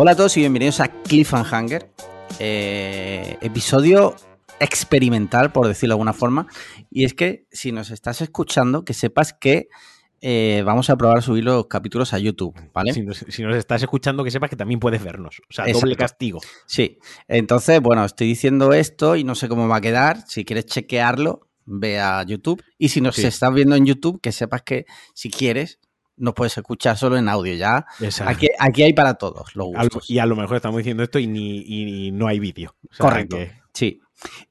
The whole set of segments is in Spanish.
Hola a todos y bienvenidos a Cliffhanger, eh, episodio experimental, por decirlo de alguna forma. Y es que si nos estás escuchando, que sepas que eh, vamos a probar subir los capítulos a YouTube, ¿vale? Si nos, si nos estás escuchando, que sepas que también puedes vernos. O sea, doble Exacto. castigo. Sí, entonces, bueno, estoy diciendo esto y no sé cómo va a quedar. Si quieres chequearlo, ve a YouTube. Y si nos Sí. estás viendo en YouTube, que sepas que si quieres, nos puedes escuchar solo en audio. Ya Exacto. aquí, aquí hay para todos los gustos. y a lo mejor estamos diciendo esto y, ni, y no hay vídeo. O sea, Correcto. que- Sí.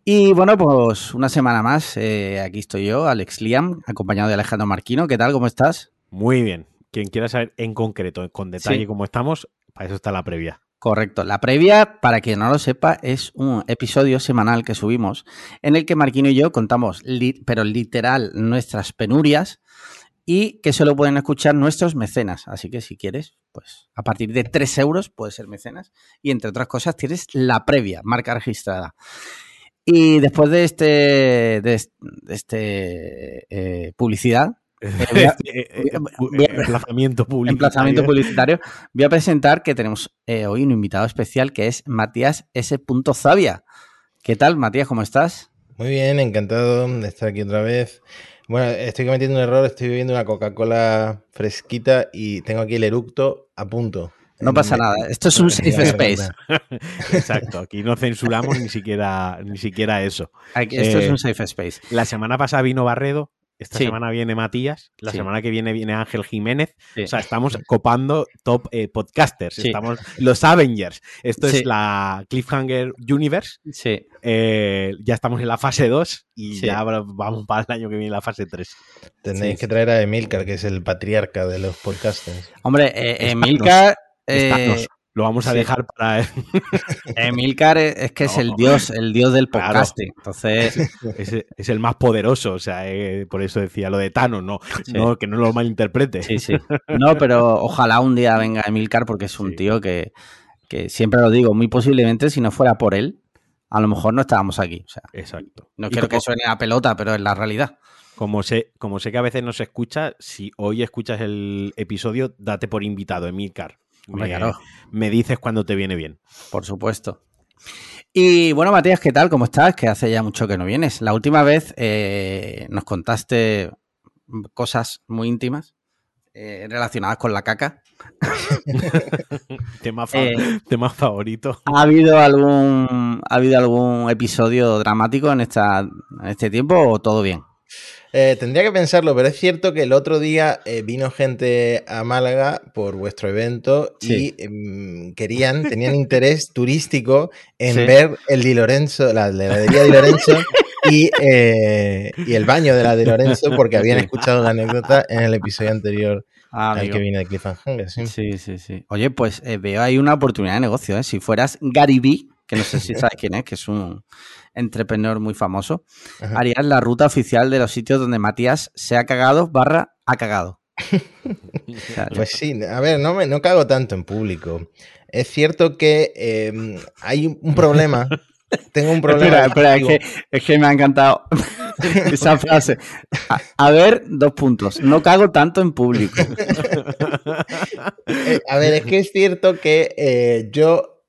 Y bueno, pues una semana más. eh, aquí estoy yo, Alex Liam, acompañado de Alejandro Marquino. ¿Qué tal? ¿Cómo estás? muy bien. Quien quiera saber en concreto, con detalle Sí. cómo estamos, para eso está la previa. Correcto. La previa, para quien no lo sepa, es un episodio semanal que subimos en el que Marquino y yo contamos, li- pero literal, nuestras penurias y que solo pueden escuchar nuestros mecenas. Así que si quieres, pues a partir de 3 euros puedes ser mecenas y entre otras cosas tienes la previa, marca registrada. Y después de este, de este, de este, eh, publicidad, voy a- Eh, voy a- emplazamiento público. emplazamiento publicitario, voy a presentar que tenemos eh, hoy un invitado especial que es Matías S. Zavia. ¿Qué tal, Matías? ¿Cómo estás? Muy bien, encantado de estar aquí otra vez. Bueno, estoy cometiendo un error, estoy bebiendo una Coca-Cola fresquita y tengo aquí el eructo a punto. No pasa nada. Esto es un safe space. Exacto, aquí no censuramos ni siquiera, ni siquiera eso. Aquí- Esto es Eh, un safe space. La semana pasada vino Barredo, esta Sí. semana viene Matías, la Sí. semana que viene viene Ángel Jiménez. Sí. O sea, estamos copando top eh, podcasters, Sí. estamos los Avengers. Esto Sí. es la Cliffhanger Universe. Sí. Eh, ya estamos en la fase 2 y Sí. ya vamos para el año que viene la fase 3. Tenéis Sí, que traer a Emilcar, que es el patriarca de los podcasters. Hombre, eh, Emilcar. eh. Lo vamos a sí. dejar para. Emilcar es, es que es el dios, el dios del Claro. podcasting. Entonces, es, es el más poderoso, o sea, eh, por eso decía lo de Thanos, no, Sí. no que no lo malinterprete. sí, sí. No, pero ojalá un día venga Emilcar porque es un Sí. tío que, que siempre lo digo, muy posiblemente si no fuera por él, a lo mejor no estábamos aquí. O sea, Exacto. no quiero que suene a pelota, pero es la realidad. Como sé, como sé que a veces no se escucha, si hoy escuchas el episodio, date por invitado, Emilcar. Hombre, Me, claro. me dices cuando te viene bien. Por supuesto. Y bueno, Matías, ¿qué tal? ¿Cómo estás? Que hace ya mucho que no vienes. La última vez eh, nos contaste cosas muy íntimas eh, relacionadas con la caca. Tema, fa- Eh, tema favorito. ¿Ha habido algún ha habido algún episodio dramático en esta en este tiempo o todo bien? Eh, tendría que pensarlo, pero es cierto que el otro día eh, vino gente a Málaga por vuestro evento Sí. y em, querían, tenían interés turístico en Sí. ver el Di Lorenzo, la heladería Di Lorenzo y, eh, y el baño de la Di Lorenzo porque habían escuchado la anécdota en el episodio anterior Ah, al que viene de Cliffhanger. Sí. Sí, sí, sí. Oye, pues veo ahí una oportunidad de negocio. ¿eh? Si fueras Gary Vee, que no sé si sabes quién es, que es un entrepreneur muy famoso, Ajá. harías la ruta oficial de los sitios donde Matías se ha cagado barra ha cagado. O sea, Pues sí, a ver, no, me, no cago tanto en público. Es cierto que eh, hay un problema. Tengo un problema. espera, espera, es que, es que me ha encantado esa frase. A, a ver, dos puntos. No cago tanto en público. eh, a ver, es que es cierto que eh, yo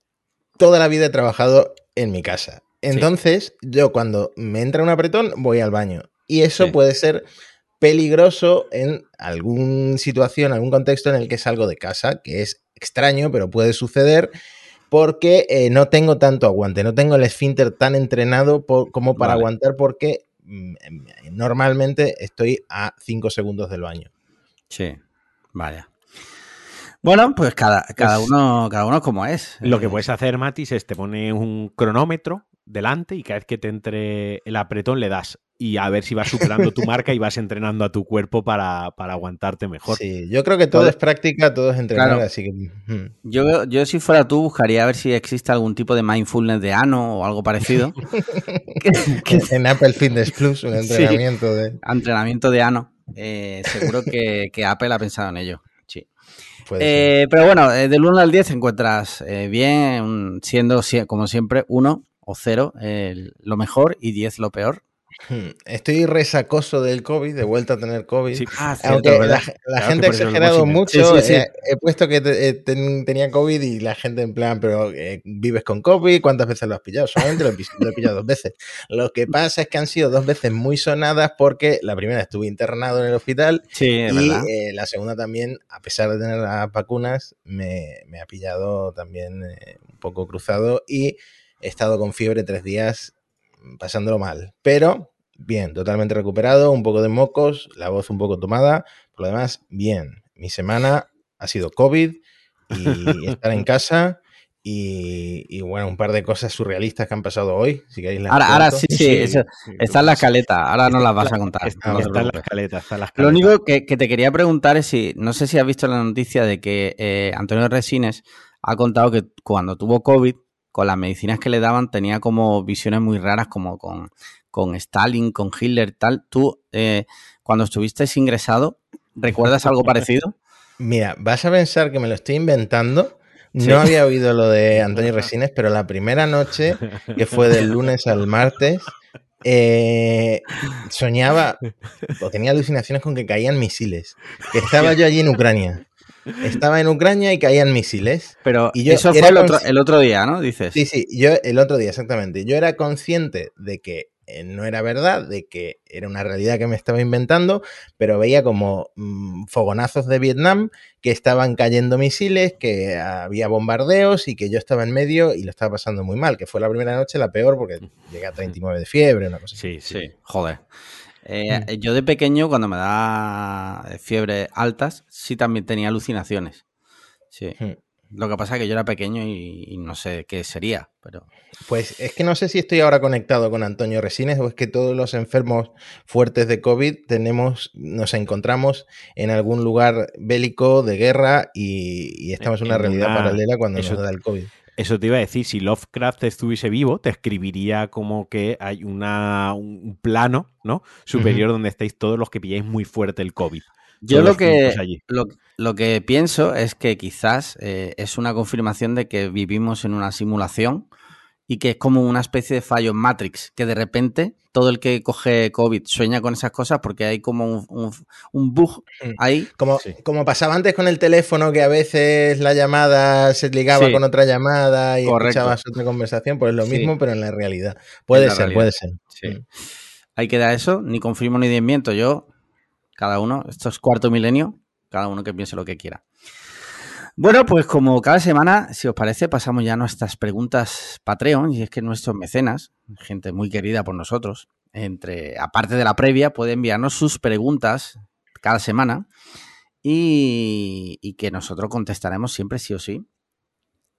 toda la vida he trabajado en mi casa. Entonces, yo cuando me entra un apretón, voy al baño. Y eso Sí. puede ser peligroso en alguna situación, algún contexto en el que salgo de casa, que es extraño, pero puede suceder. Porque eh, no tengo tanto aguante, no tengo el esfínter tan entrenado como para Vale. aguantar, porque mm, normalmente estoy a 5 segundos del baño. Sí, vaya. Bueno, pues cada, cada Pues- uno, cada uno como es. Lo que Eh, puedes hacer, Matis, es te pones un cronómetro delante y cada vez que te entre el apretón le das y a ver si vas superando tu marca y vas entrenando a tu cuerpo para, para aguantarte mejor. Sí, yo creo que todo es práctica, todo es entrenar, Claro. así que. mm. Yo, yo si fuera tú buscaría a ver si existe algún tipo de mindfulness de ano o algo parecido. Que- que- En Apple Fitness Plus, un Sí. entrenamiento de. entrenamiento de ano. Eh, seguro que, que Apple ha pensado en ello. Eh, pero bueno, eh, del 1 al 10 encuentras eh, bien, siendo sie- como siempre 1 o 0 lo mejor y 10 lo peor. Hmm, estoy resacoso del COVID, de vuelta a tener COVID. Sí. Ah, cierto, Aunque la, la Claro gente ha exagerado mucho, Sí, sí, sí. eh, he puesto que te- eh, ten- tenía COVID y la gente en plan, pero eh, vives con COVID, ¿cuántas veces lo has pillado? Solamente lo lo he pillado dos veces. Lo que pasa es que han sido dos veces muy sonadas porque la primera estuve internado en el hospital y eh, la segunda también, a pesar de tener las vacunas, me, me ha pillado también eh, un poco cruzado y he estado con fiebre tres días mm, pasándolo mal. Pero bien, totalmente recuperado, un poco de mocos, la voz un poco tomada, por lo demás, bien. Mi semana ha sido COVID y estar en casa. Y, y, bueno, un par de cosas surrealistas que han pasado hoy, si queréis las Ahora, ahora sí, sí, eso- está en la escaleta. Ahora no las vas a contar. Está, no te está en la escaleta, está en la Lo único que, que te quería preguntar es si, no sé si has visto la noticia de que eh, Antonio Resines ha contado que cuando tuvo COVID, con las medicinas que le daban, tenía como visiones muy raras, como con, con Stalin, con Hitler, tal. Tú, eh, cuando estuviste ingresado, ¿recuerdas algo parecido? Mira, vas a pensar que me lo estoy inventando. No Sí. había oído lo de Antonio Resines, pero la primera noche, que fue del lunes al martes, eh, soñaba o tenía alucinaciones con que caían misiles. Que estaba yo allí en Ucrania. Estaba en Ucrania y caían misiles. Pero Y yo eso fue el otro, consci- el otro día, ¿no? Dices. Sí, sí, yo el otro día, exactamente. Yo era consciente de que eh, no era verdad, de que era una realidad que me estaba inventando, pero veía como mm, fogonazos de Vietnam, que estaban cayendo misiles, que había bombardeos y que yo estaba en medio y lo estaba pasando muy mal, que fue la primera noche la peor porque llegué a 39 de fiebre, una cosa sí. Sí, joder. Eh, Yo de pequeño, cuando me da eh, fiebre altas, sí también tenía alucinaciones. Sí. Hmm. Lo que pasa es que yo era pequeño y, y no sé qué sería, pero Pues es que no sé si estoy ahora conectado con Antonio Resines o es que todos los enfermos fuertes de COVID tenemos, nos encontramos en algún lugar bélico de guerra y, y estamos en una realidad una- paralela cuando eso- nos da el COVID. Eso te iba a decir, si Lovecraft estuviese vivo, te escribiría como que hay una, un plano ¿no? superior donde estáis todos los que pilláis muy fuerte el COVID. yo lo que, lo, lo que pienso es que quizás eh, es una confirmación de que vivimos en una simulación y que es como una especie de fallo en Matrix, que de repente todo el que coge COVID sueña con esas cosas porque hay como un, un- un bug Mm. ahí. Como, Sí. como pasaba antes con el teléfono, que a veces la llamada se ligaba Sí. con otra llamada y Correcto. escuchabas otra conversación, pues es lo Sí. mismo, pero en la realidad. Puede la ser, realidad. puede ser. Sí. Mm. Ahí queda eso, ni confirmo ni desmiento. Yo, cada uno, esto es cuarto milenio, cada uno que piense lo que quiera. Bueno, pues como cada semana, si os parece, pasamos ya a nuestras preguntas Patreon, y es que nuestros mecenas, gente muy querida por nosotros, entre, aparte de la previa, puede enviarnos sus preguntas cada semana y, y que nosotros contestaremos siempre sí o sí.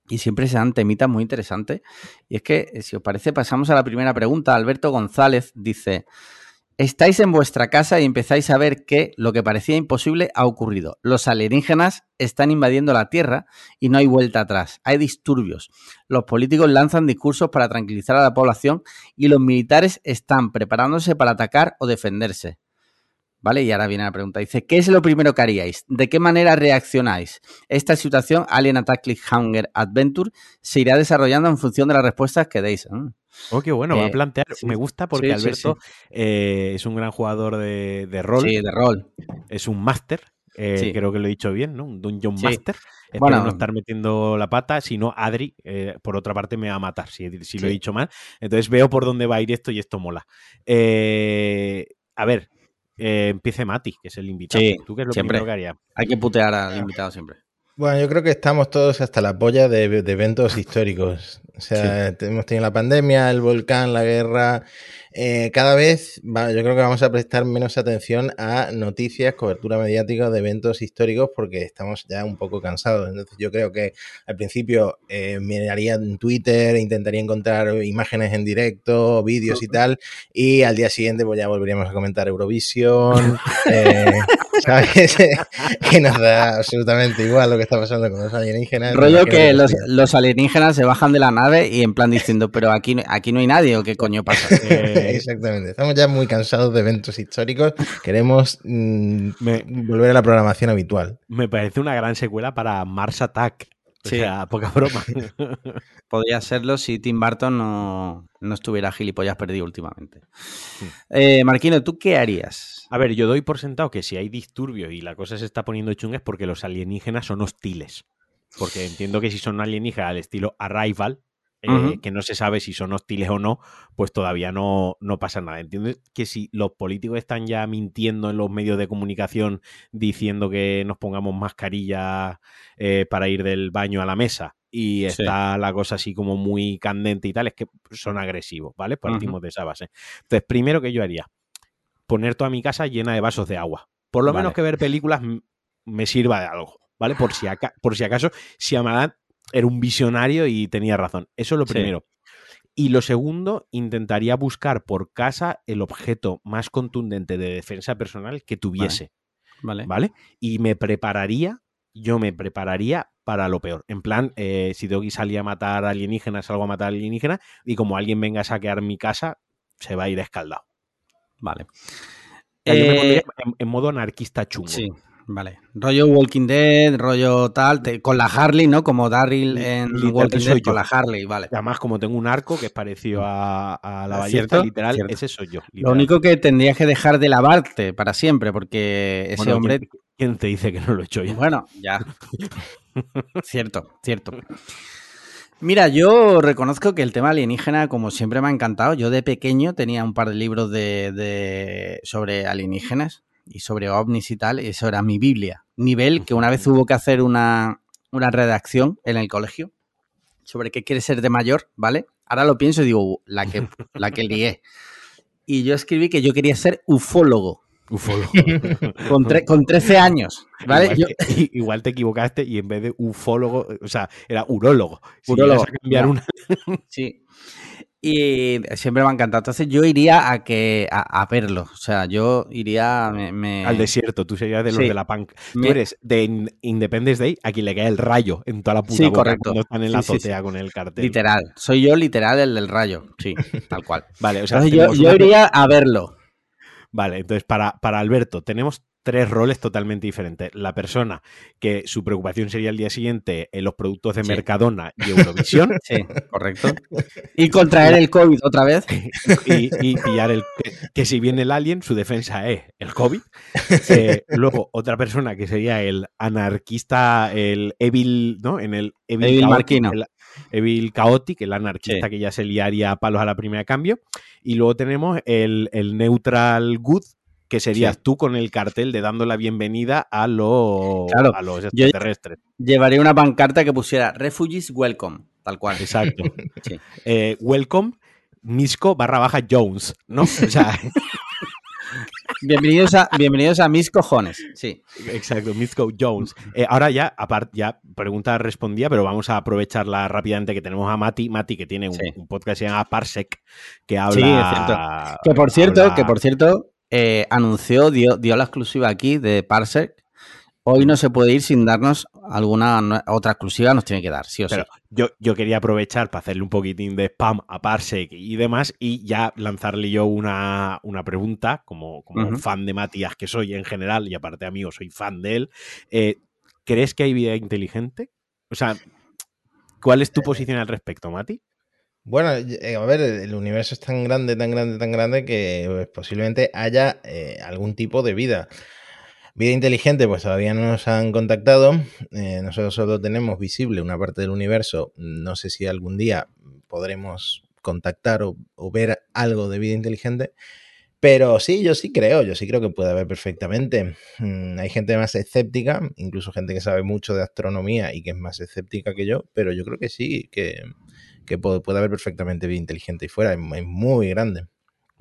Y siempre serán temitas muy interesantes. Y es que, si os parece, pasamos a la primera pregunta. Alberto González dice, estáis en vuestra casa y empezáis a ver que lo que parecía imposible ha ocurrido. Los alienígenas están invadiendo la Tierra y no hay vuelta atrás. Hay disturbios. Los políticos lanzan discursos para tranquilizar a la población y los militares están preparándose para atacar o defenderse. ¿Vale? Y ahora viene la pregunta. Dice, ¿qué es lo primero que haríais? ¿De qué manera reaccionáis? Esta situación, Alien Attack Cliffhanger Adventure, se irá desarrollando en función de las respuestas que deis. Mm. Oh, qué bueno, va a Eh, plantear. sí. Me gusta porque Sí, sí, Alberto eh, es un gran jugador de, de rol, Sí, de rol. es un máster. eh. Creo que lo he dicho bien, ¿no? Un Dungeon. Master. Espero Bueno. no estar metiendo la pata. Si no, Adri, eh, por otra parte, me va a matar si, si lo he dicho mal. Entonces veo por dónde va a ir esto y esto mola. Eh, a ver, eh, empiece Mati, que es el invitado. Sí, ¿Tú qué es lo siempre. primero que harías? Hay que putear al invitado siempre. Bueno, yo creo que estamos todos hasta la polla de, de eventos históricos. O sea, te- hemos tenido la pandemia, el volcán, la guerra. Eh, cada vez va- yo creo que vamos a prestar menos atención a noticias, cobertura mediática de eventos históricos porque estamos ya un poco cansados. Entonces yo creo que al principio eh, miraría en Twitter, intentaría encontrar imágenes en directo, vídeos y tal, y al día siguiente pues ya volveríamos a comentar Eurovisión. eh, ¿Sabes? que nos da absolutamente igual lo que está pasando con los alienígenas. Rollo que los, sí. los alienígenas se bajan de la nave y en plan diciendo, pero aquí, no- aquí no hay nadie o qué coño pasa. Eh, Exactamente. Estamos ya muy cansados de eventos históricos. Queremos mm, Me- volver a la programación habitual. Me parece una gran secuela para Mars Attack. O sea, poca broma. Podría serlo si Tim Burton no, no estuviera gilipollas perdido últimamente. Eh, Marquino, ¿tú qué harías? A ver, yo doy por sentado que si hay disturbios y la cosa se está poniendo chunga es porque los alienígenas son hostiles. Porque entiendo que si son alienígenas al estilo Arrival, eh, que no se sabe si son hostiles o no, pues todavía no, no pasa nada. Entiendo que si los políticos están ya mintiendo en los medios de comunicación diciendo que nos pongamos mascarillas eh, para ir del baño a la mesa y Sí. está la cosa así como muy candente y tal, es que son agresivos, ¿vale? Partimos de esa base. Entonces, primero que yo haría, poner toda mi casa llena de vasos de agua. Por lo Vale. menos que ver películas me sirva de algo, ¿vale? Por si, aca- por si acaso, si Amarat era un visionario y tenía razón. Eso es lo Sí. primero. Y lo segundo, intentaría buscar por casa el objeto más contundente de defensa personal que tuviese, Vale. ¿vale? Y me prepararía, yo me prepararía para lo peor. En plan, eh, si tengo que salir a matar alienígenas, salgo a matar alienígenas, y como alguien venga a saquear mi casa, se va a ir escaldado. Vale. O sea, yo me Eh, en, en modo anarquista chungo. Sí, vale. Rollo Walking Dead, rollo tal, te- con la Harley, ¿no? Como Daryl en Literal, Walking Dead con yo. la Harley, vale. Y Además, como tengo un arco que es parecido a, a la Ah, ballesta, ¿cierto? literal, Cierto. ese soy yo. Lo único que tendrías que dejar de lavarte para siempre, porque ese Bueno, hombre. ¿quién, quién te dice que no lo he hecho ya? Bueno, ya. cierto, cierto. Mira, yo reconozco que el tema alienígena, como siempre me ha encantado. Yo de pequeño tenía un par de libros de, de- sobre alienígenas y sobre ovnis y tal, y eso era mi Biblia. Nivel que una vez hubo que hacer una, una redacción en el colegio sobre qué quiere ser de mayor, ¿vale? Ahora lo pienso y digo, la que, la que lié. Y yo escribí que yo quería ser ufólogo Ufólogo. con, tre- con 13 años, ¿vale? Igual, Yo- que- igual te equivocaste y en vez de ufólogo, o sea, era urólogo. Si Urólogo, cambiar una. Sí. Y siempre me ha encantado. Entonces yo iría a que a, a verlo. O sea, yo iría me, me- Al desierto, tú serías de los Sí. de la punk. Tú me- eres de In- Independence Day a quien le cae el rayo en toda la puta Sí, boca correcto. cuando están en la Sí, azotea con el cartel. literal. Soy yo literal el del rayo. Sí, tal cual. Vale, o sea, Entonces yo, yo iría a verlo. Vale, entonces para, para Alberto tenemos tres roles totalmente diferentes. La persona que su preocupación sería el día siguiente en los productos de Sí. Mercadona y Eurovisión Sí, correcto. Y contraer el COVID otra vez. y, y pillar el que, que si viene el alien, su defensa es el COVID. Eh, luego otra persona que sería el anarquista, el evil, ¿no? En el evil, Evil chaotic, Marquino. el evil chaotic, el anarquista Sí. que ya se liaría a palos a la primera cambio. Y luego tenemos el, el neutral good, que serías Sí. tú con el cartel de dando la bienvenida a los, Claro, a los yo- extraterrestres. Llevaría una pancarta que pusiera Refugees Welcome. Tal cual. Exacto. Sí. Eh, welcome, Misco barra baja Jones, ¿no? O sea, Bienvenidos a, bienvenidos a mis cojones. Sí. Exacto, Misco Jones. Eh, ahora ya, aparte, ya pregunta respondía, pero vamos a aprovecharla rápidamente que tenemos a Mati, Mati que tiene un, Sí. un podcast que se llama Parsec, que Sí, habla... es cierto. Que por cierto, habla- que por cierto, eh, anunció, dio, dio la exclusiva aquí de Parsec. Hoy no se puede ir sin darnos alguna otra exclusiva, nos tiene que dar, sí o sí. Pero yo, yo quería aprovechar para hacerle un poquitín de spam a Parsec y demás y ya lanzarle yo una, una pregunta, como, como fan de Matías que soy en general, y aparte amigo, soy fan de él. Eh, ¿Crees que hay vida inteligente? O sea, ¿cuál es tu posición al respecto, Mati? Bueno, eh, a ver, el universo es tan grande, tan grande, tan grande que pues, posiblemente haya eh, algún tipo de vida. Vida inteligente, pues todavía no nos han contactado. Eh, nosotros solo tenemos visible una parte del universo. No sé si algún día podremos contactar o, o ver algo de vida inteligente. Pero sí, yo sí creo, yo sí creo que puede haber perfectamente. Mm, hay gente más escéptica, incluso gente que sabe mucho de astronomía y que es más escéptica que yo, pero yo creo que sí, que, que puede, puede haber perfectamente vida inteligente y fuera, es, es muy grande.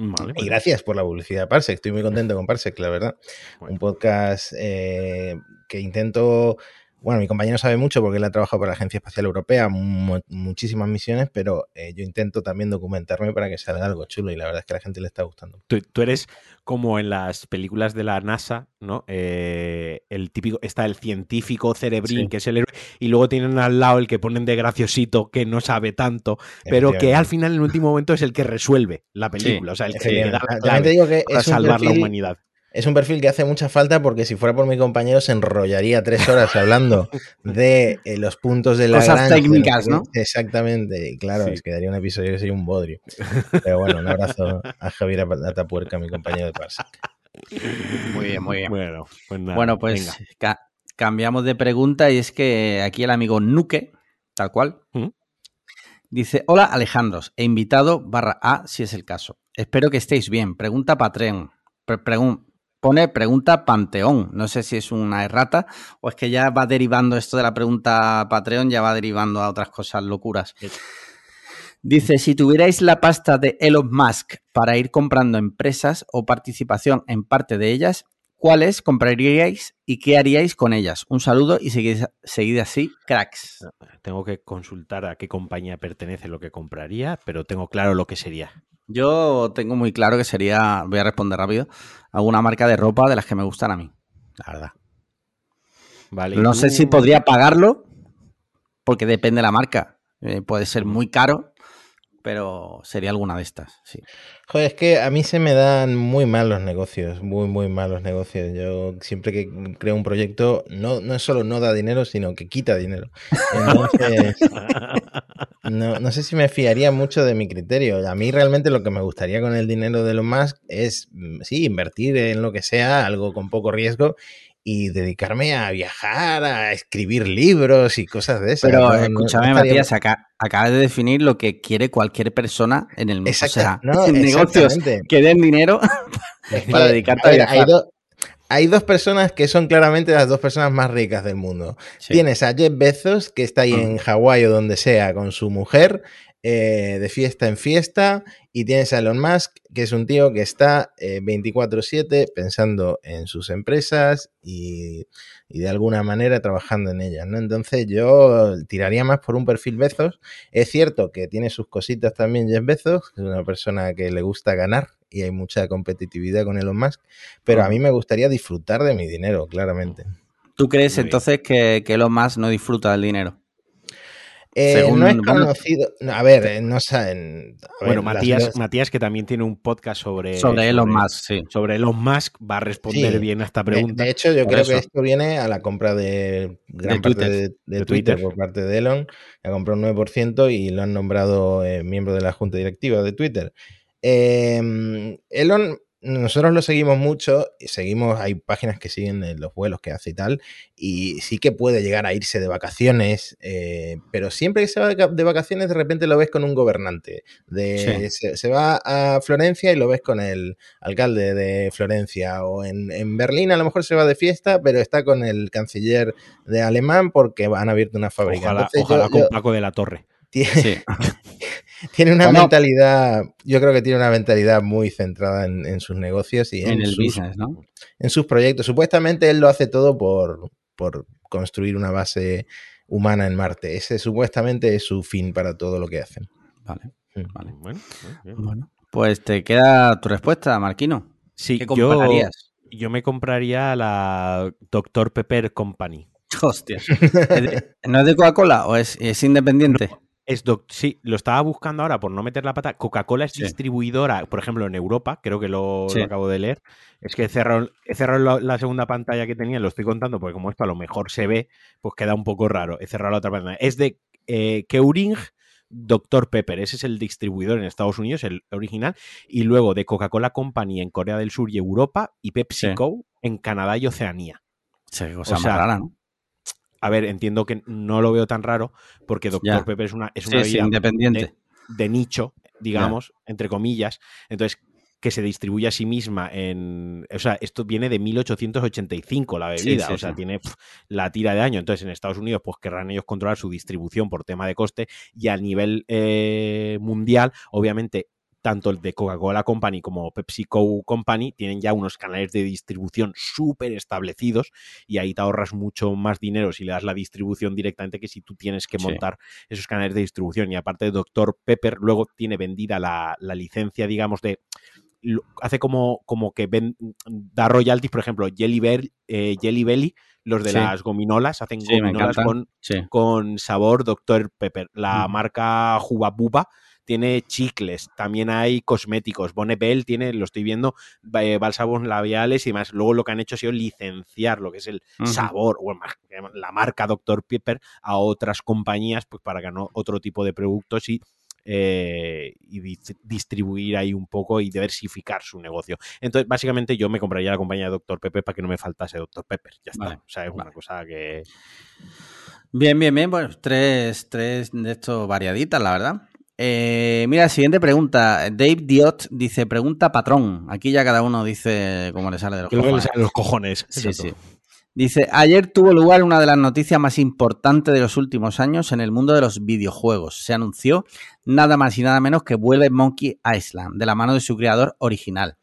Vale, Y gracias por la publicidad de Parsec, estoy muy contento con Parsec, la verdad. Bueno. Un podcast eh, que intento, bueno, mi compañero sabe mucho porque él ha trabajado para la Agencia Espacial Europea, mu- muchísimas misiones, pero eh, yo intento también documentarme para que salga algo chulo y la verdad es que a la gente le está gustando. tú, tú eres como en las películas de la NASA, ¿no? Eh, el típico, está el científico cerebrín, Sí. que es el héroe, y luego tienen al lado el que ponen de graciosito, que no sabe tanto, pero que al final, en el último momento, es el que resuelve la película, o sea, el que le da Efectivamente. la te digo que para salvar la humanidad. Es un perfil que hace mucha falta porque si fuera por mi compañero se enrollaría tres horas hablando de eh, los puntos de la Cosas técnicas, ¿no? Exactamente. Y claro, Sí. es que daría un episodio que sería un bodrio. Pero bueno, un abrazo a Javier Atapuerca, mi compañero de Parsec. Muy bien, muy bien. Bueno, pues nada. Bueno, pues ca- cambiamos de pregunta y es que aquí el amigo Nuque, tal cual, ¿Mm? dice, hola Alejandros, e invitado barra A si es el caso. Espero que estéis bien. Pregunta Patreon. Pre- pregun- pone pregunta Panteón. No sé si es una errata o es que ya va derivando esto de la pregunta Patreon, ya va derivando a otras cosas locuras. Dice, si tuvierais la pasta de Elon Musk para ir comprando empresas o participación en parte de ellas, ¿cuáles compraríais y qué haríais con ellas? Un saludo y seguid, seguid así, cracks. Tengo que consultar a qué compañía pertenece lo que compraría, pero tengo claro lo que sería. Yo tengo muy claro que sería, voy a responder rápido, alguna marca de ropa de las que me gustan a mí, la verdad. Vale, ¿y No sé si podría pagarlo, porque depende de la marca. Eh, puede ser muy caro, pero sería alguna de estas, sí. Joder, es que a mí se me dan muy mal los negocios, muy, muy mal los negocios. Yo siempre que creo un proyecto, no, no solo no da dinero, sino que quita dinero. Entonces, no, no sé si me fiaría mucho de mi criterio. A mí realmente lo que me gustaría con el dinero de Elon Musk es, mm, sí, invertir en lo que sea, algo con poco riesgo, y dedicarme a viajar, a escribir libros y cosas de esas. Pero No- escúchame, no estaría- Matías, acá, acabas de definir lo que quiere cualquier persona en el mundo. O sea, no, negocios que den dinero Es para dedicarte a hay, viajar. do- hay dos personas que son claramente las dos personas más ricas del mundo. Sí. Tienes a Jeff Bezos, que está ahí Mm. en Hawái o donde sea con su mujer, eh, de fiesta en fiesta, y tienes a Elon Musk, que es un tío que está eh, 24/7 pensando en sus empresas y, y de alguna manera trabajando en ellas. ¿no? Entonces yo tiraría más por un perfil Bezos. Es cierto que tiene sus cositas también Jeff Bezos, es una persona que le gusta ganar y hay mucha competitividad con Elon Musk, pero a mí me gustaría disfrutar de mi dinero, claramente. ¿Tú crees entonces que, que Elon Musk no disfruta del dinero? Eh, Según- no es conocido. no, a ver, eh, no saben. a Bueno, ver, Matías, las- Matías, que también tiene un podcast sobre, Sobre Elon Musk, sí. sobre Elon Musk, va a responder Sí. bien a esta pregunta. de hecho, yo creo eso. que esto viene a la compra de gran De parte Twitter. de, de De Twitter, Twitter. por parte de Elon. Ha comprado un 9% y lo han nombrado eh, miembro de la junta directiva de Twitter. Eh, Elon, nosotros lo seguimos mucho, y seguimos, hay páginas que siguen los vuelos que hace y tal, y sí que puede llegar a irse de vacaciones, eh, pero siempre que se va de ca- de vacaciones de repente lo ves con un gobernante. De, se, se va a Florencia y lo ves con el alcalde de Florencia, o en, en Berlín a lo mejor se va de fiesta, pero está con el canciller de alemán porque han abierto una fábrica. Ojalá, Entonces, ojalá yo- con yo- Paco de la Torre. tiene, Sí. tiene una Bueno. mentalidad, yo creo que tiene una mentalidad muy centrada en, en sus negocios y en, en el sus, business, ¿no? en sus proyectos. Supuestamente él lo hace todo por, por construir una base humana en Marte. Ese supuestamente es su fin para todo lo que hacen. Vale, Mm. vale. Bueno, bueno, pues te queda tu respuesta, Marquino. Sí, ¿Qué yo, comprarías? yo me compraría la Dr. Pepper Company. Hostia. ¿Es de- ¿No es de Coca-Cola o es, es independiente? Es sí, lo estaba buscando ahora por no meter la pata. Coca-Cola es Sí. distribuidora, por ejemplo, en Europa, creo que lo, acabo de leer. Es que he cerrado, he cerrado la, la segunda pantalla que tenía, lo estoy contando porque como esto a lo mejor se ve, pues queda un poco raro. He cerrado la otra pantalla. Es de eh, Keurig Dr. Pepper, ese es el distribuidor en Estados Unidos, el original, y luego de Coca-Cola Company en Corea del Sur y Europa y PepsiCo en Canadá y Oceanía. Sí, qué cosa O sea, más rara, ¿no? A ver, entiendo que no lo veo tan raro porque Dr. Pepper es una, es una Sí, independiente. de nicho, digamos, entre comillas. Entonces, que se distribuye a sí misma en. O sea, esto viene de 1885, la bebida. sí, o sea, sí. tiene la tira de año. Entonces, en Estados Unidos, pues querrán ellos controlar su distribución por tema de coste. Y a nivel eh, mundial, obviamente. Tanto el de Coca-Cola Company como PepsiCo Company tienen ya unos canales de distribución súper establecidos y ahí te ahorras mucho más dinero si le das la distribución directamente que si tú tienes que Sí. montar esos canales de distribución. Y aparte, Dr. Pepper luego tiene vendida la, la licencia, digamos, de. Hace como, como que ven- da royalties, por ejemplo, Jelly, Bell- eh, Jelly Belly, los de Sí. las gominolas, hacen Sí, gominolas con, Sí. con sabor Dr. Pepper. La Mm. marca Juba Buba tiene chicles, también hay cosméticos. Bonnebel tiene, lo estoy viendo, eh, bálsamos labiales y más. Luego lo que han hecho ha sido licenciar lo que es el sabor o la marca Dr. Pepper a otras compañías pues para no otro tipo de productos y eh, y distribuir ahí un poco y diversificar su negocio. Entonces, básicamente yo me compraría la compañía de Dr. Pepper para que no me faltase Dr. Pepper. Ya está. o sea, es una cosa que... Bien, bien, bien. Bueno, tres, tres de estos variaditas, la verdad. Eh, mira, siguiente pregunta. Dave Diot dice, pregunta patrón. Aquí ya cada uno dice cómo le sale de los cojones. Le sale de los cojones. Sí, sí. Dice, ayer tuvo lugar una de las noticias más importantes de los últimos años en el mundo de los videojuegos. Se anunció nada más y nada menos que vuelve Monkey Island, de la mano de su creador original.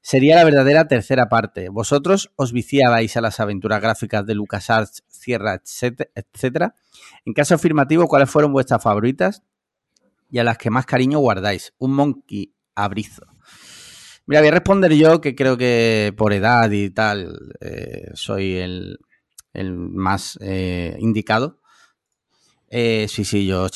Sería la verdadera tercera parte. Vosotros os viciabais a las aventuras gráficas de LucasArts, Sierra, etcétera. En caso afirmativo, ¿cuáles fueron vuestras favoritas y a las que más cariño guardáis? Un Monkey abrizo. Mira, voy a responder yo, que creo que por edad y tal eh, soy el, más eh, indicado. Eh, sí, sí, yo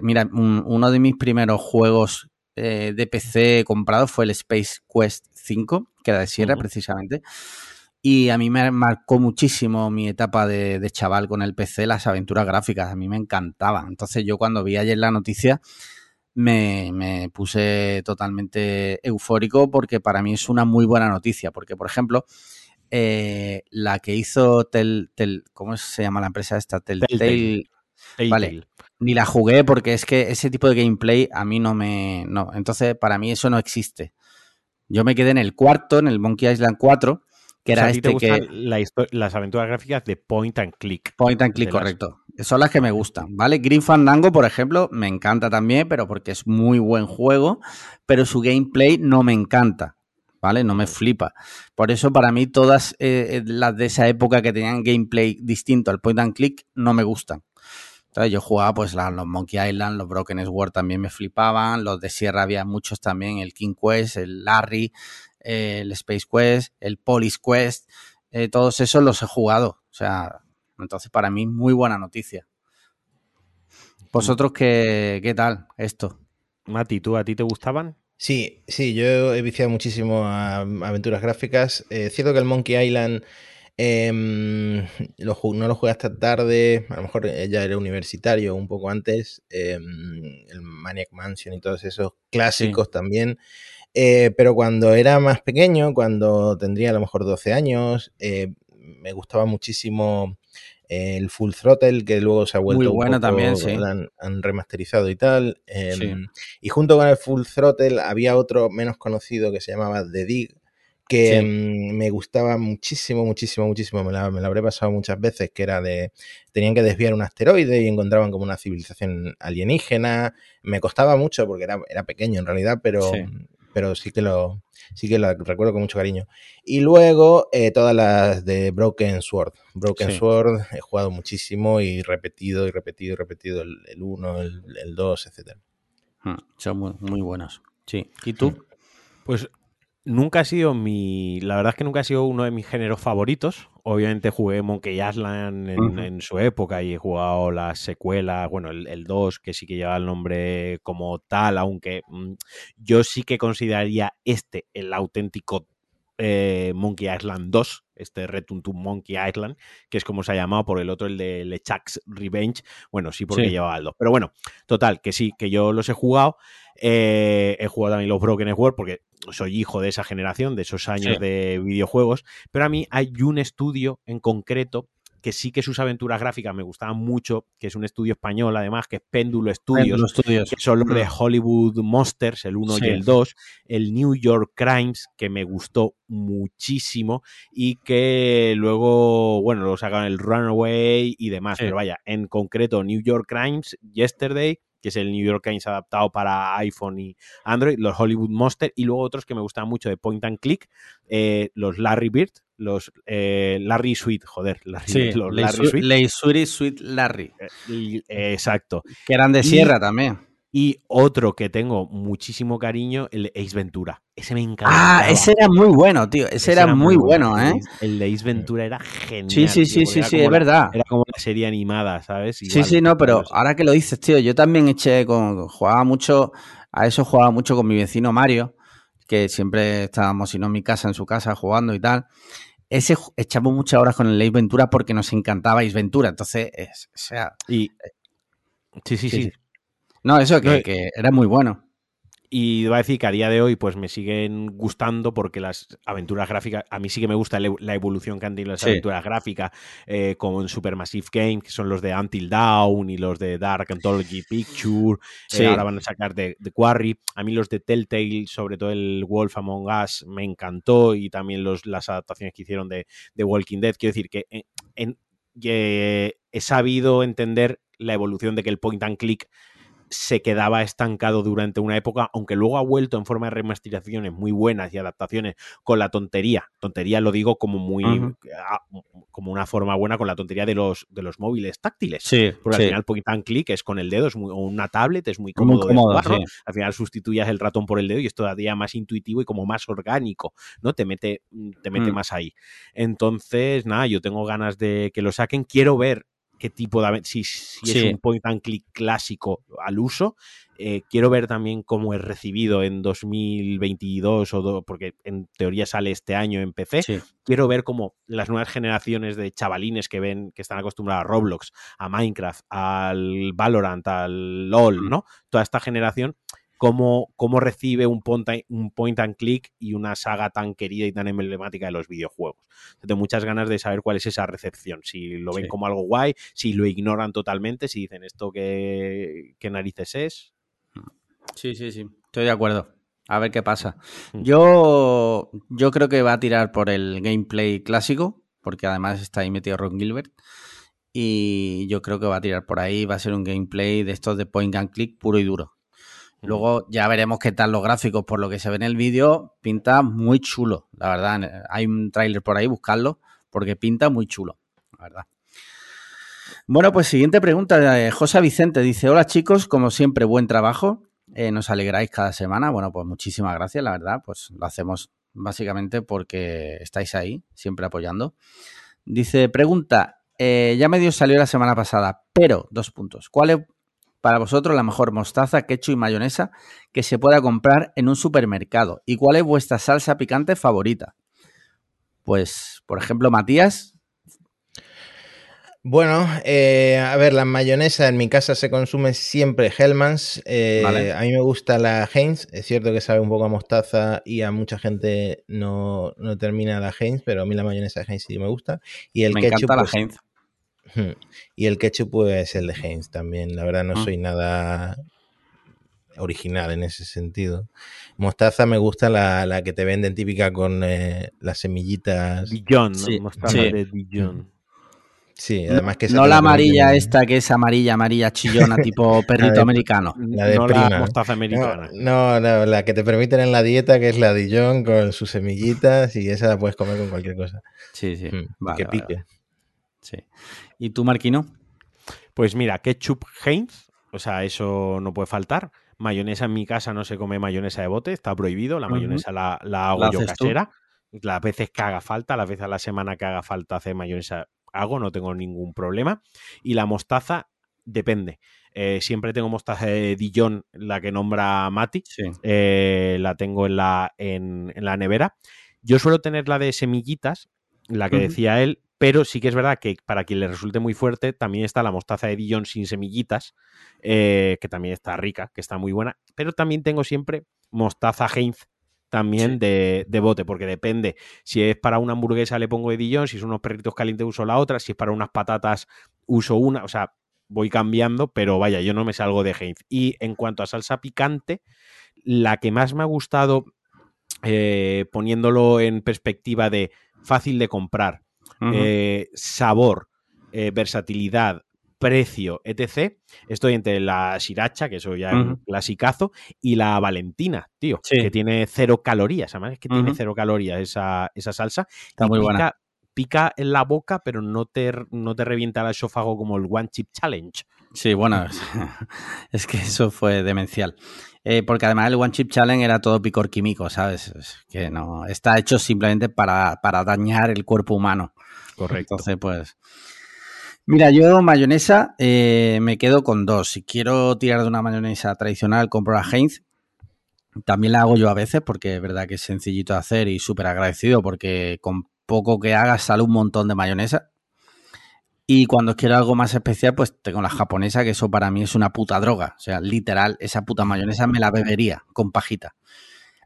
Mira, uno de mis primeros juegos de PC comprados fue el Space Quest 5, que era de Sierra precisamente. Y a mí me marcó muchísimo mi etapa de, de, chaval con el PC, las aventuras gráficas. A mí me encantaban. Entonces yo cuando vi ayer la noticia me, puse totalmente eufórico porque para mí es una muy buena noticia. Porque, por ejemplo, eh, la que hizo Tel, Tel, ¿cómo se llama la empresa esta? Telltale. Vale, ni la jugué porque es que ese tipo de gameplay a mí no me... No, entonces para mí eso no existe. Yo me quedé en el cuarto, en el Monkey Island 4, que era este que... las aventuras gráficas de Point and Click. Point and Click, correcto. Son las que me gustan, ¿vale? Green Fandango, por ejemplo, me encanta también, pero porque es muy buen juego, pero su gameplay no me encanta, ¿vale? No me flipa. Por eso para mí todas eh, eh, las de esa época que tenían gameplay distinto al point and click no me gustan. Entonces yo jugaba pues los Monkey Island, los Broken Sword también me flipaban, los de Sierra había muchos también, el King Quest, el Larry, el Space Quest, el Police Quest, eh, todos esos los he jugado. O sea, entonces, para mí, muy buena noticia. ¿Vosotros qué, qué tal esto? Mati, ¿tú a ti te gustaban? Sí, sí, yo he viciado muchísimo a aventuras gráficas. Es eh, cierto que el Monkey Island em, no lo jugué hasta tarde, a lo mejor ya era universitario un poco antes, em, el Maniac Mansion y todos esos clásicos también. Eh, pero cuando era más pequeño, cuando tendría a lo mejor 12 años, eh, me gustaba muchísimo el Full Throttle, que luego se ha vuelto. Muy bueno también, sí. Han, remasterizado y tal. Em, y junto con el Full Throttle había otro menos conocido que se llamaba The Dig, que em, me gustaba muchísimo, muchísimo, muchísimo. Me la, me habré pasado muchas veces, que era de. Tenían que desviar un asteroide y encontraban como una civilización alienígena. Me costaba mucho porque era, era pequeño en realidad, pero, pero sí que lo sí que la recuerdo con mucho cariño. Y luego eh, todas las de Broken Sword. Broken Sword he jugado muchísimo y repetido y repetido y repetido el 1, el 2, etc. Hmm, son muy, muy buenas. Sí. ¿Y tú? Pues nunca ha sido mi. La verdad es que nunca ha sido uno de mis géneros favoritos. Obviamente jugué Monkey Island en, su época y he jugado la secuela, bueno, el, 2, que sí que lleva el nombre como tal, aunque mm, yo sí que consideraría este el auténtico eh, Monkey Island 2, este Return to Monkey Island, que es como se ha llamado por el otro, el de LeChuck's Revenge. Bueno, sí, porque llevaba el 2. Pero bueno, total, que sí, que yo los he jugado. Eh, he jugado también los Broken Sword porque soy hijo de esa generación, de esos años de videojuegos, pero a mí hay un estudio en concreto que sí que sus aventuras gráficas me gustaban mucho, que es un estudio español además, que es Péndulo Studios, que son los de mm. Hollywood Monsters, el 1 y el 2, el New York Crimes, que me gustó muchísimo, y que luego, bueno, lo sacaron el Runaway y demás, pero vaya, en concreto New York Crimes, Yesterday, que es el New York Times adaptado para iPhone y Android, los Hollywood Monster y luego otros que me gustan mucho de Point and Click, eh, los Larry Bird, los eh, Larry Sweet, joder, Larry, los Larry Sweet. Sweet Larry. Eh, exacto. Que eran de sierra también. Y otro que tengo muchísimo cariño, el Ace Ventura. Ese me encanta. Ah, ese era muy bueno, tío. Ese, era, muy bueno, ¿eh? El de Ace Ventura era genial. Sí, sí, sí, sí, sí, es verdad. Era como una serie animada, ¿sabes? sí, sí, no, pero ahora que lo dices, tío, yo también eché con. Jugaba mucho. A eso jugaba mucho con mi vecino Mario, que siempre estábamos, si no en mi casa, en su casa, jugando y tal. Ese echamos muchas horas con el Ace Ventura porque nos encantaba Ace Ventura. Entonces, o sea. Y. sí, sí. sí. No, eso que, era muy bueno. Y va a decir que a día de hoy pues me siguen gustando porque las aventuras gráficas, a mí sí que me gusta la evolución que han tenido las aventuras gráficas, eh, como en Supermassive Game, que son los de Until Dawn y los de Dark Anthology Picture, eh, ahora van a sacar de, Quarry. A mí los de Telltale, sobre todo el Wolf Among Us, me encantó y también los, las adaptaciones que hicieron de, de Walking Dead. Quiero decir que en, he sabido entender la evolución de que el point and click se quedaba estancado durante una época, aunque luego ha vuelto en forma de remasterizaciones muy buenas y adaptaciones con la tontería. Tontería lo digo como muy ah, como una forma buena con la tontería de los de los móviles táctiles. Sí, porque al final point and click es con el dedo, es muy, o una tablet, es muy cómodo. Al final sustituyas el ratón por el dedo y es todavía más intuitivo y como más orgánico, ¿no? Te mete, te mete mm. más ahí. Entonces, nada, yo tengo ganas de que lo saquen. Quiero ver qué tipo de si, si es un point and click clásico al uso. Eh, quiero ver también cómo es recibido en 2022 o porque en teoría sale este año en PC. Quiero ver cómo las nuevas generaciones de chavalines que ven que están acostumbrados a Roblox, a Minecraft, al Valorant, al LoL, ¿no? Toda esta generación cómo, cómo recibe un point, un point and click y una saga tan querida y tan emblemática de los videojuegos. Tengo muchas ganas de saber cuál es esa recepción, si lo ven como algo guay, si lo ignoran totalmente, si dicen esto qué, qué narices es. Sí, sí, sí, estoy de acuerdo. A ver qué pasa. Mm. Yo, yo creo que va a tirar por el gameplay clásico, porque además está ahí metido Ron Gilbert. Y yo creo que va a tirar por ahí, va a ser un gameplay de estos de point and click puro y duro. Luego ya veremos qué tal los gráficos. Por lo que se ve en el vídeo, pinta muy chulo, la verdad. Hay un tráiler por ahí, buscarlo, porque pinta muy chulo, la verdad. Bueno, pues siguiente pregunta José Vicente. Dice, hola chicos, como siempre, buen trabajo. Eh, nos alegráis cada semana. Bueno, pues muchísimas gracias, la verdad. Pues lo hacemos básicamente porque estáis ahí, siempre apoyando. Dice, pregunta, eh, ya medio salió la semana pasada, pero, dos puntos. ¿Cuál para vosotros la mejor mostaza, ketchup y mayonesa que se pueda comprar en un supermercado? ¿Y cuál es vuestra salsa picante favorita? Pues, por ejemplo, Matías. Bueno, eh, a ver, la mayonesa en mi casa se consume siempre Hellmann's. Eh, a mí me gusta la Heinz. Es cierto que sabe un poco a mostaza y a mucha gente no, termina la Heinz, pero a mí la mayonesa de Heinz sí me gusta. Y el me ketchup. Encanta la pues, Heinz. Y el ketchup, pues el de Heinz también. La verdad, no soy nada original en ese sentido. Mostaza me gusta la, que te venden típica con eh, las semillitas. Dijon, sí, mostaza de Dijon. Sí, además que No la amarilla esta que es amarilla, amarilla chillona, tipo perrito americano. La de prima. mostaza americana. No, no, la que te permiten en la dieta, que es la Dijon con sus semillitas y esa la puedes comer con cualquier cosa. Sí, sí. Mm, que pique. Sí. ¿Y tú, Marquino? Pues mira, ketchup Heinz, o sea, eso no puede faltar. Mayonesa en mi casa no se come mayonesa de bote, está prohibido. La mayonesa la, hago yo casera. Las veces que haga falta, las veces a la semana que haga falta hacer mayonesa, hago, no tengo ningún problema. Y la mostaza, depende. Eh, siempre tengo mostaza de Dijon, la que nombra Mati. Eh, la tengo en la, en, la nevera. Yo suelo tener la de semillitas, la que decía él, pero sí que es verdad que para quien le resulte muy fuerte, también está la mostaza de Dijon sin semillitas, eh, que también está rica, que está muy buena. Pero también tengo siempre mostaza Heinz también de, bote, porque depende. Si es para una hamburguesa le pongo de Dijon, si son unos perritos calientes uso la otra, si es para unas patatas uso una, o sea, voy cambiando, pero vaya, yo no me salgo de Heinz. Y en cuanto a salsa picante, la que más me ha gustado, eh, poniéndolo en perspectiva de fácil de comprar, eh, sabor, eh, versatilidad, precio, etc. Estoy entre la Siracha, que eso ya es un clasicazo, y la Valentina, tío, que tiene cero calorías. Además, es que tiene cero calorías esa, esa salsa. Está muy buena. pica en la boca, pero no te, no te revienta el esófago como el One Chip Challenge. Sí, bueno, es que eso fue demencial. Eh, porque además el One Chip Challenge era todo picor químico, ¿sabes? que no, está hecho simplemente para, para dañar el cuerpo humano. Correcto. Entonces, pues. Mira, yo mayonesa eh, me quedo con dos. Si quiero tirar de una mayonesa tradicional, compro la Heinz. También la hago yo a veces porque es verdad que es sencillito de hacer y súper agradecido porque con poco que hagas sale un montón de mayonesa. Y cuando quiero algo más especial, pues tengo la japonesa, que eso para mí es una puta droga. O sea, literal, esa puta mayonesa me la bebería con pajita.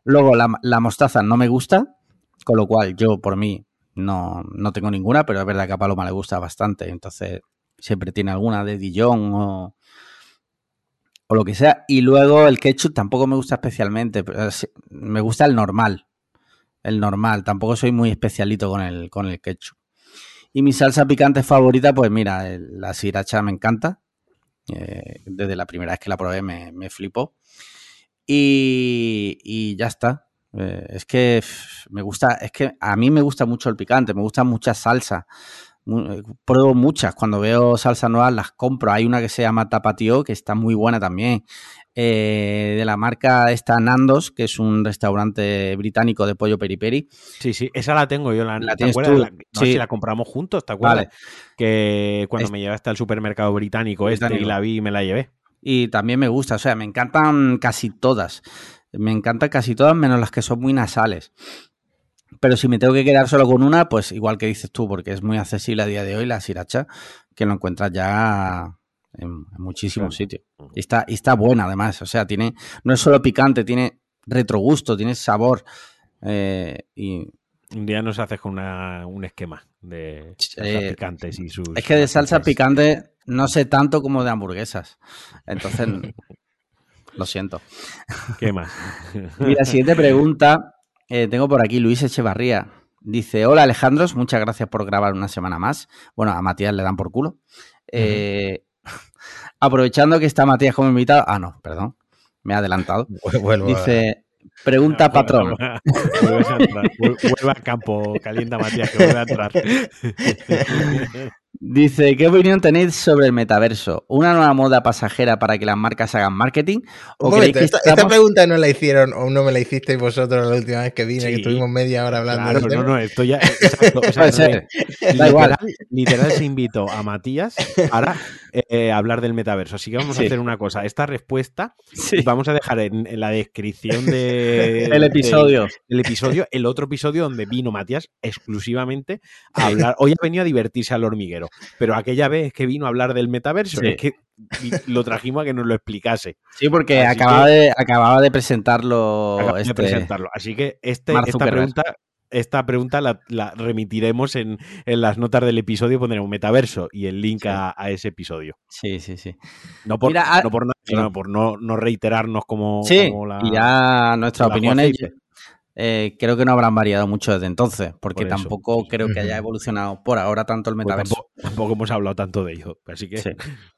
Luego, la, la mostaza no me gusta, con lo cual yo por mí no, no tengo ninguna, pero es verdad que a Paloma le gusta bastante. Entonces, siempre tiene alguna de Dijon o, o lo que sea. Y luego el ketchup tampoco me gusta especialmente. Pero me gusta el normal. El normal. Tampoco soy muy especialito con el, con el ketchup. Y mi salsa picante favorita, pues mira, la sriracha me encanta. Eh, desde la primera vez que la probé me, me flipó. Y, y, ya está. Eh, es que me gusta, es que a mí me gusta mucho el picante, me gustan muchas salsas. Eh, pruebo muchas, cuando veo salsas nuevas las compro. Hay una que se llama Tapatío, que está muy buena también. Eh, de la marca esta Nandos, que es un restaurante británico de pollo periperi. Sí, sí, esa la tengo yo. La, ¿La tú? La, no, Sí. si la compramos juntos, ¿te acuerdas? Vale. Que cuando Es- me llevaste al supermercado británico, este Británico. y la vi y me la llevé. Y también me gusta, o sea, me encantan casi todas. Me encantan casi todas, menos las que son muy nasales. Pero si me tengo que quedar solo con una, pues igual que dices tú, porque es muy accesible a día de hoy la sriracha, que lo encuentras ya en, en muchísimos Claro. sitios. Y está, y está buena además, o sea, tiene, no es solo picante, tiene retrogusto, tiene sabor. eh, y Un día nos haces con una- un esquema de salsas Eh, picantes y sus. es que de salsa matices. picante no sé tanto como de hamburguesas. Entonces, lo siento. ¿Qué más? Mira, siguiente pregunta. eh, tengo por aquí Luis Echevarría. Dice, hola Alejandros, muchas gracias por grabar una semana más. Bueno, a Matías le dan por culo. Eh, aprovechando que está Matías como invitado. Ah, no, perdón. Me he adelantado. Vuelvo a- Dice, pregunta patrón. A Vuelve al campo, calienta Matías, que vuelve a entrar. Dice, ¿qué opinión tenéis sobre el metaverso? ¿Una nueva moda pasajera para que las marcas hagan marketing? Un ¿O momento, creéis que esta, pregunta no la hicieron o no me la hicisteis vosotros la última vez que vine, que estuvimos media hora hablando Claro, no, no, esto ya. Exacto, o sea, literal, Da igual. literal se invitó a Matías para eh, hablar del metaverso. Así que vamos Sí. a hacer una cosa. Esta respuesta Sí. vamos a dejar en, en la descripción de, El episodio. de- del episodio, el otro episodio donde vino Matías exclusivamente a hablar. Hoy ha venido a divertirse al hormiguero, pero aquella vez que vino a hablar del metaverso, Sí. es que lo trajimos a que nos lo explicase. Sí, porque Así acababa, de, acababa de presentarlo. De este- presentarlo. Así que este, esta pregunta, esta pregunta la, la remitiremos en, en las notas del episodio, pondremos metaverso y el link Sí. a, a ese episodio. Sí, sí, sí. No por, Mira, ah- no por nada, sino por no, no reiterarnos como, Sí, como la. y ya nuestras opiniones Juan eh, creo que no habrán variado mucho desde entonces, porque Por tampoco creo que haya evolucionado por ahora tanto el Pues metaverso. tampoco, tampoco hemos hablado tanto de ello. Así que Sí.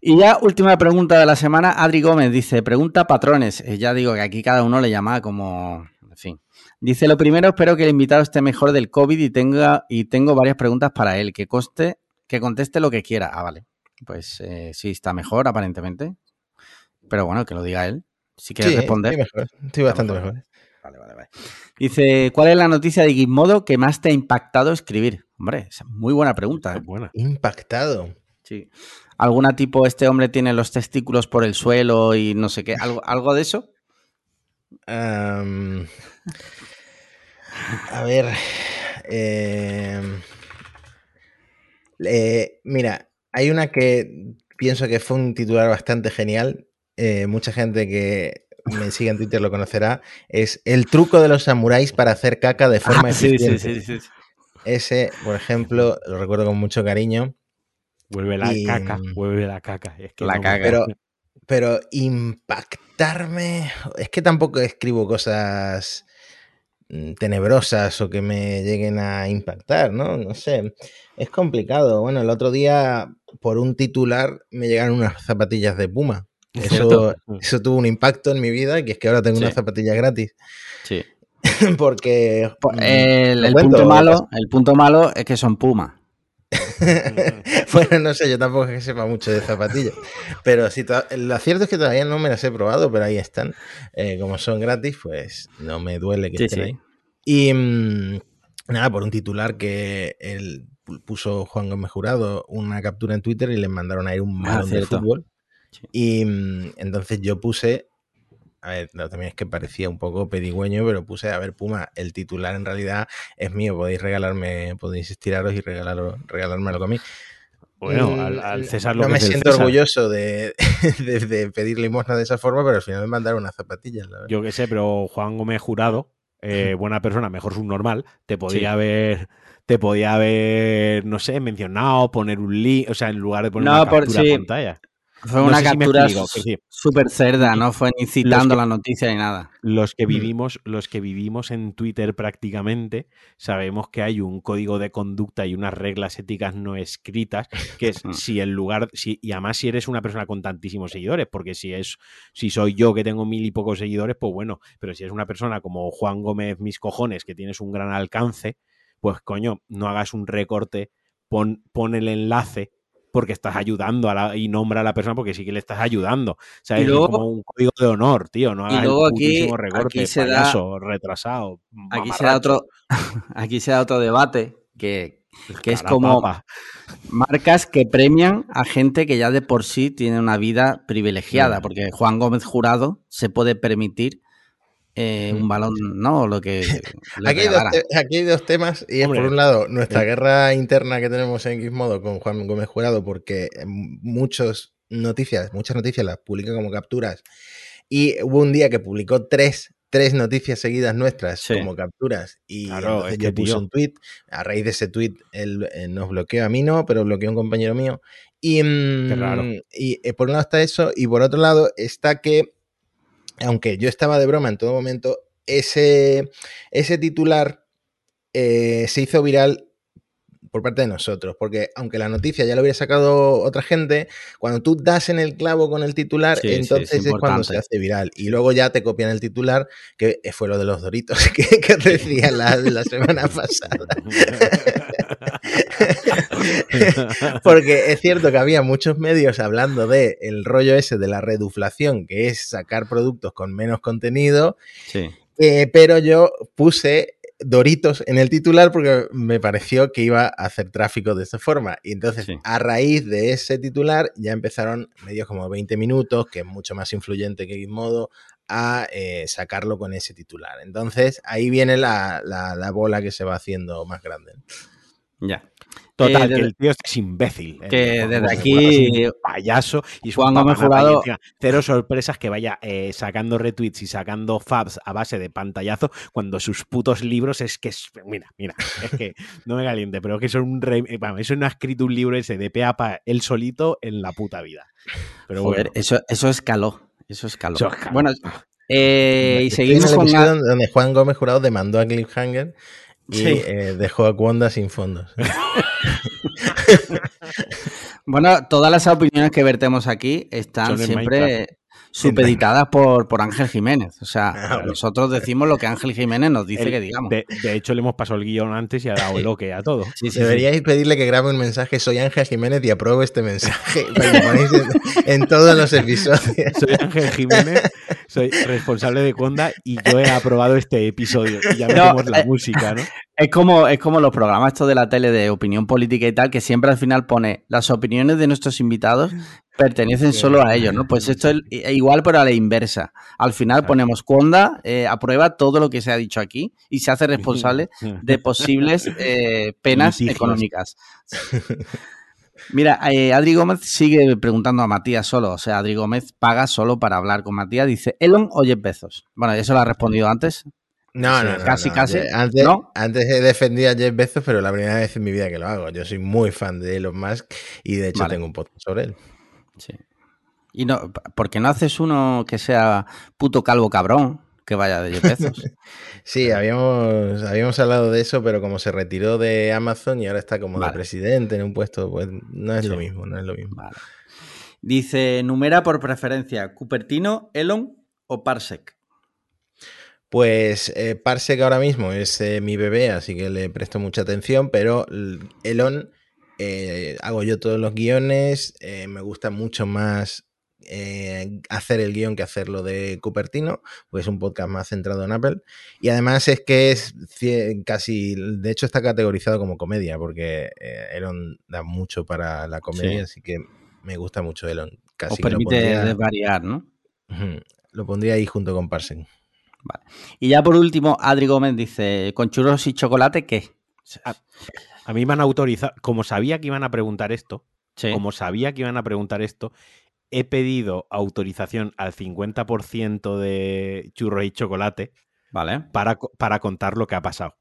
Y ya, última pregunta de la semana, Adri Gómez dice, pregunta patrones. Eh, ya digo que aquí cada uno le llama como, en fin. Dice, lo primero, espero que el invitado esté mejor del COVID y tenga y tengo varias preguntas para él, que coste, que conteste lo que quiera. Ah, vale. Pues eh, sí, está mejor aparentemente. Pero bueno, que lo diga él. Si quiere Sí, responder. estoy mejor, estoy bastante mejor. mejor. Vale, vale, vale. Dice, ¿cuál es la noticia de Gizmodo que más te ha impactado escribir? Hombre, esa es muy buena pregunta. ¿eh? buena. Impactado. Sí. ¿Alguna tipo, este hombre tiene los testículos por el suelo y no sé qué? ¿Algo, algo de eso? A ver. em, eh, mira, hay una que pienso que fue un titular bastante genial. eh, mucha gente que me sigue en Twitter lo conocerá. Es el truco de los samuráis para hacer caca de forma Ah, sí, sí, eficiente. sí, sí. Ese, por ejemplo, lo recuerdo con mucho cariño. Vuelve la Y- caca, vuelve la caca. Es que La no caca. Pero, pero impactarme. Es que tampoco escribo cosas mm, tenebrosas o que me lleguen a impactar, ¿no? No sé. Es complicado. Bueno, el otro día, por un titular, me llegaron unas zapatillas de Puma. Eso, tuvo un impacto en mi vida, que es que ahora tengo Sí. unas zapatillas gratis. Sí. porque mm, el, punto malo, el punto malo es que son Puma. bueno, no sé, yo tampoco es que sepa mucho de zapatillas. Pero si lo cierto es que todavía no me las he probado, pero ahí están. Eh, como son gratis, pues no me duele que estén ahí. Y mm, nada, por un titular que él puso Juan Gómez Jurado una captura en Twitter y le mandaron ahí un ah, balón de fútbol. Y mm, entonces yo puse a ver, también es que parecía un poco pedigüeño, pero puse, a ver, Puma, el titular en realidad es mío, podéis regalarme, podéis estiraros y regalarlo, regalármelo a mí. Bueno, al, César lo no me siento orgulloso de, de, pedir limosna de esa forma, pero al final me mandaron unas zapatillas. Yo qué sé, pero Juan Gómez Jurado, eh, buena persona, mejor subnormal, te podía haber te podía haber, no sé, mencionado, poner un link, o sea, en lugar de poner una captura pantalla. Fue una captura súper cerda, no fue ni citando la noticia ni nada. Los que, mm. vivimos, los que vivimos en Twitter prácticamente sabemos que hay un código de conducta y unas reglas éticas no escritas, que es si en lugar, si, y además si eres una persona con tantísimos seguidores, porque si es, si soy yo que tengo mil y pocos seguidores, pues bueno, pero si es una persona como Juan Gómez Mis Cojones, que tienes un gran alcance, pues coño, no hagas un recorte, pon, pon el enlace porque estás ayudando a la, y nombra a la persona porque sí que le estás ayudando. O sea, es como un código de honor, tío. No y luego aquí, recorte, se da, retrasado. Aquí se, da otro, aquí se da otro debate que, que es como marcas que premian a gente que ya de por sí tiene una vida privilegiada, porque Juan Gómez Jurado se puede permitir eh, un balón, ¿no? Lo que. aquí, hay dos, temas, y es por un lado nuestra guerra interna que tenemos en Gizmodo con Juan Gómez Jurado, porque muchas noticias, muchas noticias las publica como capturas, y hubo un día que publicó tres tres noticias seguidas nuestras como capturas y claro, yo puse un tweet, a raíz de ese tweet él eh, nos bloqueó a mí no, pero bloqueó a un compañero mío y, mm, y eh, por un lado está eso y por otro lado está que aunque yo estaba de broma en todo momento, ese, ese titular eh, se hizo viral por parte de nosotros, porque aunque la noticia ya la hubiera sacado otra gente, cuando tú das en el clavo con el titular, entonces es, cuando se hace viral. Y luego ya te copian el titular, que fue lo de los doritos que, que decía la, la semana pasada. Porque es cierto que había muchos medios hablando de el rollo ese de la reduflación, que es sacar productos con menos contenido. Eh, pero yo puse Doritos en el titular porque me pareció que iba a hacer tráfico de esta forma. Y entonces, a raíz de ese titular, ya empezaron medios como 20 minutos, que es mucho más influyente que Gizmodo, a eh, sacarlo con ese titular. Entonces, ahí viene la, la bola que se va haciendo más grande. Ya. Total, eh, que el tío es imbécil. Que desde aquí. payaso y es Juan Gómez Jurado. Cero sorpresas que vaya eh, sacando retweets y sacando fabs a base de pantallazo cuando sus putos libros es que. mira, mira, es que no me caliente, pero que son un. Eh, eso no ha escrito un libro ese de peapa él solito en la puta vida. Pero Joder, eso, eso escaló. Eso escaló. Eso Bueno, y seguimos con. Donde Juan Gómez Jurado demandó a Cliffhanger y eh, dejó a Wanda sin fondos. bueno, todas las opiniones que vertemos aquí están siempre supeditadas por, por Ángel Jiménez. O sea, ah, nosotros decimos lo que Ángel Jiménez nos dice que digamos. De, hecho, le hemos pasado el guion antes y ha dado el ok a todo. Deberíais pedirle que grabe un mensaje, soy Ángel Jiménez y apruebo este mensaje. en, todos los episodios. Soy Ángel Jiménez, soy responsable de Conda y yo he aprobado este episodio. Y ya metemos la eh, música, ¿no? Es como, es como los programas estos de la tele de opinión política y tal, que siempre al final pone las opiniones de nuestros invitados pertenecen solo a ellos, ¿no? Pues esto es igual, pero a la inversa. Al final ponemos Conda, eh, aprueba todo lo que se ha dicho aquí y se hace responsable de posibles eh, penas económicas. Mira, eh, Adri Gómez sigue preguntando a Matías solo. O sea, Adri Gómez paga solo para hablar con Matías. Dice, ¿Elon o Jeff Bezos? Bueno, eso lo ha respondido antes. No, no, Casi, casi. Antes, antes he defendido a Jeff Bezos, pero la primera vez en mi vida que lo hago. Yo soy muy fan de Elon Musk y de hecho tengo un podcast sobre él. Sí. Y no, ¿por qué no haces uno que sea puto calvo cabrón? Que vaya de Bezos. sí, habíamos, habíamos hablado de eso, pero como se retiró de Amazon y ahora está como de presidente en un puesto, pues no es lo mismo, no es lo mismo. Dice, numera por preferencia, Cupertino, Elon o Parsec. Pues eh, Parsec ahora mismo es eh, mi bebé, así que le presto mucha atención, pero Elon eh, hago yo todos los guiones, eh, me gusta mucho más hacer el guion que hacerlo de Cupertino, pues es un podcast más centrado en Apple. Y además es que es casi, de hecho está categorizado como comedia, porque Elon da mucho para la comedia, así que me gusta mucho Elon. Casi Os permite variar, ¿no? Lo pondría ahí junto con Parsen. Vale. Y ya por último, Adri Gómez dice, ¿con churros y chocolate qué? A mí me han autorizado, como sabía que iban a preguntar esto, como sabía que iban a preguntar esto, he pedido autorización al 50% de churros y chocolate vale. para, para contar lo que ha pasado.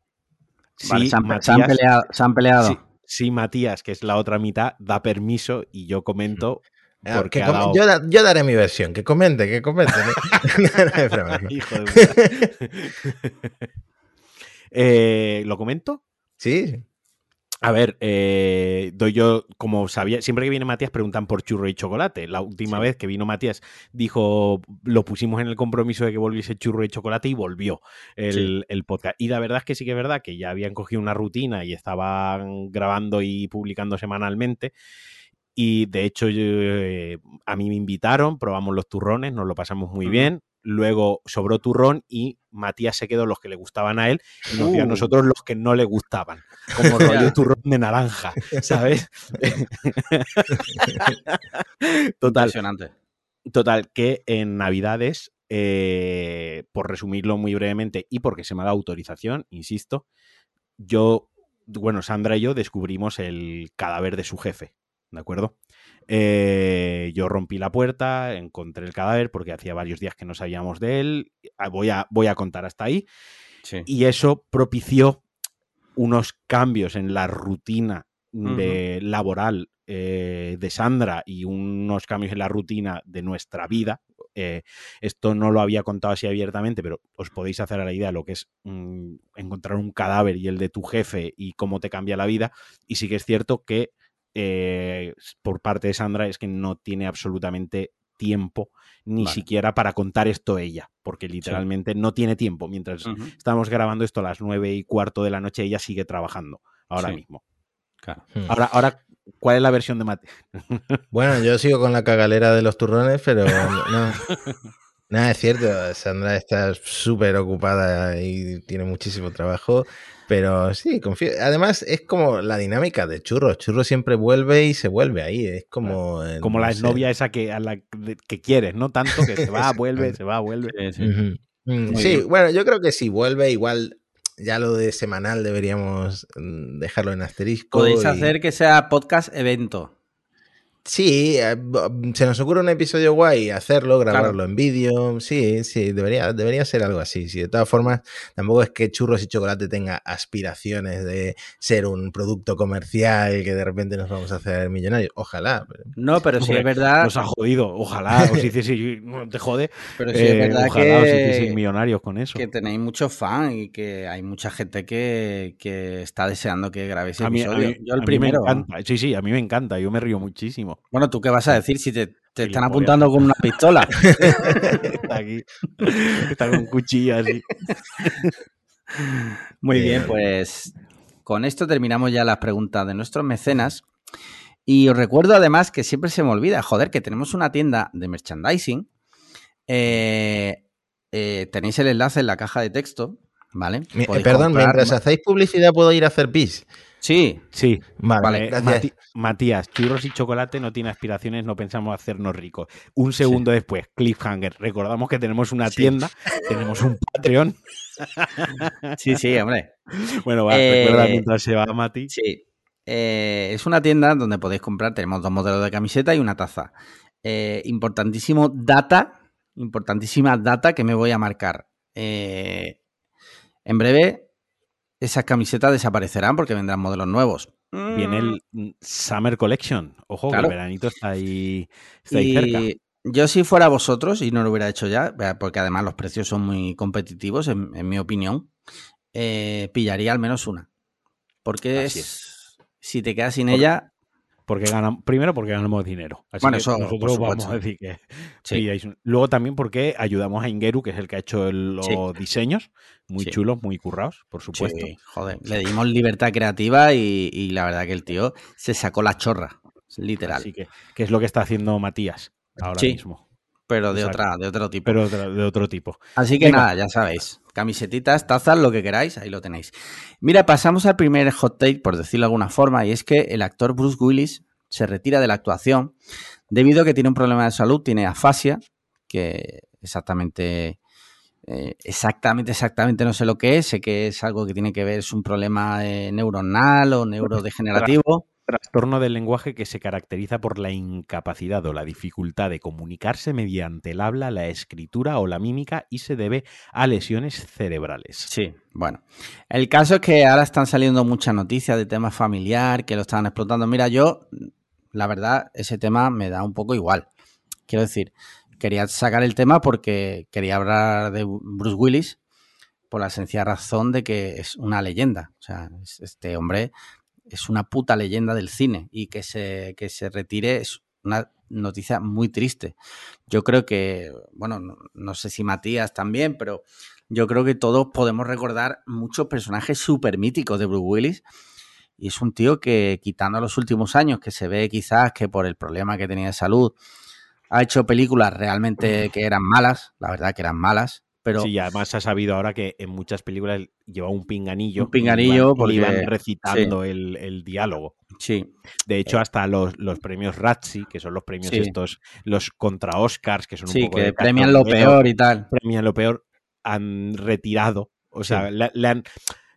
Sí, se, han, peleado. Sí, Matías, que es la otra mitad, da permiso y yo comento. Ah, porque yo, daré mi versión, que comente, que comente. Hijo de eh, ¿Lo comento? Sí. A ver, eh, doy yo, como sabía, siempre que viene Matías preguntan por churro y chocolate. La última vez que vino Matías dijo, lo pusimos en el compromiso de que volviese churro y chocolate y volvió el, podcast. Y la verdad es que sí que es verdad que ya habían cogido una rutina y estaban grabando y publicando semanalmente. Y de hecho, eh, a mí me invitaron, probamos los turrones, nos lo pasamos muy bien luego sobró turrón y Matías se quedó los que le gustaban a él y nos dio a nosotros los que no le gustaban, como rollo turrón de naranja, ¿sabes? total. Total, que en Navidades, eh, por resumirlo muy brevemente y porque se me ha dado autorización, insisto, yo, bueno, Sandra y yo descubrimos el cadáver de su jefe, ¿de acuerdo? Eh, yo rompí la puerta, encontré el cadáver porque hacía varios días que no sabíamos de él. Ah, voy a, voy a contar hasta ahí. Y eso propició unos cambios en la rutina de, laboral eh, de Sandra y unos cambios en la rutina de nuestra vida. Eh, esto no lo había contado así abiertamente, pero os podéis hacer a la idea de lo que es mm, encontrar un cadáver y el de tu jefe y cómo te cambia la vida. Y sí que es cierto que eh, por parte de Sandra es que no tiene absolutamente tiempo ni siquiera para contar esto ella, porque literalmente no tiene tiempo. Mientras estamos grabando esto a las nueve y cuarto de la noche, ella sigue trabajando ahora mismo. Hmm. Ahora, ahora, ¿cuál es la versión de Mate? bueno, yo sigo con la cagalera de los turrones, pero no. Nada, es cierto, Sandra está súper ocupada y tiene muchísimo trabajo. Pero sí, confío. Además, es como la dinámica de Churro. Churro siempre vuelve y se vuelve ahí. Es como. como la exnovia esa que, a la que quieres, ¿no? Tanto que se va, vuelve, se va, vuelve. Sí, mm, bueno, yo creo que si vuelve, igual ya lo de semanal deberíamos mm, dejarlo en asterisco. Podéis hacer que sea podcast evento. Sí, eh, se nos ocurre un episodio guay, hacerlo, grabarlo en vídeo. Sí, sí, debería, debería ser algo así. Sí, de todas formas, tampoco es que Churros y Chocolate tenga aspiraciones de ser un producto comercial que de repente nos vamos a hacer millonarios. Ojalá. No, pero sí es verdad. Nos ha jodido. Ojalá. o si hiciese, te jode. Pero sí es eh, verdad ojalá que, millonarios con eso. Que tenéis muchos fans y que hay mucha gente que, que está deseando que grabéis episodio. Yo el primero. Sí, sí, a mí me encanta. Yo me río muchísimo. Bueno, ¿tú qué vas a decir si te, están apuntando con una pistola? está aquí. Está con cuchilla así. Muy bien, pues con esto terminamos ya las preguntas de nuestros mecenas. Y os recuerdo además que siempre se me olvida, joder, que tenemos una tienda de merchandising. Eh, eh, tenéis el enlace en la caja de texto, ¿vale? perdón, mientras hacéis publicidad puedo ir a hacer pis. Sí. Sí. Vale, Matías, churros y chocolate no tiene aspiraciones, no pensamos hacernos ricos. Un segundo después, cliffhanger. Recordamos que tenemos una tienda, tenemos un Patreon. Sí, sí, hombre. Bueno, va, recuerda eh, mientras se va Mati. Sí. Eh, es una tienda donde podéis comprar, tenemos dos modelos de camiseta y una taza. Eh, importantísimo data, importantísima data que me voy a marcar. en breve esas camisetas desaparecerán porque vendrán modelos nuevos. Viene el mm. Summer Collection. Ojo, que el veranito está ahí, cerca. Yo si fuera vosotros, y no lo hubiera hecho ya, porque además los precios son muy competitivos, en, mi opinión, eh, pillaría al menos una. Porque si te quedas sin ella... Porque ganamos, primero porque ganamos dinero. Así Bueno, que eso, nosotros vamos a decir que Sí. Luego también porque ayudamos a Ingeru, que es el que ha hecho los Sí. diseños, muy Sí. chulos, muy currados, por supuesto. Sí, joder, le dimos libertad creativa y, y la verdad que el tío se sacó la chorra, literal. Así que, que es lo que está haciendo Matías ahora Sí. mismo. pero de exacto. otra, de otro tipo. Pero de, de otro tipo. Así que Venga. nada, ya sabéis. Camisetitas, tazas, lo que queráis, ahí lo tenéis. Mira, pasamos al primer hot take, por decirlo de alguna forma, y es que el actor Bruce Willis se retira de la actuación debido a que tiene un problema de salud, tiene afasia, que exactamente, eh, exactamente, exactamente no sé lo que es, sé que es algo que tiene que ver, es un problema eh, neuronal o neurodegenerativo. Trastorno del lenguaje que se caracteriza por la incapacidad o la dificultad de comunicarse mediante el habla, la escritura o la mímica y se debe a lesiones cerebrales. Sí, bueno. El caso es que ahora están saliendo muchas noticias de tema familiar, que lo están explotando. Mira, yo, la verdad, ese tema me da un poco igual. Quiero decir, quería sacar el tema porque quería hablar de Bruce Willis por la sencilla razón de que es una leyenda. O sea, es- este hombre es una puta leyenda del cine y que se, que se retire es una noticia muy triste. Yo creo que, bueno, no, no sé si Matías también, pero yo creo que todos podemos recordar muchos personajes súper míticos de Bruce Willis. Y es un tío que, quitando los últimos años, que se ve quizás que por el problema que tenía de salud, ha hecho películas realmente que eran malas, la verdad que eran malas, pero Sí, y además se ha sabido ahora que en muchas películas lleva un pinganillo. Un pinganillo le iban, porque- iban recitando el, el diálogo. sí, De hecho, hasta los, los premios Razzie, que son los premios Sí. estos, los contra Oscars, que son un sí, poco que premian lo peor y tal. premian lo peor, han retirado. O sea, le han,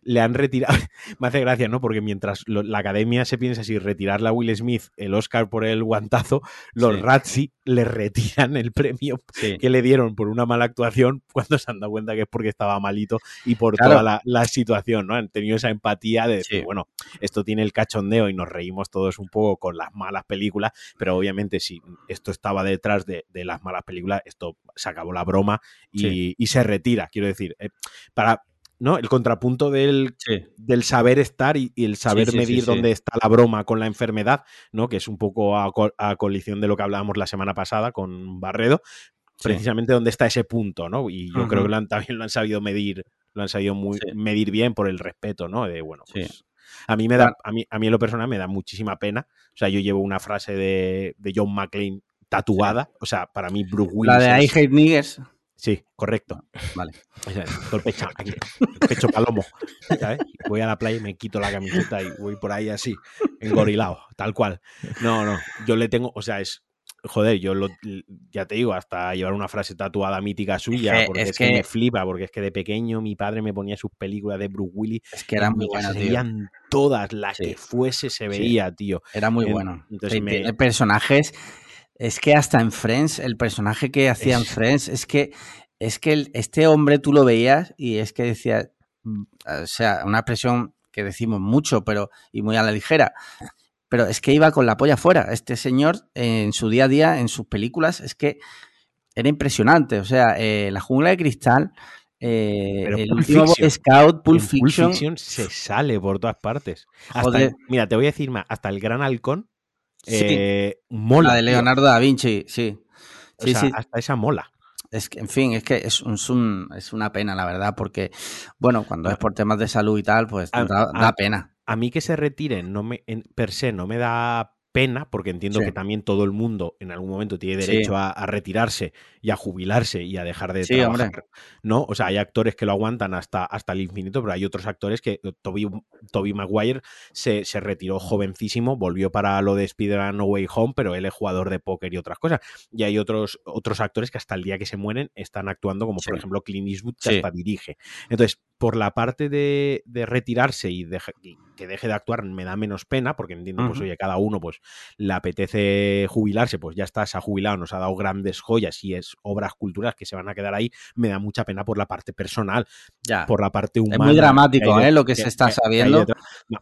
le han retirado. Me hace gracia, ¿no? Porque mientras lo- la academia se piensa si retirarle a Will Smith el Oscar por el guantazo, los Sí. Razzie le retiran el premio Sí. que le dieron por una mala actuación cuando se han dado cuenta que es porque estaba malito y por Claro. toda la, la situación, ¿no? Han tenido esa empatía de decir, Sí. bueno, esto tiene el cachondeo y nos reímos todos un poco con las malas películas, pero obviamente si esto estaba detrás de, de las malas películas, esto se acabó la broma y se retira, quiero decir, eh, para... ¿no? El contrapunto del, Sí. del saber estar y, y el saber sí, medir dónde está la broma con la enfermedad, ¿no? Que es un poco a, a colisión de lo que hablábamos la semana pasada con Barredo, precisamente dónde está ese punto, ¿no? Y yo creo que lo han- también lo han sabido medir, lo han sabido muy, medir bien por el respeto, ¿no? De bueno, pues a mí me da, a mí, a mí en lo personal me da muchísima pena. O sea, yo llevo una frase de, de John McClane tatuada. O sea, para mí Bruce Willis. La de I Hate Niggers. Sí, correcto. Vale. Todo el pecho, aquí, el pecho palomo. ¿sabes? Voy a la playa y me quito la camiseta y voy por ahí así, engorilado, tal cual. No, no, yo le tengo, o sea, es. Joder, yo lo, ya te digo, hasta llevar una frase tatuada mítica suya, que- porque es es, que, que- me flipa, porque es que de pequeño mi padre me ponía sus películas de Bruce Willis, Es que era y muy me buena, las tío. veían todas, las Sí. que fuese se Sí. veía, tío. Era muy En- bueno. entonces Sí, me- tiene personajes. Es que hasta en Friends, el personaje que hacía en Friends, es que, es que el- este hombre tú lo veías y es que decía, mm, o sea, una expresión que decimos mucho, pero y muy a la ligera. Pero es que iba con la polla fuera. Este señor, en su día a día, en sus películas, es que era impresionante. O sea, eh, La Jungla de Cristal, eh, el Pulp último Fiction. Scout, Pulp En Fiction. se sale por todas partes. Hasta, mira, te voy a decir más, hasta el Gran Halcón Sí. eh, mola. La de. Leonardo da Vinci, sí. O Sí, sea, sí. hasta esa mola. Es que, en fin, es que es, un- es un- es una pena, la verdad, porque, bueno, cuando es por temas de salud y tal, pues A- da, a- da pena. A mí que se retiren no me, en, per se no me da pena, porque entiendo Sí. que también todo el mundo en algún momento tiene Sí. derecho a, a retirarse y a jubilarse y a dejar de Sí, trabajar. hombre. ¿no? O sea, hay actores que lo aguantan hasta, hasta el infinito, pero hay otros actores que Toby, Toby Maguire se, se retiró jovencísimo, volvió para lo de Spider-Man No Way Home, pero él es jugador de póker y otras cosas. Y hay otros, otros actores que hasta el día que se mueren están actuando, como por ejemplo Clint Eastwood, que hasta dirige. Entonces, por la parte de, de retirarse y, que deje de actuar me da menos pena, porque entiendo, pues Ujú. oye, cada uno pues le apetece jubilarse, pues ya está, se ha jubilado, nos ha dado grandes joyas y es obras culturales que se van a quedar ahí, me da mucha pena por la parte personal, Ya. por la parte humana. muy dramático, que ¿eh? Lo que se está sabiendo. No,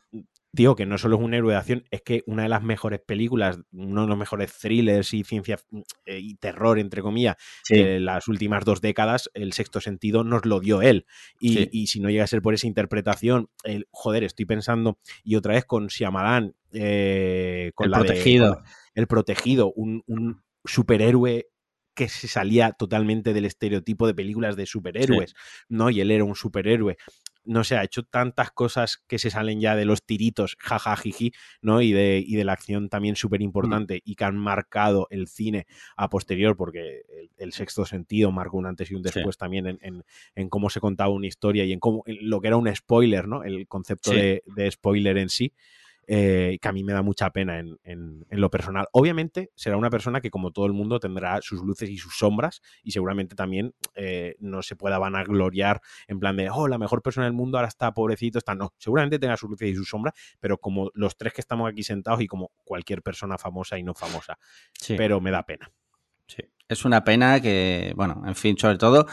tío, que no solo es un héroe de acción, es que una de las mejores películas, uno de los mejores thrillers y ciencia eh, y terror, entre comillas, de las últimas dos décadas, el sexto sentido nos lo dio él. Y, si no llega a ser por esa interpretación, el, joder, estoy pensando, y otra vez con Shyamalan, eh, con el protegido. el protegido, un, un superhéroe que se salía totalmente del estereotipo de películas de superhéroes, ¿no? Y él era un superhéroe no sé, ha hecho tantas cosas que se salen ya de los tiritos, jajajiji, ¿no? Y de, y de la acción también súper mm. importante y que han marcado el cine a posterior, porque el, sexto sentido marcó un antes y un después también en, en, cómo se contaba una historia y en cómo lo que era un spoiler, ¿no? El concepto de, de, spoiler en sí. Eh, que a mí me da mucha pena en, lo personal. Obviamente será una persona que como todo el mundo tendrá sus luces y sus sombras y seguramente también eh, no se pueda vanagloriar en plan de, oh, la mejor persona del mundo ahora está pobrecito, está, no, seguramente tenga sus luces y sus sombras, pero como los tres que estamos aquí sentados y como cualquier persona famosa y no famosa, pero me da pena. Sí, es una pena que, bueno, en fin, sobre todo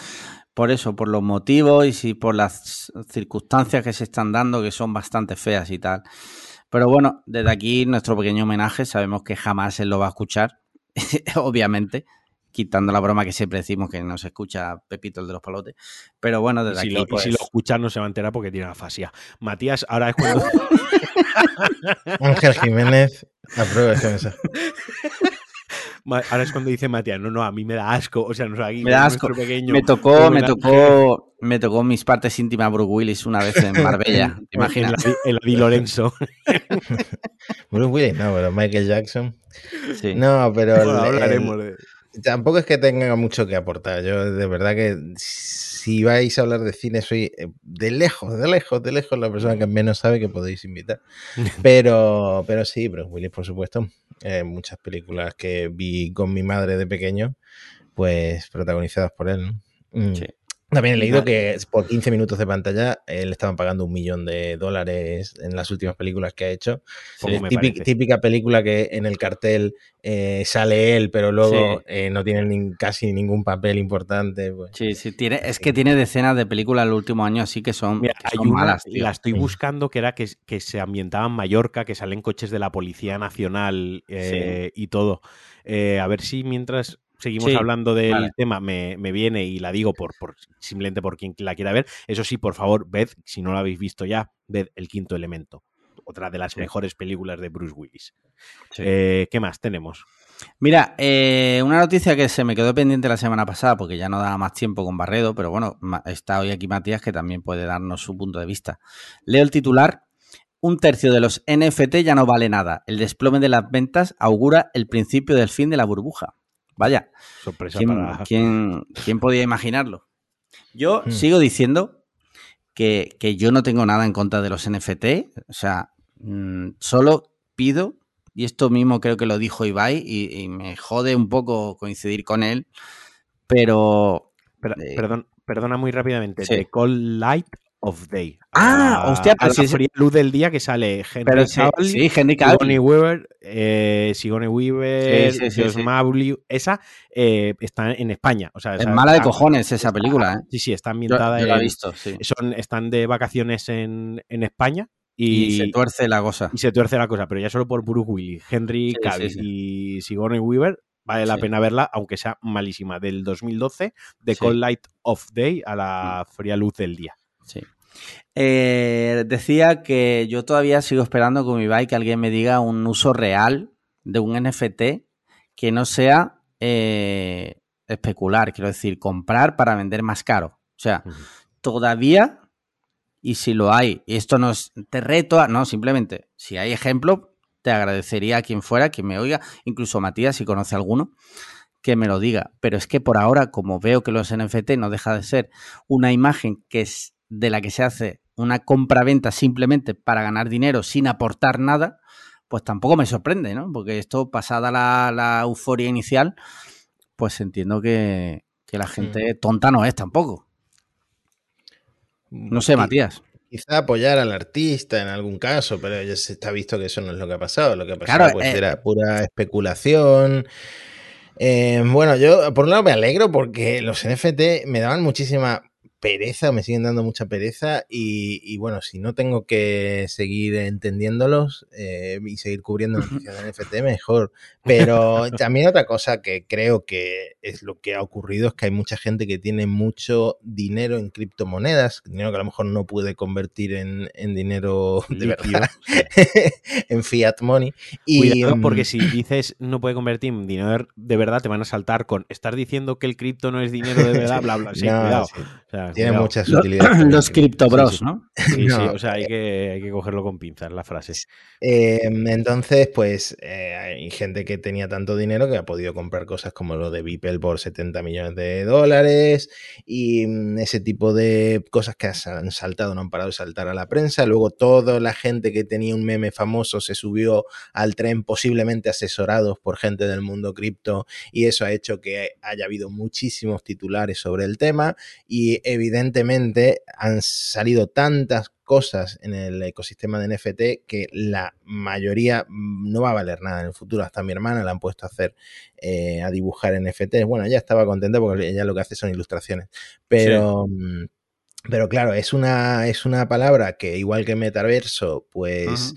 por eso, por los motivos y si por las circunstancias que se están dando, que son bastante feas y tal. Pero bueno, desde aquí nuestro pequeño homenaje, sabemos que jamás él lo va a escuchar, obviamente, quitando la broma que siempre decimos que no se escucha Pepito el de los palotes. Pero bueno, desde si aquí. Lo, Si pues lo escucha no se va a enterar porque tiene afasia. Matías, ahora es cuando. Ángel Jiménez, aprueba ese mensaje. Ahora es cuando dice Matías, no, no, a mí me da asco. O sea, no aquí, me da asco. Pequeño, me tocó, me tocó, me tocó mis partes íntimas Bruce Willis una vez en Marbella. Imagina. El Adi Lorenzo. Bruce Willis, no, pero Michael Jackson. Sí. No, pero. hablaremos de tampoco es que tenga mucho que aportar. Yo de verdad que si vais a hablar de cine soy eh, de lejos, de lejos, de lejos la persona que menos sabe que podéis invitar. Pero, pero sí, Bruce Willis, por supuesto. Eh, muchas películas que vi con mi madre de pequeño, pues protagonizadas por él. Mm. Sí. También he leído que por 15 minutos de pantalla él estaban pagando un millón de dólares en las últimas películas que ha hecho. típica, película que en el cartel eh, sale él, pero luego eh, no tiene casi ningún papel importante. Pues. Sí, sí, tiene, es que tiene decenas de películas en los últimos años así que son, malas. La estoy buscando que era que, que, se ambientaba en Mallorca, que salen coches de la Policía Nacional eh, y todo. a ver si mientras seguimos hablando del tema, me, viene y la digo por, por simplemente por quien la quiera ver. Eso sí, por favor, ved, si no lo habéis visto ya, ved El Quinto Elemento, otra de las mejores películas de Bruce Willis. Eh, ¿Qué más tenemos? Mira, eh, una noticia que se me quedó pendiente la semana pasada porque ya no daba más tiempo con Barredo, pero bueno, está hoy aquí Matías que también puede darnos su punto de vista. Leo el titular. Un tercio de los NFT ya no vale nada. El desplome de las ventas augura el principio del fin de la burbuja. Vaya. Sorpresa ¿quién, para... ¿quién, podía imaginarlo? Yo hmm. sigo diciendo que, yo no tengo nada en contra de los NFT. O sea, mm, solo pido, y esto mismo creo que lo dijo Ibai, y, me jode un poco coincidir con él, pero... Eh, perdón, perdona muy rápidamente. The Call Light of Day. Ah, hostia, pero la fría luz del día que sale Henry Cavill, sí, Henry. Sigourney Weaver, eh, Sigourney Weaver, sí, esa eh, está en España. O sea, es mala de cojones esa película, ¿eh? Sí, sí, está ambientada. Yo, la he visto, sí. Son, están de vacaciones en, en España. Y, se tuerce la cosa. Y se tuerce la cosa, pero ya solo por Bruce Willis, Henry Cavill y Sigourney Weaver vale la pena verla, aunque sea malísima, del 2012, de Cold Light of Day a la fría luz del día. Sí. Eh, decía que yo todavía sigo esperando con mi bike que alguien me diga un uso real de un NFT que no sea eh, especular, quiero decir, comprar para vender más caro. O sea, todavía, y si lo hay, y esto no es, te reto, no, simplemente, si hay ejemplo, te agradecería a quien fuera, quien me oiga, incluso Matías, si conoce alguno, que me lo diga. Pero es que por ahora, como veo que los NFT no deja de ser una imagen que es de la que se hace una compra-venta simplemente para ganar dinero sin aportar nada, pues tampoco me sorprende, ¿no? Porque esto, pasada la, euforia inicial, pues entiendo que, la gente mm. tonta no es tampoco. No sé, Matías. Quizá apoyar al artista en algún caso, pero ya se está visto que eso no es lo que ha pasado. Lo que ha pasado pues, eh, era pura especulación. Eh, bueno, yo por un lado me alegro porque los NFT me daban muchísima pereza, me siguen dando mucha pereza y, bueno, si no tengo que seguir entendiéndolos eh, y seguir cubriendo noticias de NFT, mejor. Pero también otra cosa que creo que es lo que ha ocurrido es que hay mucha gente que tiene mucho dinero en criptomonedas, dinero que a lo mejor no puede convertir en, dinero de verdad, en fiat money. Y, porque mm, si dices no puede convertir en dinero de verdad, te van a saltar con estar diciendo que el cripto no es dinero de verdad, bla, bla. Sí, cuidado. Tiene muchas utilidades. Los, criptobros, ¿no? Sí, sí, o sea, hay que, hay que cogerlo con pinzas la frase. Em, entonces, pues eh, hay gente que tenía tanto dinero que ha podido comprar cosas como lo de Beeple por 70 millones de dólares y mm, ese tipo de cosas que han saltado, no han parado de saltar a la prensa. Luego toda la gente que tenía un meme famoso se subió al tren posiblemente asesorados por gente del mundo cripto y eso ha hecho que haya habido muchísimos titulares sobre el tema y evidentemente han salido tantas cosas en el ecosistema de NFT que la mayoría mm, no va a valer nada en el futuro. Hasta mi hermana la han puesto a hacer, eh, a dibujar NFTs. Bueno, ella estaba contenta porque ella lo que hace son ilustraciones. Pero, mm, pero claro, es una, es una palabra que igual que metaverso, pues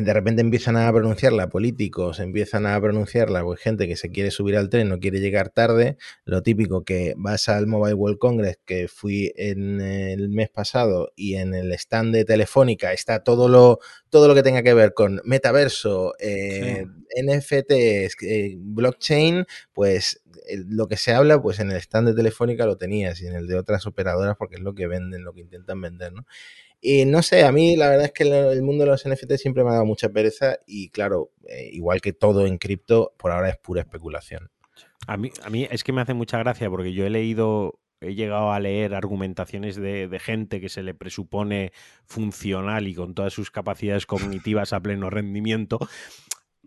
de repente empiezan a pronunciarla políticos, empiezan a pronunciarla pues, gente que se quiere subir al tren, no quiere llegar tarde, lo típico que vas al Mobile World Congress, que fui en el mes pasado, y en el stand de Telefónica está todo lo, todo lo que tenga que ver con metaverso, eh, NFTs, eh, blockchain, pues lo que se habla, pues en el stand de Telefónica lo tenías y en el de otras operadoras porque es lo que venden, lo que intentan vender, ¿no? Y no sé, a mí la verdad es que el mundo de los NFT siempre me ha dado mucha pereza y claro, eh, igual que todo en cripto, por ahora es pura especulación. A mí, a mí es que me hace mucha gracia porque yo he leído, he llegado a leer argumentaciones de, de gente que se le presupone funcional y con todas sus capacidades cognitivas a pleno rendimiento,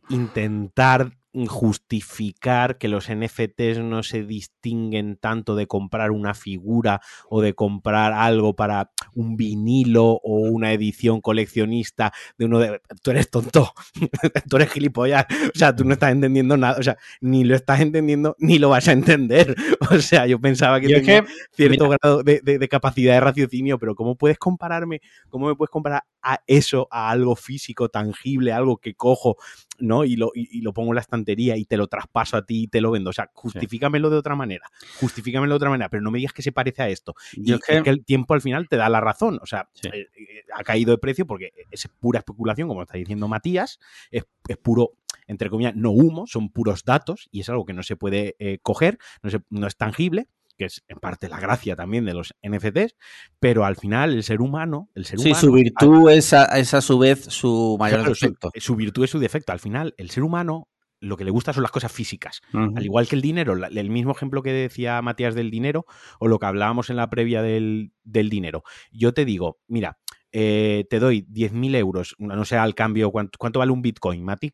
intentar justificar que los NFTs no se distinguen tanto de comprar una figura o de comprar algo para un vinilo o una edición coleccionista de uno de... Tú eres tonto, tú eres gilipollas, o sea, tú no estás entendiendo nada, o sea, ni lo estás entendiendo ni lo vas a entender. O sea, yo pensaba que tenía cierto grado de, de, capacidad de raciocinio, pero ¿cómo puedes compararme, cómo me puedes comparar a eso, a algo físico, tangible, algo que cojo, ¿no? Y lo, y, lo pongo en la estantería y te lo traspaso a ti y te lo vendo. O sea, justifícamelo de otra manera. Justifícamelo de otra manera, pero no me digas que se parece a esto. Y es que... el tiempo al final te da la razón. O sea, eh, eh, ha caído de precio porque es pura especulación, como está diciendo Matías, es, puro entre comillas, no humo, son puros datos y es algo que no se puede eh, coger, no, no es tangible que es en parte la gracia también de los NFTs, pero al final el ser humano, el ser sí, su virtud es a, su vez su mayor defecto. Su, virtud es su defecto. Al final, el ser humano lo que le gusta son las cosas físicas. Al igual que el dinero, el mismo ejemplo que decía Matías del dinero, o lo que hablábamos en la previa del, dinero. Yo te digo, mira, eh, te doy 10.000 euros, no sé al cambio, ¿cuánto, ¿cuánto vale un Bitcoin, Mati?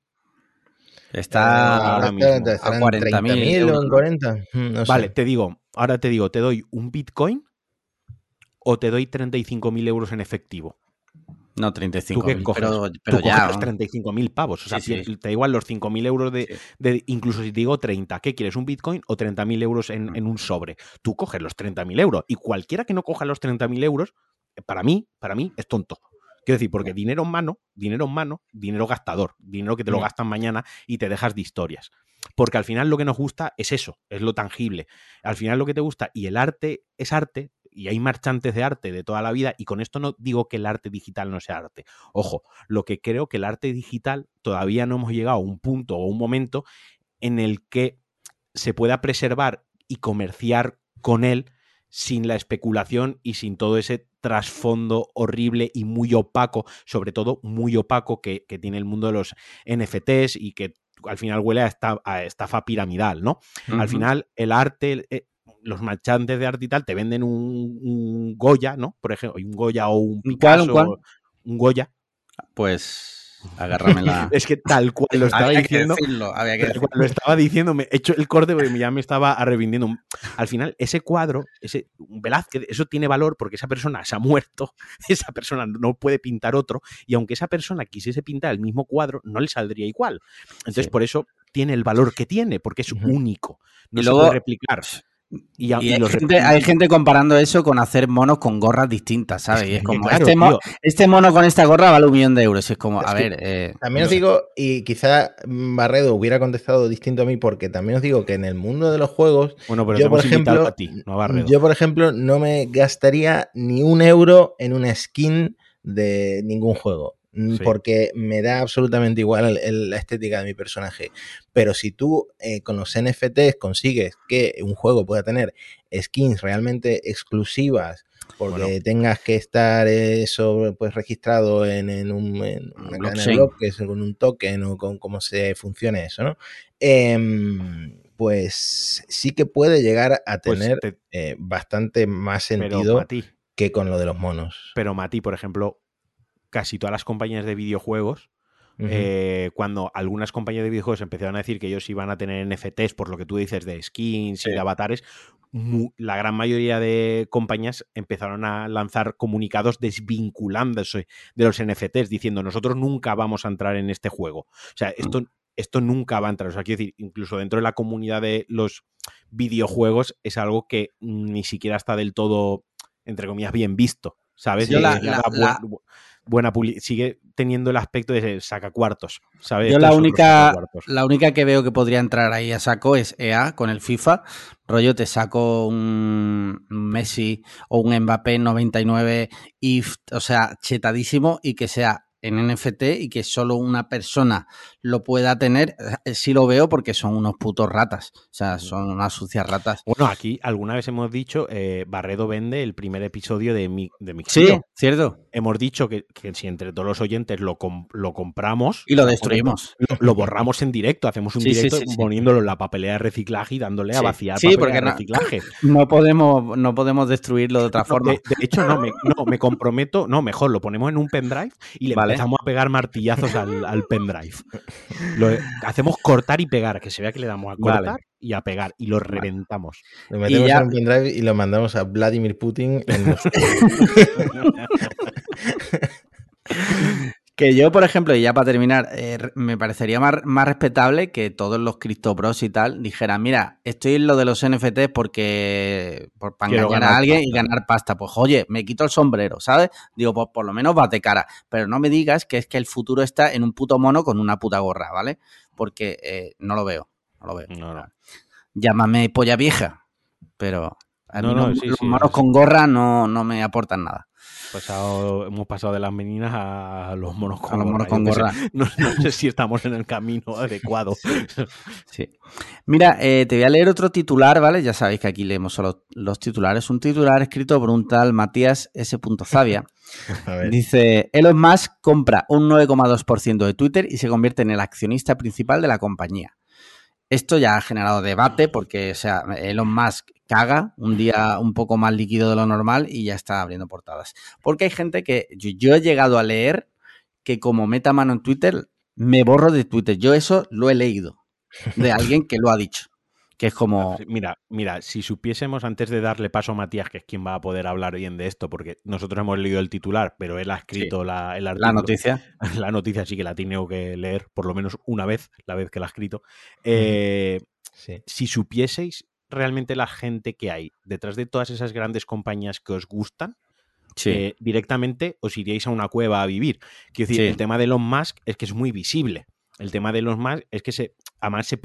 Está eh, ahora mismo a 40.000 o en 40. Mm, vale, te digo, ahora te digo, ¿te doy un Bitcoin o te doy 35.000 euros en efectivo? No, 35.000, pero, pero tú ya. 35.000 pavos. O sea, te da igual los 5.000 euros de, Incluso si te digo 30, ¿qué quieres? ¿Un Bitcoin o 30.000 euros en, en, un sobre? Tú coges los 30.000 euros. Y cualquiera que no coja los 30.000 euros, para mí, para mí, es tonto. Quiero decir, porque dinero en mano, dinero en mano, dinero gastador, dinero que te lo mm. gastan mañana y te dejas de historias. Porque al final lo que nos gusta es eso, es lo tangible. Al final lo que te gusta, y el arte es arte, y hay marchantes de arte de toda la vida, y con esto no digo que el arte digital no sea arte. Ojo, lo que creo que el arte digital todavía no hemos llegado a un punto o un momento en el que se pueda preservar y comerciar con él sin la especulación y sin todo ese trasfondo horrible y muy opaco, sobre todo muy opaco que, tiene el mundo de los NFTs y que al final huele a, estafa, piramidal, ¿no? Al final el arte, eh, los marchantes de arte y tal te venden un, Goya, ¿no? Por ejemplo, un Goya o un Picasso, un Goya. Pues Agárramela. es que tal cual lo estaba diciendo. lo estaba diciendo, me he hecho el corte porque ya me estaba arrepintiendo. Al final, ese cuadro, ese Velázquez, eso tiene valor porque esa persona se ha muerto, esa persona no puede pintar otro, y aunque esa persona quisiese pintar el mismo cuadro, no le saldría igual. Entonces, por eso tiene el valor que tiene, porque es único. No y se luego, puede replicar. Y, hay, gente, comparando eso con hacer monos con gorras distintas, ¿sabes? y es como, este, este, mono con esta gorra vale un millón de euros. Y es como, a ver. Eh, también os digo, y quizá Barredo hubiera contestado distinto a mí, porque también os digo que en el mundo de los juegos. Bueno, pero yo, por ejemplo, a ti, no Barredo. Yo, por ejemplo, no me gastaría ni un euro en una skin de ningún juego. Mm, porque me da absolutamente igual la estética de mi personaje. Pero si tú eh, con los NFTs consigues que un juego pueda tener skins realmente exclusivas, porque tengas que estar eso pues registrado en, un, una cadena de bloques, con un token o con cómo se funcione eso, ¿no? Em, pues sí que puede llegar a pues tener eh, bastante más sentido que con lo de los monos. Pero Mati, por ejemplo, casi todas las compañías de videojuegos, eh, cuando algunas compañías de videojuegos empezaron a decir que ellos iban a tener NFTs, por lo que tú dices, de skins y de avatares, la gran mayoría de compañías empezaron a lanzar comunicados desvinculándose de los NFTs, diciendo nosotros nunca vamos a entrar en este juego. O sea, esto, esto nunca va a entrar. O sea, quiero decir, incluso dentro de la comunidad de los videojuegos es algo que ni siquiera está del todo, entre comillas, bien visto. ¿Sabes? Buena sigue teniendo el aspecto de saca cuartos, ¿sabes? Yo la única, la única que veo que podría entrar ahí a saco es EA con el FIFA. Rollo, te saco un Messi o un Mbappé 99 y, o sea, chetadísimo y que sea en NFT y que solo una persona lo pueda tener, eh, sí lo veo porque son unos putos ratas. O sea, son unas sucias ratas. Bueno, aquí alguna vez hemos dicho, eh, Barredo vende el primer episodio de, mi, de Sí, cierto. Hemos dicho que, si entre todos los oyentes lo, lo compramos... Y lo destruimos. Lo, borramos en directo, hacemos un directo poniéndolo en la papelera de reciclaje y dándole a vaciar sí, porque de reciclaje. No, podemos, no podemos destruirlo de otra forma. De, hecho, no me, no, me comprometo, no, mejor, lo ponemos en un pendrive y le empezamos a pegar martillazos al, al pendrive. Lo hacemos cortar y pegar, que se vea que le damos a cortar y a pegar y lo reventamos. Lo metemos en un pendrive y lo mandamos a Vladimir Putin en Que yo, por ejemplo, y ya para terminar, eh, me parecería más, más, respetable que todos los criptopros y tal dijeran, mira, estoy en lo de los NFTs porque para engañar a alguien y ganar pasta. Pues oye, me quito el sombrero, ¿sabes? Digo, pues por lo menos bate cara. Pero no me digas que es que el futuro está en un puto mono con una puta gorra, ¿vale? Porque eh, no lo veo, no lo veo. Llámame polla vieja, pero los monos con gorra no, no me aportan nada hemos pasado de las meninas a los monos con, los monos con gorra. No, sé si estamos en el camino adecuado. Sí. Mira, eh, te voy a leer otro titular, ¿vale? Ya sabéis que aquí leemos solo los titulares. Un titular escrito por un tal Matías S. Zavia. Dice, Elon Musk compra un 9,2% de Twitter y se convierte en el accionista principal de la compañía. Esto ya ha generado debate porque, o sea, Elon Musk caga un día un poco más líquido de lo normal y ya está abriendo portadas. Porque hay gente que yo, he llegado a leer que como meta mano en Twitter, me borro de Twitter. Yo eso lo he leído de alguien que lo ha dicho. Que es como. Mira, mira, si supiésemos antes de darle paso a Matías, que es quien va a poder hablar bien de esto, porque nosotros hemos leído el titular, pero él ha escrito la, el artículo. La noticia. La noticia sí que la tengo que leer por lo menos una vez, la vez que la ha escrito. Eh, si supieseis realmente la gente que hay detrás de todas esas grandes compañías que os gustan, eh, directamente os iríais a una cueva a vivir. Quiero decir, el tema de Elon Musk es que es muy visible. El tema de Elon Musk es que se, además se,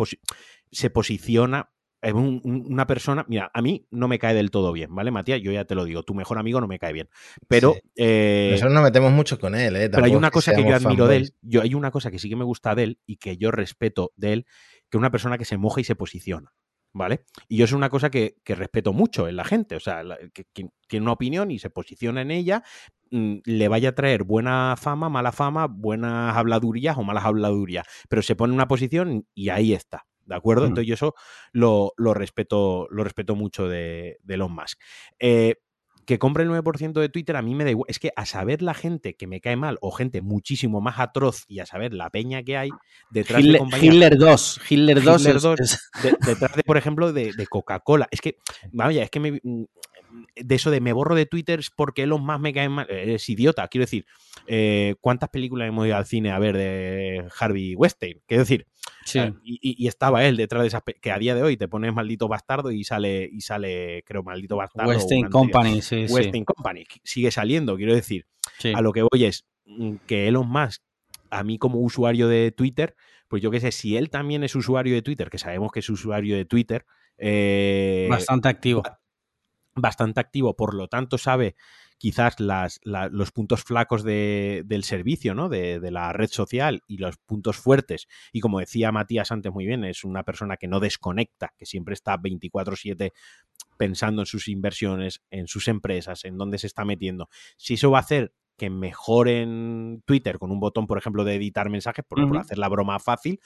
se posiciona es una persona, mira, a mí no me cae del todo bien, ¿vale, Matías? Yo ya te lo digo, tu mejor amigo no me cae bien. Pero. Eh, Nosotros nos metemos mucho con él, ¿eh? pero hay una cosa que, yo admiro de él, yo, hay una cosa que sí que me gusta de él y que yo respeto de él, que es una persona que se moja y se posiciona. ¿Vale? Y yo es una cosa que, respeto mucho en la gente, o sea, que, tiene una opinión y se posiciona en ella, mm, le vaya a traer buena fama, mala fama, buenas habladurías o malas habladurías, pero se pone en una posición y ahí está. ¿De acuerdo? Mm. Entonces yo eso lo, respeto, lo respeto mucho de, de Elon Musk. Eh, que compre el 9% de Twitter a mí me da igual. Es que a saber la gente que me cae mal o gente muchísimo más atroz y a saber la peña que hay detrás de compañías. Hitler 2. Hitler 2. detrás de, por ejemplo, de, Coca-Cola. Es que, vaya, es que me, de eso de me borro de Twitter porque los más me caen mal. Es idiota. Quiero decir, eh, ¿cuántas películas hemos ido al cine a ver de Harvey Weinstein? Quiero decir, y, estaba él detrás de esas que a día de hoy te pones maldito bastardo y sale, y sale, creo, maldito bastardo. Weinstein Company, sí. Weinstein Company. Sigue saliendo, quiero decir. A lo que voy es mm, que Elon Musk, a mí como usuario de Twitter, pues yo qué sé, si él también es usuario de Twitter, que sabemos que es usuario de Twitter. Eh, bastante activo. Bastante activo, por lo tanto sabe quizás las, los puntos flacos del servicio, ¿no? De, de, la red social y los puntos fuertes. Y como decía Matías antes muy bien, es una persona que no desconecta, que siempre está 24/7 pensando en sus inversiones, en sus empresas, en dónde se está metiendo. Si eso va a hacer que mejoren Twitter con un botón, por ejemplo, de editar mensajes, por, hacer la broma fácil,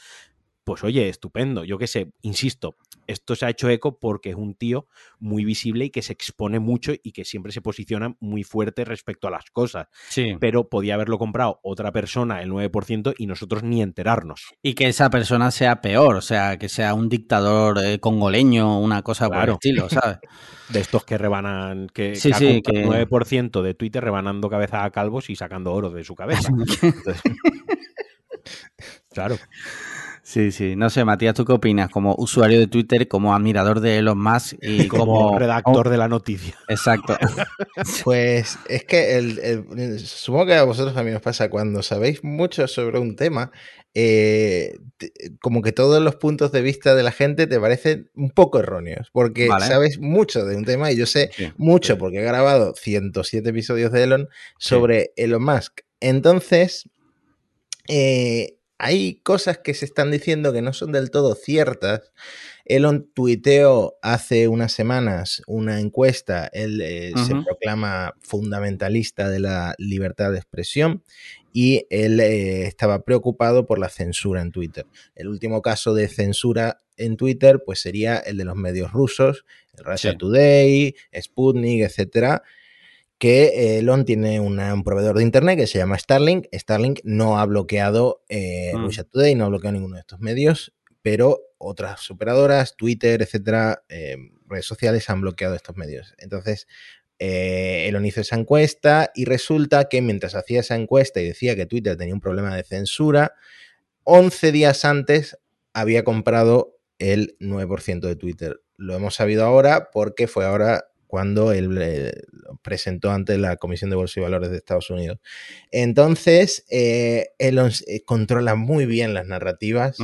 pues oye, estupendo. Yo qué sé, insisto, esto se ha hecho eco porque es un tío muy visible y que se expone mucho y que siempre se posiciona muy fuerte respecto a las cosas. Sí. Pero podía haberlo comprado otra persona, el 9%, y nosotros ni enterarnos. Y que esa persona sea peor, o sea, que sea un dictador eh, congoleño, una cosa por el estilo, ¿sabes? de estos que rebanan, que, sí, sí, que... 9% de Twitter rebanando cabeza a calvos y sacando oro de su cabeza. claro. Sí, sí. No sé, Matías, ¿tú qué opinas? Como usuario de Twitter, como admirador de Elon Musk y como, redactor de la noticia. Exacto. pues es que el, supongo que a vosotros también os pasa cuando sabéis mucho sobre un tema, eh, como que todos los puntos de vista de la gente te parecen un poco erróneos, porque sabes mucho de un tema y yo sé mucho porque he grabado 107 episodios de Elon sobre Elon Musk. Entonces, eh, hay cosas que se están diciendo que no son del todo ciertas. Elon tuiteó hace unas semanas una encuesta, él eh, se proclama fundamentalista de la libertad de expresión y él eh, estaba preocupado por la censura en Twitter. El último caso de censura en Twitter pues sería el de los medios rusos, Russia Today, Sputnik, etcétera, que Elon tiene un proveedor de internet que se llama Starlink. Starlink no ha bloqueado eh, mm. Russia Today, no ha bloqueado ninguno de estos medios, pero otras operadoras, Twitter, etcétera, eh, redes sociales han bloqueado estos medios. Entonces, eh, Elon hizo esa encuesta y resulta que mientras hacía esa encuesta y decía que Twitter tenía un problema de censura, 11 días antes había comprado el 9% de Twitter. Lo hemos sabido ahora porque fue ahora cuando él eh, presentó ante la Comisión de Bolsa y Valores de Estados Unidos. Entonces, eh, él eh, controla muy bien las narrativas.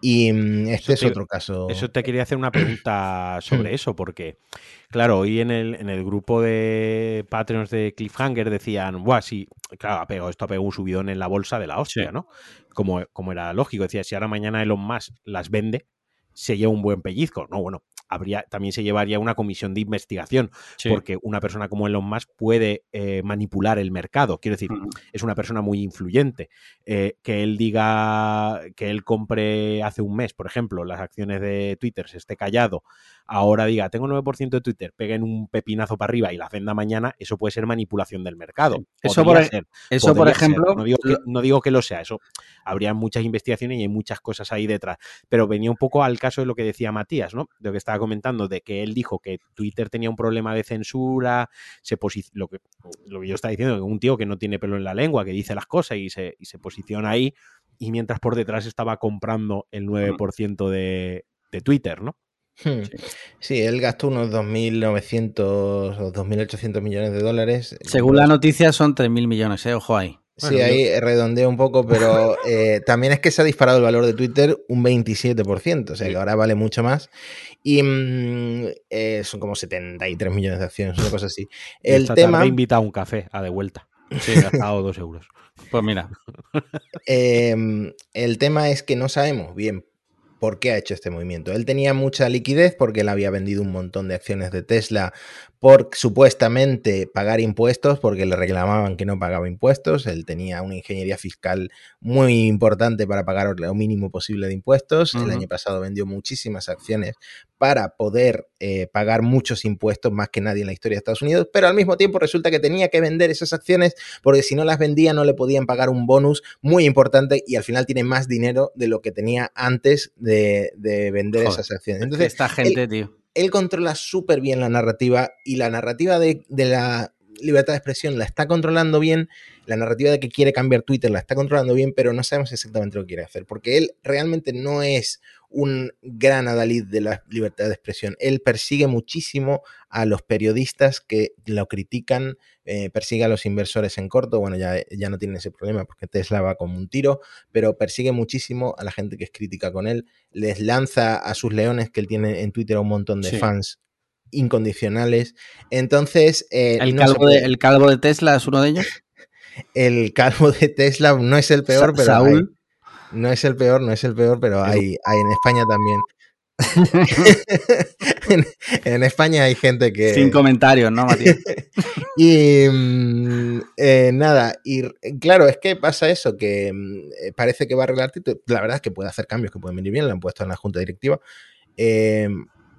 Y mm, este es otro caso. Eso te quería hacer una pregunta sobre eso, porque, claro, hoy en el, en el grupo de Patreons de Cliffhanger decían, Buah, sí, claro, pegado, esto ha pegado un subidón en la bolsa de la hostia, ¿no? Como, como era lógico. Decía, si ahora mañana Elon Musk las vende, se lleva un buen pellizco. No, bueno, habría, también se llevaría una comisión de investigación, porque una persona como Elon Musk puede eh, manipular el mercado. Quiero decir, es una persona muy influyente. Eh, que él diga que él compre hace un mes, por ejemplo, las acciones de Twitter, se esté callado, ahora diga, tengo 9% de Twitter, peguen un pepinazo para arriba y la venda mañana, eso puede ser manipulación del mercado. Eso, por, eso por, ejemplo... No digo, que, no digo, que, lo sea, eso habría muchas investigaciones y hay muchas cosas ahí detrás. Pero venía un poco al caso de lo que decía Matías, ¿no? De lo que estaba comentando, de que él dijo que Twitter tenía un problema de censura, se lo, que, lo que yo estaba diciendo, que un tío que no tiene pelo en la lengua, que dice las cosas y se, y se posiciona ahí, y mientras por detrás estaba comprando el 9% de, de Twitter, ¿no? Hmm. Sí. él gastó unos 2.900 o 2.800 millones de dólares. Según la noticia son 3.000 millones, ¿eh? ojo ahí. Sí, ahí redondeo un poco, pero eh, también es que se ha disparado el valor de Twitter un 27%, o sea que ahora vale mucho más. Y mm, eh, son como 73 millones de acciones, una cosa así. El tema. Me invita a un café a de vuelta. Sí, he gastado dos euros. Pues mira. Em, el tema es que no sabemos bien por qué ha hecho este movimiento. Él tenía mucha liquidez porque él había vendido un montón de acciones de Tesla por supuestamente pagar impuestos, porque le reclamaban que no pagaba impuestos. Él tenía una ingeniería fiscal muy importante para pagar lo mínimo posible de impuestos. El año pasado vendió muchísimas acciones para poder eh, pagar muchos impuestos, más que nadie en la historia de Estados Unidos, pero al mismo tiempo resulta que tenía que vender esas acciones porque si no las vendía no le podían pagar un bonus muy importante y al final tiene más dinero de lo que tenía antes de, vender esas acciones. Entonces, esta gente, tío él controla súper bien la narrativa y la narrativa de, de la libertad de expresión la está controlando bien, la narrativa de que quiere cambiar Twitter la está controlando bien, pero no sabemos exactamente lo que quiere hacer, porque él realmente no es un gran adalid de la libertad de expresión. Él persigue muchísimo a los periodistas que lo critican, eh, persigue a los inversores en corto, bueno, ya, ya no tiene ese problema porque Tesla va como un tiro, pero persigue muchísimo a la gente que es crítica con él, les lanza a sus leones que él tiene en Twitter a un montón de Sí. fans incondicionales. Entonces, eh, ¿El, no calvo puede- de, ¿El calvo de Tesla es uno de ellos? el calvo de Tesla no es el peor, Sa- pero Saúl. hay- no es el peor, no es el peor, pero hay, hay en España también. en, en España hay gente que. Sin comentarios, ¿no, Matías? Y mm, eh, nada, y claro, es que pasa eso, que mm, eh, parece que va a arreglar Twitter. La verdad es que puede hacer cambios que pueden venir bien, lo han puesto en la junta directiva. Eh,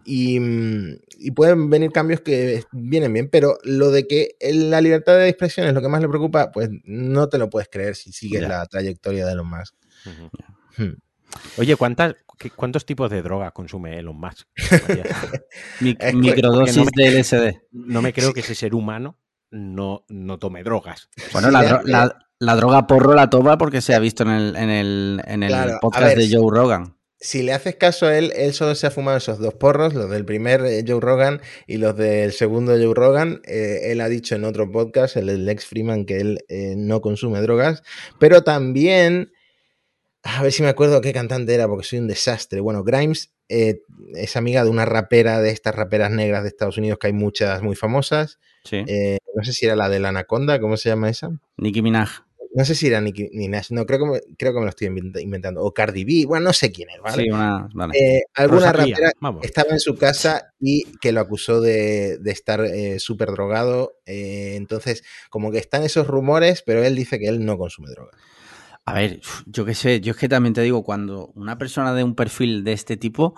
y, mm, y pueden venir cambios que vienen bien, pero lo de que la libertad de expresión es lo que más le preocupa, pues no te lo puedes creer si sigues Ya. la trayectoria de Elon Musk. Hmm. Oye, ¿cuántas, ¿cuántos tipos de droga consume Elon Musk? Matías? Mi- Es que- microdosis de LSD. No me creo que ese ser humano no, no tome drogas. Bueno, Sí, la, dro- la- la droga porro la toma porque se ha visto en el, en el, en el Claro, a podcast ver, de Joe Rogan. Si le haces caso a él, él solo se ha fumado esos dos porros, los del primer eh, Joe Rogan y los del segundo Joe Rogan. Eh, él ha dicho en otro podcast, el Lex Freeman, que él eh, no consume drogas, pero también, a ver si me acuerdo qué cantante era, porque soy un desastre. Bueno, Grimes eh, es amiga de una rapera, de estas raperas negras de Estados Unidos, que hay muchas muy famosas. Sí. Eh, no sé si era la de la Anaconda, ¿cómo se llama esa? Nicki Minaj. No sé si era Nicki Minaj, no, creo que me, creo que me lo estoy invent- inventando. O Cardi B, bueno, no sé quién es, ¿vale? Sí, una. Vale. Eh, alguna rapera vamos. estaba en su casa y que lo acusó de, de estar súper drogado. entonces, como que están esos rumores, pero él dice que él no consume droga. A ver, yo qué sé, yo es que también te digo, cuando una persona de un perfil de este tipo,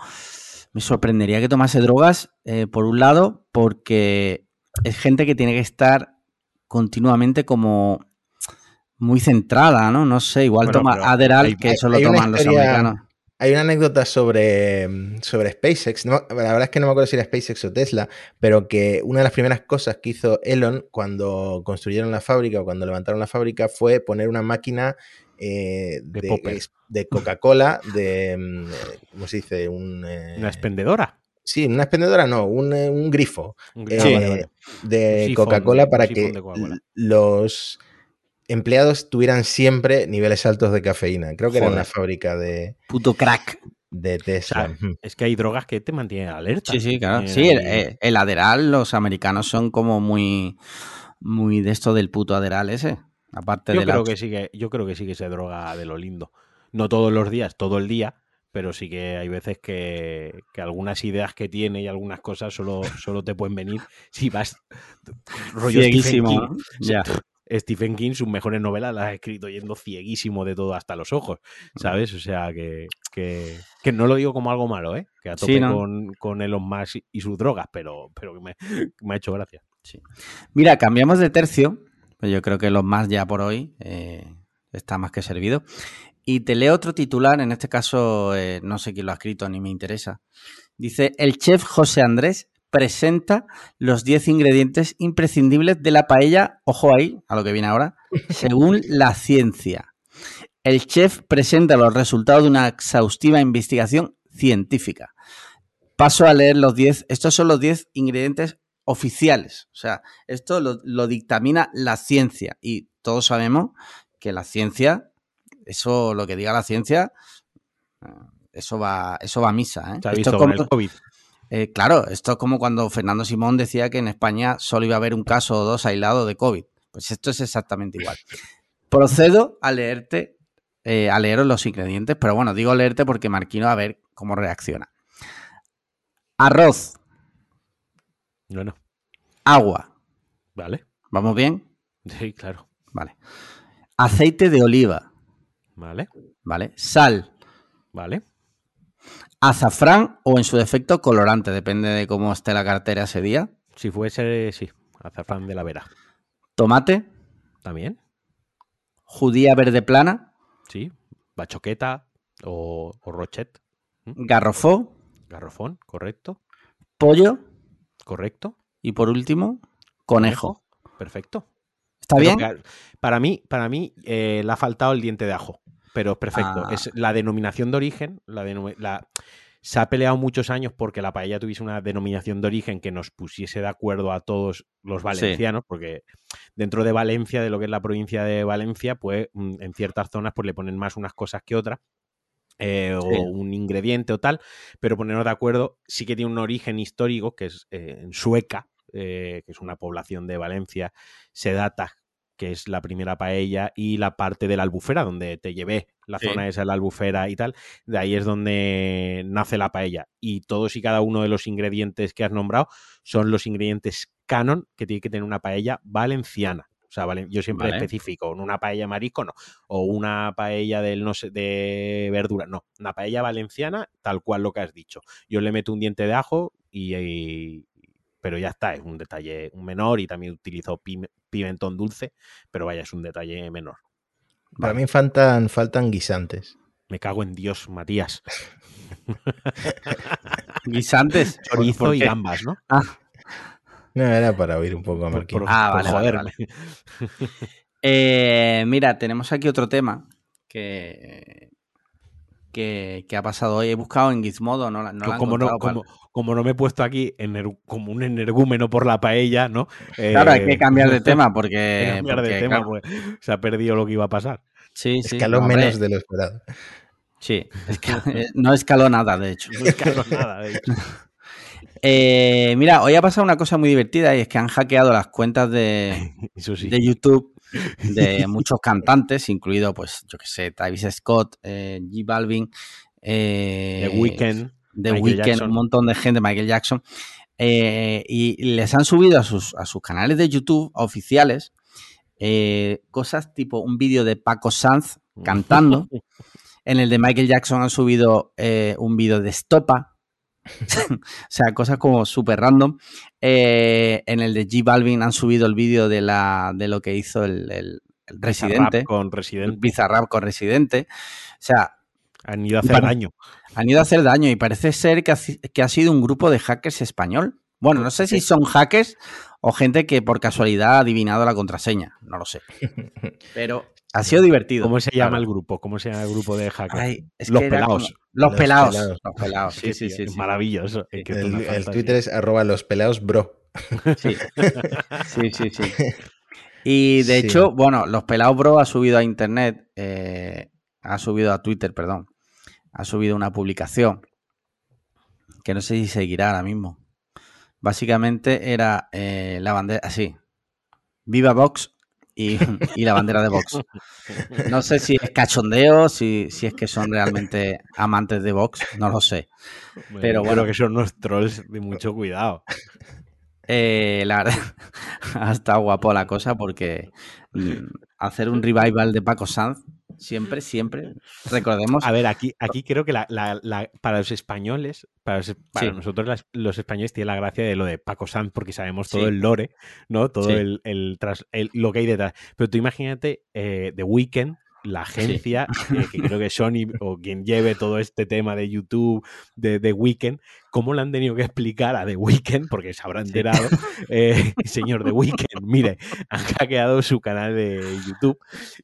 me sorprendería que tomase drogas, eh, por un lado, porque es gente que tiene que estar continuamente como muy centrada, ¿no? No sé, igual Bueno, toma Adderall, hay- que eso lo toman los americanos. Hay una anécdota sobre, sobre SpaceX. no- la verdad es que no me acuerdo si era SpaceX o Tesla, pero que una de las primeras cosas que hizo Elon cuando construyeron la fábrica o cuando levantaron la fábrica fue poner una máquina eh, De de, popper. de Coca-Cola, de, mm, ¿cómo se dice? Un, eh, ¿Una expendedora? Sí, una expendedora no, un, un grifo. Un eh, grifo, Sí. vale, vale. de Coca-Cola para que los empleados tuvieran siempre niveles altos de cafeína. Creo que era una fábrica de, Puto crack. de O sea, Tesla. Es que hay drogas que te mantienen alerta. Sí, sí, claro. Sí, el, eh, el Adderall, los americanos son como muy, muy de esto del puto Adderall ese. Aparte yo de la... creo que sí que yo creo que sí que se droga de lo lindo. No todos los días, todo el día, pero sí que hay veces que, que algunas ideas que tiene y algunas cosas solo, solo te pueden venir si vas rollo Cieguísimo, Stephen ¿no? King. Ya. Stephen King, sus mejores novelas las ha escrito yendo cieguísimo de todo hasta los ojos, ¿sabes? O sea, que, que, que no lo digo como algo malo, ¿eh? Que a tope Sí, ¿no? con, con Elon Musk y sus drogas, pero, pero que me, me ha hecho gracia. Mira, cambiamos de tercio. Pues Yo creo que los más ya por hoy eh, está más que servido. Y te leo otro titular, en este caso eh, no sé quién lo ha escrito ni me interesa. Dice, el chef José Andrés presenta los 10 ingredientes imprescindibles de la paella, ojo ahí, a lo que viene ahora, según la ciencia. El chef presenta los resultados de una exhaustiva investigación científica. Paso a leer los 10, estos son los 10 ingredientes oficiales. O sea, esto lo, lo dictamina la ciencia y todos sabemos que la ciencia, eso, lo que diga la ciencia, eh, eso va, eso va a misa. ¿eh? Se ha Esto visto es con como- el COVID. eh, claro, esto es como cuando Fernando Simón decía que en España solo iba a haber un caso o dos aislado de COVID. Pues esto es exactamente igual. Procedo a leerte, eh, a leeros los ingredientes, pero bueno, digo leerte porque Marquino a ver cómo reacciona. Arroz, Bueno, agua. vale. ¿Vamos bien? Sí, claro. Vale. Aceite de oliva, Vale, ¿vale? Sal, vale. azafrán o en su defecto colorante, depende de cómo esté la cartera ese día. Si fuese, sí, azafrán de la vera. Tomate, También, judía verde plana, sí. Bachoqueta o, o rochet. garrofó, Garrofón, correcto. pollo ¿Correcto? y por último, conejo. Perfecto. ¿Está Pero bien? que- Para mí, para mí eh, le ha faltado el diente de ajo, pero perfecto. Ah. Es la denominación de origen. La denomi- la- se ha peleado muchos años porque la paella tuviese una denominación de origen que nos pusiese de acuerdo a todos los valencianos, porque dentro de Valencia, de lo que es la provincia de Valencia, pues mm, en ciertas zonas pues le ponen más unas cosas que otras. Eh, Sí. o un ingrediente o tal, pero ponernos de acuerdo sí que tiene un origen histórico que es eh, en Sueca, eh, que es una población de Valencia, se data que es la primera paella, y la parte de la albufera, donde te llevé la Sí. zona esa de la albufera y tal, de ahí es donde nace la paella. Y todos y cada uno de los ingredientes que has nombrado son los ingredientes canon que tiene que tener una paella valenciana. O sea, vale, yo siempre Vale. especifico, en una paella marisco no, o una paella del no sé, de verdura, no, una paella valenciana, tal cual lo que has dicho. Yo le meto un diente de ajo y, y- pero ya está, es un detalle menor y también utilizo pime- pimentón dulce, pero vaya, es un detalle menor. Para mí faltan, faltan guisantes. Me cago en Dios, Matías. Guisantes. Chorizo ¿Por y gambas, ¿no? No, era para oír un poco a Marquín. por- Ah, por vale, vale, joderme. Eh, mira, tenemos aquí otro tema que, que, que ha pasado hoy. He buscado en Gizmodo, no, la- no lo he como, no, encontrado, como, como no me he puesto aquí ener- como un energúmeno por la paella, ¿no? Claro, hay Eh, que cambiar de tema hay que porque. cambiar de tema, claro, pues, se ha perdido lo que iba a pasar. sí, sí. Escaló menos de lo esperado. Sí, eh, no escaló nada, de hecho. No escaló nada, de hecho. Eh, mira, hoy ha pasado una cosa muy divertida y es que han hackeado las cuentas de, sí. de YouTube de muchos cantantes, incluido, pues, yo que sé, Travis Scott, eh, J Balvin, eh, The Weeknd. The Weeknd, Jackson. un montón de gente, Michael Jackson, eh, y les han subido a sus, a sus canales de YouTube oficiales eh, cosas tipo un vídeo de Paco Sanz cantando. En el de Michael Jackson han subido eh, un vídeo de Estopa. o sea, cosas como súper random. Eh, en el de G Balvin han subido el vídeo de, la, de lo que hizo el, el- el Residente. Con Residente. Bizarrap con Residente. O sea, Han ido a hacer Para- daño. han ido a hacer daño y parece ser que ha, que ha sido un grupo de hackers español. Bueno, no sé si son hackers o gente que por casualidad ha adivinado la contraseña. No lo sé. Pero ha sido divertido. ¿Cómo se llama Claro. el grupo? ¿Cómo se llama el grupo de hackers? Ay, es Los como- Los, pelaos. Los pelaos. Sí, sí, sí. es sí. maravilloso. El. Twitter es arroba los pelados bro. Sí, sí, sí. sí. Y de Sí. hecho, bueno, los pelados bro ha subido a internet, eh, ha subido a Twitter, perdón, ha subido una publicación que no sé si seguirá ahora mismo. Básicamente era eh, la bandera, así, viva Vox y, y la bandera de Vox. No sé si es cachondeo, si, si es que son realmente amantes de Vox, no lo sé. Bueno, pero bueno. Creo que son unos trolls de mucho cuidado. Eh, la verdad, ha estado guapo la cosa porque mm, hacer un revival de Paco Sanz, siempre, siempre, recordemos. A ver, aquí, aquí creo que la, la- la- para los españoles, para, los- para Sí. nosotros las- los españoles tiene la gracia de lo de Paco Sanz porque sabemos todo Sí. el lore, ¿no? Todo Sí. el, el tras- el- lo que hay detrás. Pero tú imagínate eh, The Weeknd, la agencia, eh, que creo que Sony o quien lleve todo este tema de YouTube, de The Weeknd, cómo le han tenido que explicar a The Weeknd, porque se habrá enterado, eh, señor The Weeknd, mire, han hackeado su canal de YouTube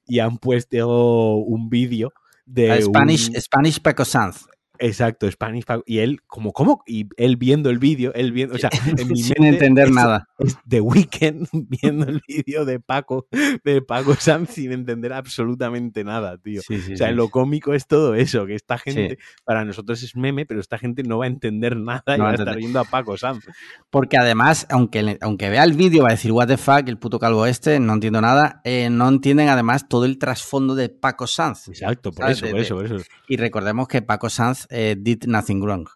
y han puesto un vídeo de A Spanish, un- Spanish Paco Sanz. Exacto Spanish y él como cómo y él viendo el vídeo él viendo o sea en mi Sin mente entender es- nada. es The Weeknd viendo el vídeo de Paco de Paco Sanz sin entender absolutamente nada tío Sí, sí, o sea, sí. lo cómico es todo eso, que esta gente, para nosotros es meme, pero esta gente no va a entender nada y No va va a estar viendo a Paco Sanz. Porque además, aunque, aunque vea el vídeo, va a decir, what the fuck, el puto calvo este, no entiendo nada. eh, no entienden además todo el trasfondo de Paco Sanz. Exacto, por ¿Sabes? eso, por eso, por eso. Y recordemos que Paco Sanz eh, did nothing wrong.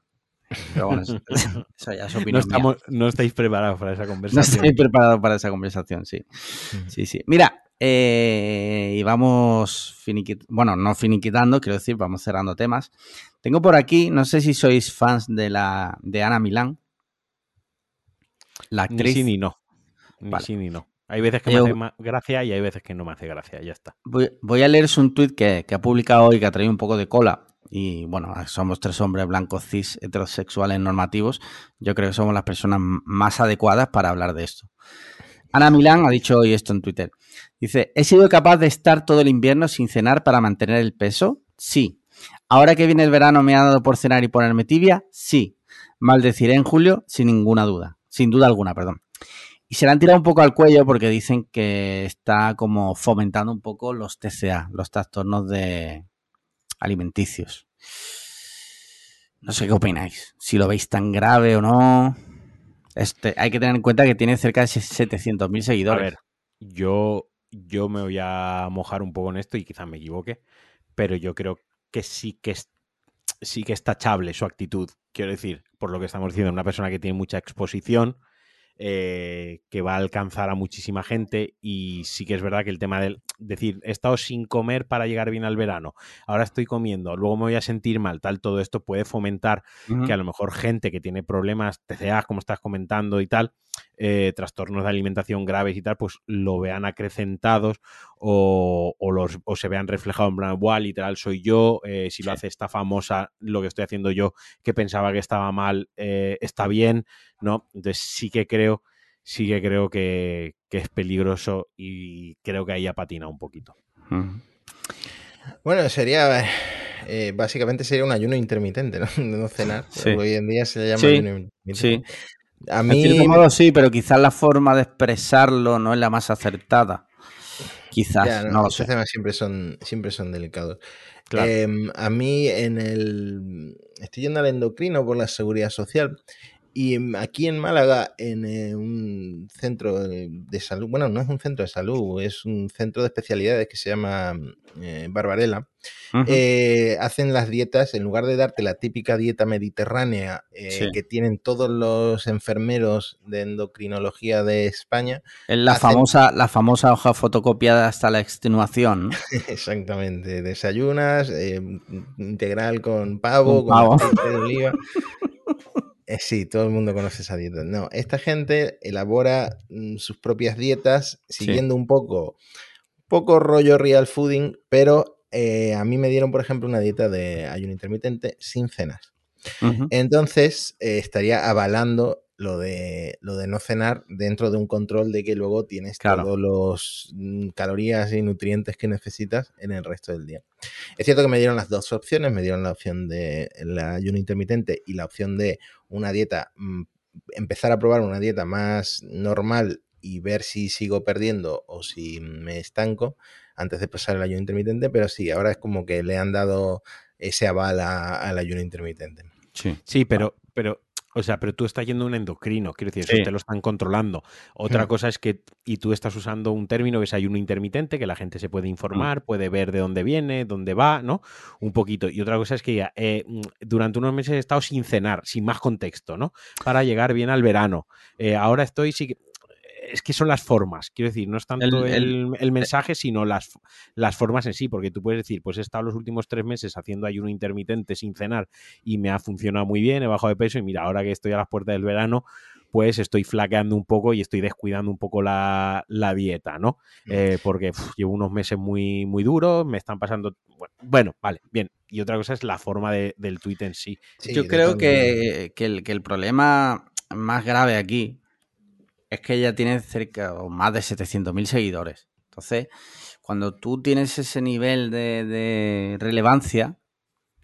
Pero bueno, eso, eso ya es opinión No, mía. no estáis preparados para esa No conversación. estoy preparado para esa conversación, sí. Sí, sí. Mira, eh, y vamos finiquitando, bueno, no finiquitando, quiero decir, vamos cerrando temas. Tengo por aquí, no sé si sois fans de la de Ana Milán, la Ni actriz. sí ni no. Ni Vale. sí ni no. Hay veces que Yo- me hace gracia y hay veces que no me hace gracia. Ya está. Voy, voy a leeros un tuit que, que ha publicado hoy que ha traído un poco de cola. Y bueno, somos tres hombres blancos cis heterosexuales normativos, yo creo que somos las personas más adecuadas para hablar de esto. Ana Milán ha dicho hoy esto en Twitter. Dice, ¿he sido capaz de estar todo el invierno sin cenar para mantener el peso? Sí. Ahora que viene el verano me ha dado por cenar y ponerme tibia? Sí. Maldeciré en julio sin ninguna duda. Sin duda alguna, perdón. Y se le han tirado un poco al cuello porque dicen que está como fomentando un poco los TCA, los trastornos de alimenticios. No sé qué opináis. Si lo veis tan grave o no. Este, hay que tener en cuenta que tiene cerca de 700.000 seguidores. A ver, yo, yo me voy a mojar un poco en esto y quizás me equivoque, pero yo creo que sí que es, sí que es tachable su actitud. Quiero decir, por lo que estamos diciendo, una persona que tiene mucha exposición, eh, que va a alcanzar a muchísima gente y sí que es verdad que el tema del decir, he estado sin comer para llegar bien al verano, ahora estoy comiendo, luego me voy a sentir mal, tal, todo esto puede fomentar que a lo mejor gente que tiene problemas, TCA, como estás comentando y tal, eh, trastornos de alimentación graves y tal, pues lo vean acrecentados o, los, o se vean reflejados en plan, igual, literal, soy yo, eh, si lo hace esta famosa, lo que estoy haciendo yo, que pensaba que estaba mal, eh, está bien, ¿no? Entonces sí que creo, sí que creo que, es peligroso y creo que ahí patina un poquito. Bueno, sería básicamente sería un ayuno intermitente, ¿no? no cenar. Hoy en día se le llama ayuno intermitente. Sí. A mí. En modo sí, pero quizás la forma de expresarlo no es la más acertada. Quizás, no, los temas siempre son, siempre son delicados. Em, a mí en el. Estoy yendo al endocrino por la seguridad social y aquí en Málaga, en eh, un centro de salud, bueno, no es un centro de salud, es un centro de especialidades que se llama eh, Barbarella, eh, hacen las dietas, en lugar de darte la típica dieta mediterránea que tienen todos los enfermeros de endocrinología de España. Es la, famosa, la famosa hoja fotocopiada hasta la extenuación. Exactamente, desayunas, integral con pavo, con pavo. de oliva. Eh, sí, todo el mundo conoce esa dieta. No, esta gente elabora mm, sus propias dietas siguiendo un poco, poco rollo real fooding, pero eh, a mí me dieron, por ejemplo, una dieta de ayuno intermitente sin cenas. Entonces, eh, estaría avalando lo de, lo de no cenar dentro de un control de que luego tienes todos los mm, calorías y nutrientes que necesitas en el resto del día. Es cierto que me dieron las dos opciones, me dieron la opción de la ayuno intermitente y la opción de una dieta, mm, empezar a probar una dieta más normal y ver si sigo perdiendo o si me estanco antes de pasar el ayuno intermitente, pero sí, ahora es como que le han dado ese aval al ayuno intermitente. Sí, sí pero, pero o sea, pero tú estás yendo a un endocrino, quiero decir, eso te lo están controlando. Otra cosa es que, y tú estás usando un término que es ayuno intermitente, que la gente se puede informar, puede ver de dónde viene, dónde va, ¿no? Un poquito. Y otra cosa es que ya, eh, mm, durante unos meses he estado sin cenar, sin más contexto, ¿no? Para llegar bien al verano. Eh, ahora estoy, sí es que son las formas, quiero decir, no es tanto el, eh, mensaje, sino las, las formas en sí, porque tú puedes decir, pues he estado los últimos tres meses haciendo ayuno intermitente sin cenar y me ha funcionado muy bien, he bajado de peso y mira, ahora que estoy a las puertas del verano, pues estoy flaqueando un poco y estoy descuidando un poco la, dieta, ¿no? Mm. Eh, porque llevo unos meses muy, muy duros, me están pasando... Bueno, vale, bien. Y otra cosa es la forma del tweet en sí. Yo creo que, el, que el problema más grave aquí es que ella tiene cerca o más de 700.000 seguidores. Entonces, cuando tú tienes ese nivel de, relevancia,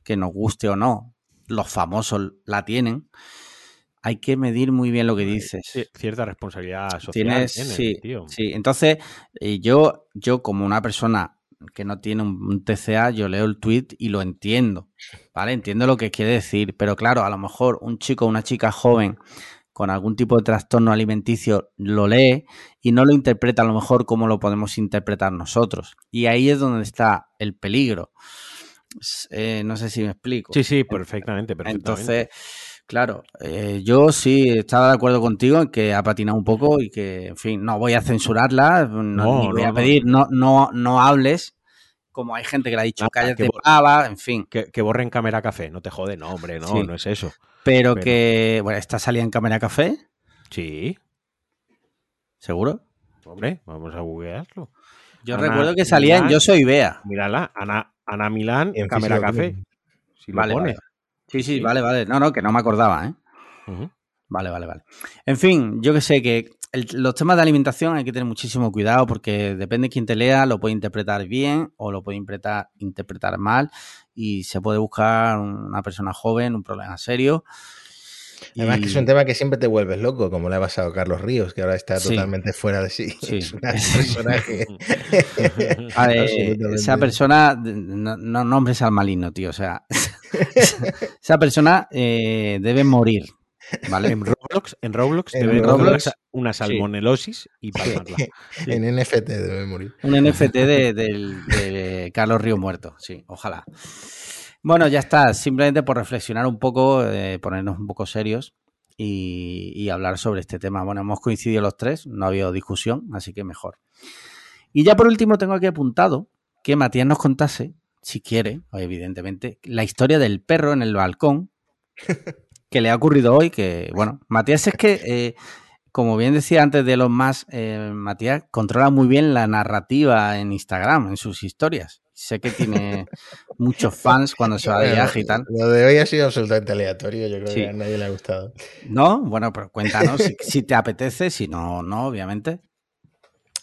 que nos guste o no, los famosos la tienen, hay que medir muy bien lo que dices. cierta responsabilidad social. Tienes, sí, sí. Entonces, eh, yo, yo como una persona que no tiene un TCA, yo leo el tweet y lo entiendo, ¿vale? Entiendo lo que quiere decir, pero claro, a lo mejor un chico o una chica joven con algún tipo de trastorno alimenticio lo lee y no lo interpreta a lo mejor como lo podemos interpretar nosotros. Y ahí es donde está el peligro. Eh, no sé si me explico. Sí, sí, perfectamente. Entonces, claro, eh, yo sí estaba de acuerdo contigo en que ha patinado un poco y que, en fin, no voy a censurarla, no, voy a pedir, no, no, no hables como hay gente que le ha dicho cállate pava, en fin. Que, que borren cámara café, no te jode, no, hombre, no, no es eso. Pero, que, bueno, ¿esta salía en cámara café? Sí. ¿Seguro? Hombre, vamos a googlearlo. Yo recuerdo que salía en Yo Soy Bea. Mírala, Ana, Ana Milán, en cámara café. Si lo Vale, pones. vale. Sí, sí, Sí. vale, vale. No, no, que no me acordaba, ¿eh? Vale, vale, vale. En fin, yo que sé que el- los temas de alimentación hay que tener muchísimo cuidado porque depende de quién te lea, lo puede interpretar bien o lo puede interpretar, interpretar mal y se puede buscar una persona joven, un problema serio. Además Y- que es un tema que siempre te vuelves loco, como le ha pasado a Carlos Ríos, que ahora está Sí. totalmente fuera de sí. Sí. Es un personaje. A ver, esa persona, no, no nombres al maligno, tío. O sea, esa persona eh, debe morir, ¿vale? En Roblox, en Roblox En debe Roblox, una sa- una salmonelosis y palmarla. En NFT debe morir. Un NFT de, del- de Carlos Río Muerto, sí, ojalá. Bueno, ya está, simplemente por reflexionar un poco, eh, ponernos un poco serios y, y hablar sobre este tema. Bueno, hemos coincidido los tres, no ha habido discusión, así que mejor. Y ya por último tengo aquí apuntado que Matías nos contase, si quiere, evidentemente, la historia del perro en el balcón que le ha ocurrido hoy, que bueno, Matías es que... eh, como bien decía antes de los más, eh, Matías controla muy bien la narrativa en Instagram, en sus historias. Sé que tiene muchos fans cuando se va de viaje y tal. Lo de hoy ha sido absolutamente aleatorio, yo creo Sí. que a nadie le ha gustado. ¿No? Bueno, pero cuéntanos si, si te apetece, si no, no, obviamente.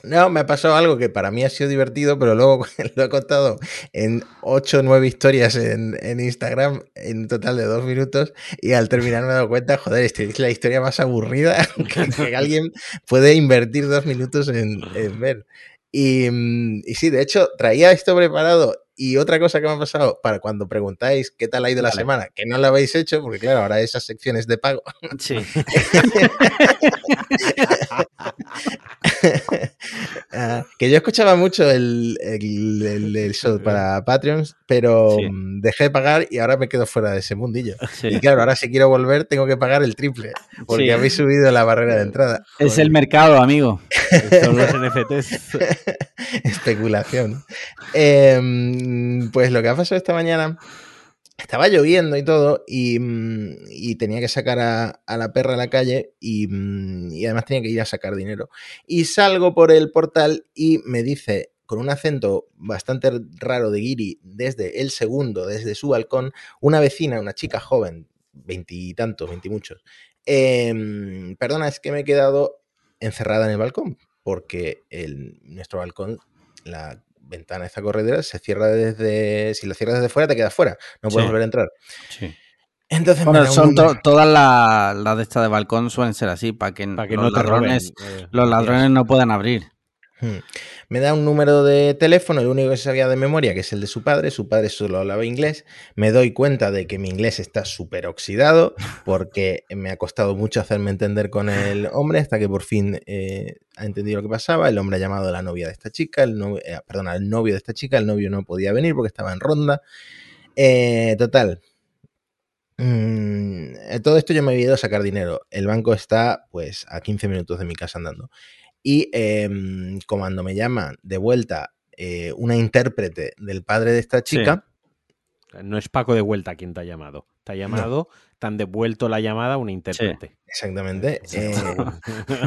No, me ha pasado algo que para mí ha sido divertido, pero luego lo he contado en 8 o 9 historias en, en Instagram, en un total de dos minutos, y al terminar me he dado cuenta, joder, esta es la historia más aburrida que, que alguien puede invertir dos minutos en, en ver. Y, mm, y sí, de hecho, traía esto preparado y otra cosa que me ha pasado para cuando preguntáis qué tal ha ido la semana, que no lo habéis hecho, porque claro, ahora esas secciones de pago, Sí. Ah, que yo escuchaba mucho el, el- el- el show para Patreons, pero Sí. mm, dejé de pagar y ahora me quedo fuera de ese mundillo. sí. Y claro, ahora si quiero volver tengo que pagar el triple, porque Sí. habéis subido la barrera de entrada. Es el mercado, amigo. Son los NFTs. Especulación. Em, pues lo que ha pasado esta mañana, estaba lloviendo y todo, y, mm, tenía que sacar a, la perra a la calle, y, mm, y además tenía que ir a sacar dinero. Y salgo por el portal y me dice, con un acento bastante raro de guiri, desde el segundo, desde su balcón, una vecina, una chica joven, veintitantos, veintimuchos. em, perdona, es que me he quedado encerrada en el balcón, porque el, nuestro balcón, la ventana esta corredera, se cierra desde. Si la cierras desde fuera, te quedas fuera. No puedes Sí. volver a entrar. Sí. Entonces, Bueno, son to- todas las las de estas de balcón suelen ser así, para que, Para que los no te roben. ladrones, eh, los ladrones no puedan abrir. Hmm. Me da un número de teléfono, el único que sabía de memoria, que es el de su padre. Su padre solo hablaba inglés. Me doy cuenta de que mi inglés está súper oxidado porque me ha costado mucho hacerme entender con el hombre hasta que por fin eh, ha entendido lo que pasaba. El hombre ha llamado a la novia de esta chica, el novio, eh, novio de esta chica. El novio no podía venir porque estaba en ronda. Eh, total. Mm, todo esto yo me he ido a sacar dinero. El banco está pues a 15 minutos de mi casa andando. Y em, cuando me llama de vuelta eh, una intérprete del padre de esta Sí. chica, No es Paco de vuelta quien te ha llamado. Te ha llamado, te han devuelto la llamada a un intérprete. exactamente, eh,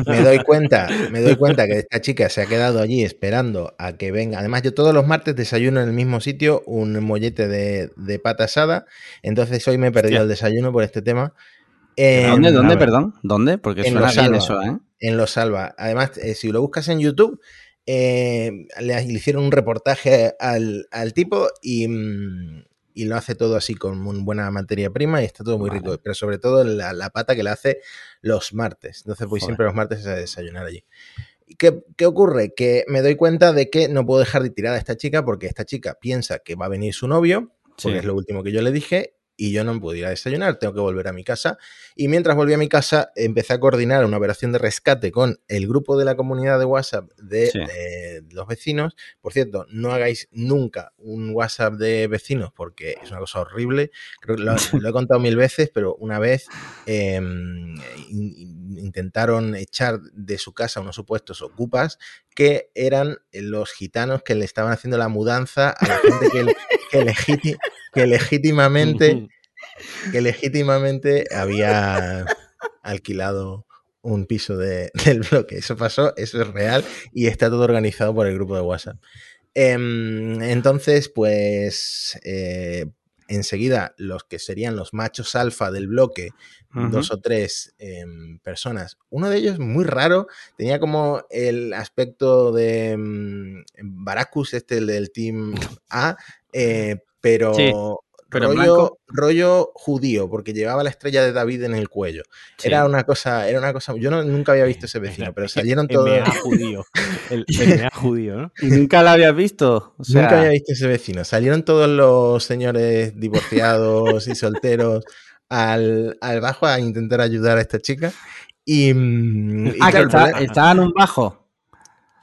me doy cuenta, me doy cuenta que esta chica se ha quedado allí esperando a que venga. Además, yo todos los martes desayuno en el mismo sitio un mollete de, de pata asada. Entonces hoy me he perdido Hostia. el desayuno por este tema. Em, ¿Dónde, dónde, grave. perdón? ¿Dónde? Porque En suena bien eso, ¿eh? En Lo Salva. Además, eh, si lo buscas en YouTube, eh, le, le hicieron un reportaje al, al tipo y, mm, y lo hace todo así con muy buena materia prima y está todo muy Vale. rico. Pero sobre todo la, la pata que le hace los martes. Entonces voy Joder. siempre los martes a desayunar allí. ¿Y qué, qué ocurre? Que me doy cuenta de que no puedo dejar de tirar a esta chica porque esta chica piensa que va a venir su novio, porque Sí. es lo último que yo le dije, y yo no puedo ir a desayunar, tengo que volver a mi casa. Y mientras volví a mi casa, empecé a coordinar una operación de rescate con el grupo de la comunidad de WhatsApp de Sí. eh, los vecinos. Por cierto, no hagáis nunca un WhatsApp de vecinos porque es una cosa horrible. Creo que lo, lo he contado mil veces, pero una vez eh, in- in- intentaron echar de su casa unos supuestos ocupas que eran los gitanos que le estaban haciendo la mudanza a la gente que, le- que que legítimamente que legítimamente había alquilado un piso de- del bloque. Eso pasó, eso es real y está todo organizado por el grupo de WhatsApp. Em, entonces, pues, eh, enseguida los que serían los machos alfa del bloque, dos o tres em, personas. Uno de ellos, muy raro, tenía como el aspecto de um, Baracus, este el del Team A, eh, pero pero rollo, rollo, judío, porque llevaba la estrella de David en el cuello. Era una cosa, era una cosa. Yo nunca había visto ese vecino, pero salieron todos. El judío. El, judío, ¿no? ¿Y nunca lo habías visto? Nunca había visto ese vecino. Salieron todos los señores divorciados y solteros al, bajo a intentar ayudar a esta chica. Y, mm, ah, que estaban en un bajo.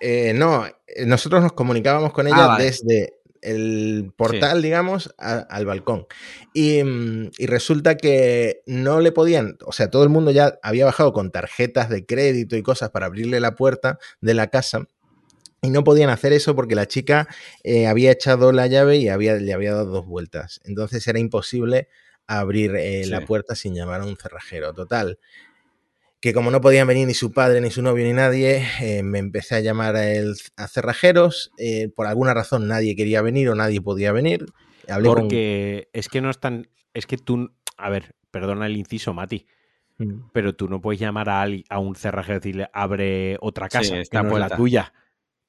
Eh, no, nosotros nos comunicábamos con ella ah, desde el portal, digamos, al balcón. Mm, y, resulta que no le podían, o sea, todo el mundo ya había bajado con tarjetas de crédito y cosas para abrirle la puerta de la casa. Y no podían hacer eso porque la chica eh, había echado la llave y había, le había dado dos vueltas. Entonces era imposible abrir eh, la puerta sin llamar a un cerrajero. Total, que como no podían venir ni su padre, ni su novio, ni nadie, eh, me empecé a llamar a, el, a cerrajeros. Eh, por alguna razón nadie quería venir o nadie podía venir. Porque es que no es tan... Es que tú... A ver, perdona el inciso, Mati. Mm. Pero tú no puedes llamar a, a un cerrajero y decirle, abre otra casa, sí, que no es la tuya.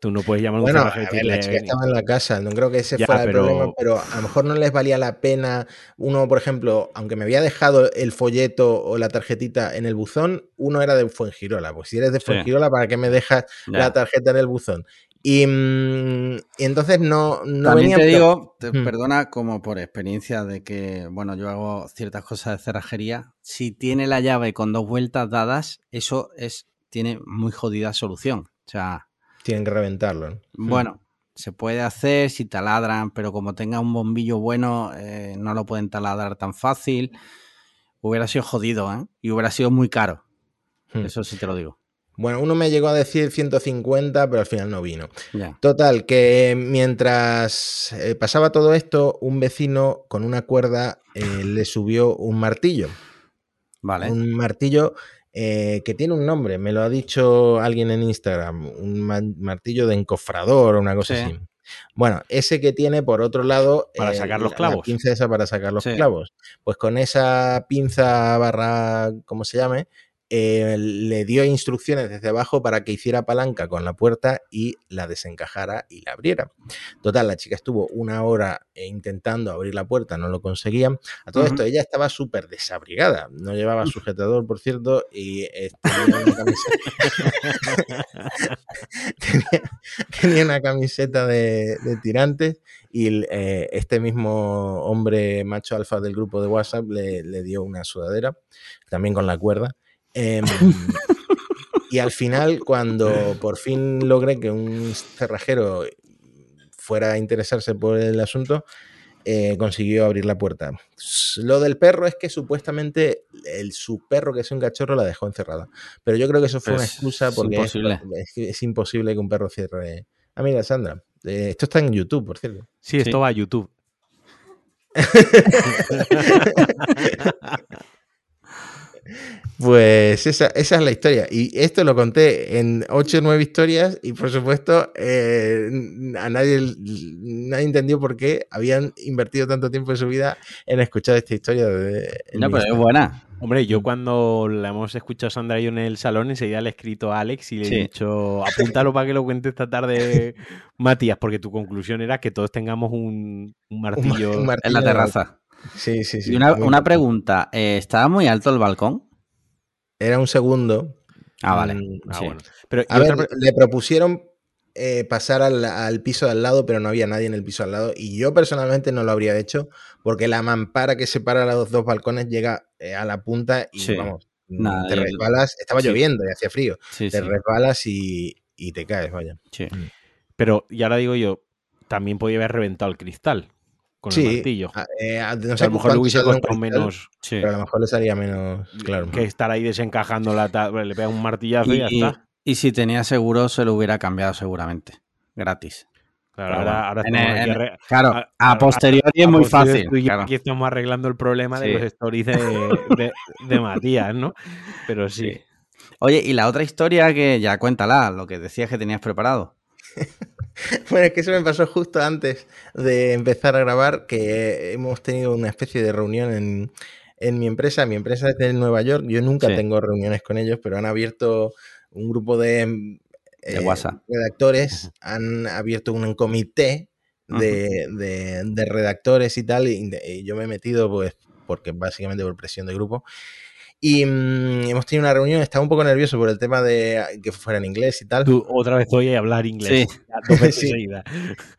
Tú no puedes llamar a un bueno, a ver, la chica estaba en la casa, no creo que ese fuera el problema, pero a lo mejor no les valía la pena. Uno, por ejemplo, aunque me había dejado el folleto o la tarjetita en el buzón, uno era de Fuengirola. Pues si eres de Fuengirola, ¿para qué me dejas la tarjeta en el buzón? Y, mm, entonces no, no También te digo, te, mm. perdona, como por experiencia de que, bueno, yo hago ciertas cosas de cerrajería. Si tiene la llave con dos vueltas dadas, eso es, tiene muy jodida solución. O sea, tienen que reventarlo. Bueno, se puede hacer si taladran, pero como tenga un bombillo bueno, eh, no lo pueden taladrar tan fácil. Hubiera sido jodido, ¿eh? Y hubiera sido muy caro. Hmm. Eso sí te lo digo. Bueno, uno me llegó a decir 150, pero al final no vino. Total, que mientras eh, pasaba todo esto, un vecino con una cuerda eh, le subió un martillo. Vale. Un martillo eh, que tiene un nombre, me lo ha dicho alguien en Instagram, un martillo de encofrador o una cosa así. Bueno, ese que tiene por otro lado. Para sacar los clavos. La pinza esa para sacar los clavos. Pues con esa pinza barra, como se llame, eh, le dio instrucciones desde abajo para que hiciera palanca con la puerta y la desencajara y la abriera. Total, la chica estuvo una hora eh, intentando abrir la puerta, no lo conseguía. A todo esto, ella estaba súper desabrigada, no llevaba sujetador, por cierto, y eh, tenía, una camiseta, de, tirantes y este mismo hombre macho alfa del grupo de WhatsApp le, le dio una sudadera, también con la cuerda. Em, y al final, cuando por fin logré que un cerrajero fuera a interesarse por el asunto, eh, consiguió abrir la puerta. Lo del perro es que supuestamente el, su perro, que es un cachorro, la dejó encerrada. Pero yo creo que eso fue una excusa porque es imposible. que un perro cierre. Amiga Sandra, eh, esto está en YouTube, por cierto. Sí, esto va a YouTube. Pues esa, esa, es la historia. Y esto lo conté en 8 o 9 historias y por supuesto eh, a nadie, nadie entendió por qué habían invertido tanto tiempo en su vida en escuchar esta historia. De, no, pero es buena. Hombre, yo cuando la hemos escuchado Sandra y yo en el salón, enseguida le he escrito a Alex y le he dicho, apúntalo para que lo cuente esta tarde, Matías, porque tu conclusión era que todos tengamos un, martillo, en la terraza. Sí, sí, sí. Y una, pregunta, eh, ¿estaba muy alto el balcón? Era un segundo. Ah, vale. Mm, ah, pero, a ver, le propusieron eh, pasar al, piso de al lado, pero no había nadie en el piso al lado. Y yo personalmente no lo habría hecho porque la mampara que separa los dos balcones llega eh, a la punta y vamos, mm, te resbalas. Estaba lloviendo y hacía frío. te resbalas y, te caes, vaya. Mm. Pero, y ahora digo yo, también podía haber reventado el cristal con el martillo. Ah, eh, a, no sé a lo mejor le hubiese costado menos. Pero a lo mejor le salía menos. Claro. Que estar ahí desencajando la. Le pega un martillazo y, ya está. Y si tenía seguro, se lo hubiera cambiado seguramente. Gratis. Claro, ahora, ahora claro, a, posteriori es muy fácil. Aquí estamos arreglando el problema de los stories de, de, Matías, ¿no? Pero sí. Oye, y la otra historia que ya cuéntala, lo que decías que tenías preparado. Bueno, es que eso me pasó justo antes de empezar a grabar, que hemos tenido una especie de reunión en, en mi empresa. Mi empresa es de Nueva York. Yo nunca Sí. tengo reuniones con ellos, pero han abierto un grupo de, De eh, WhatsApp. redactores, han abierto un comité de, de- de redactores y tal, y, y yo me he metido, pues, porque básicamente por presión de grupo. Y mm, hemos tenido una reunión, estaba un poco nervioso por el tema de que fuera en inglés y tal. Tú otra vez hoy a hablar inglés. Sí. Ya, dos veces Sí. seguidas.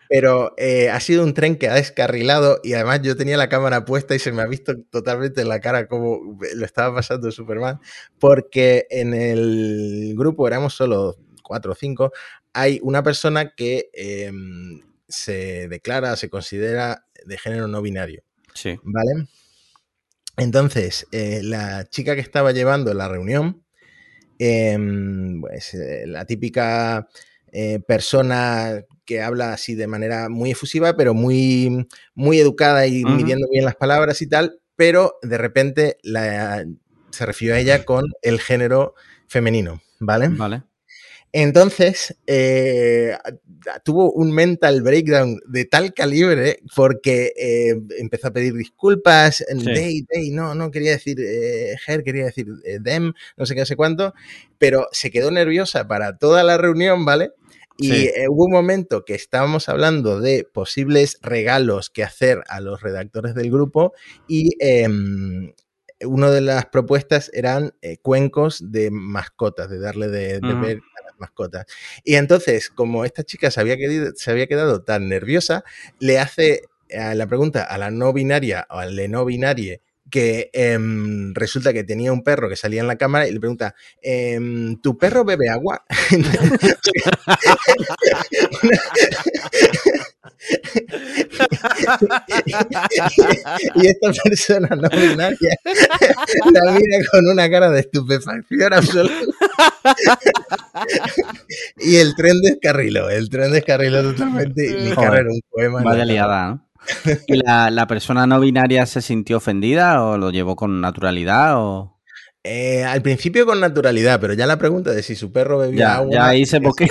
Pero eh, ha sido un tren que ha descarrilado y además yo tenía la cámara puesta y se me ha visto totalmente en la cara como lo estaba pasando súper mal. Porque en el grupo éramos solo cuatro o cinco. Hay una persona que eh, se declara, se considera de género no binario. Sí. ¿Vale? Entonces, eh, la chica que estaba llevando la reunión, em, pues eh, la típica eh, persona que habla así de manera muy efusiva, pero muy, muy educada y midiendo bien las palabras y tal, pero de repente la- se refirió a ella con el género femenino, ¿vale? Vale. Entonces, eh, tuvo un mental breakdown de tal calibre porque eh, empezó a pedir disculpas. Sí. They, they, no, no quería decir eh, her, quería decir eh, them, no sé qué, no sé cuánto, pero se quedó nerviosa para toda la reunión, ¿vale? Y Sí. eh, hubo un momento que estábamos hablando de posibles regalos que hacer a los redactores del grupo y em, una de las propuestas eran eh, cuencos de mascotas, de darle de, de Mascotas. Y entonces, como esta chica se había, querido- se había quedado tan nerviosa, le hace eh, la pregunta a la no binaria o al de no binarie que em, resulta que tenía un perro que salía en la cámara y le pregunta, em, ¿tu perro bebe agua? y esta persona no binaria la mira con una cara de estupefacción absoluta. y el tren descarriló, el tren descarriló totalmente. y Mi Joder, cara era un poema. Vaya ¿no? liada, ¿no? ¿Y la, la persona no binaria se sintió ofendida o lo llevó con naturalidad? O... Eh, al principio con naturalidad, pero ya la pregunta de si su perro bebía Ya, agua. ya ahí se boqueó.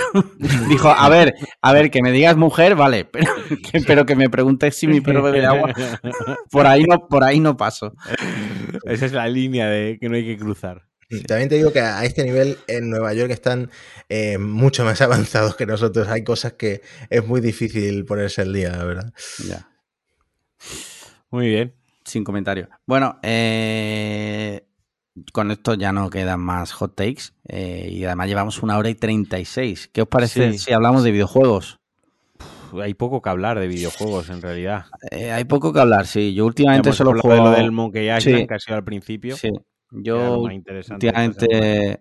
Dijo, a ver, a ver, que me digas mujer, vale, pero que, pero que me preguntes si mi perro bebe agua. Por ahí no, por ahí no paso. Esa es la línea de que no hay que cruzar. También te digo que a este nivel en Nueva York están eh, mucho más avanzados que nosotros. Hay cosas que es muy difícil ponerse al día, la verdad. Ya, Muy bien. sin comentario. Bueno, eh, con esto ya no quedan más hot takes. eh, y además llevamos una hora y 36. ¿Qué os parece Sí. si hablamos de videojuegos? Hay poco que hablar de videojuegos en realidad. Eh, hay poco que hablar, sí. Yo últimamente Hemos solo juego... de lo del Monkey Island Sí. que ha sido al principio. Sí. Yo últimamente eh,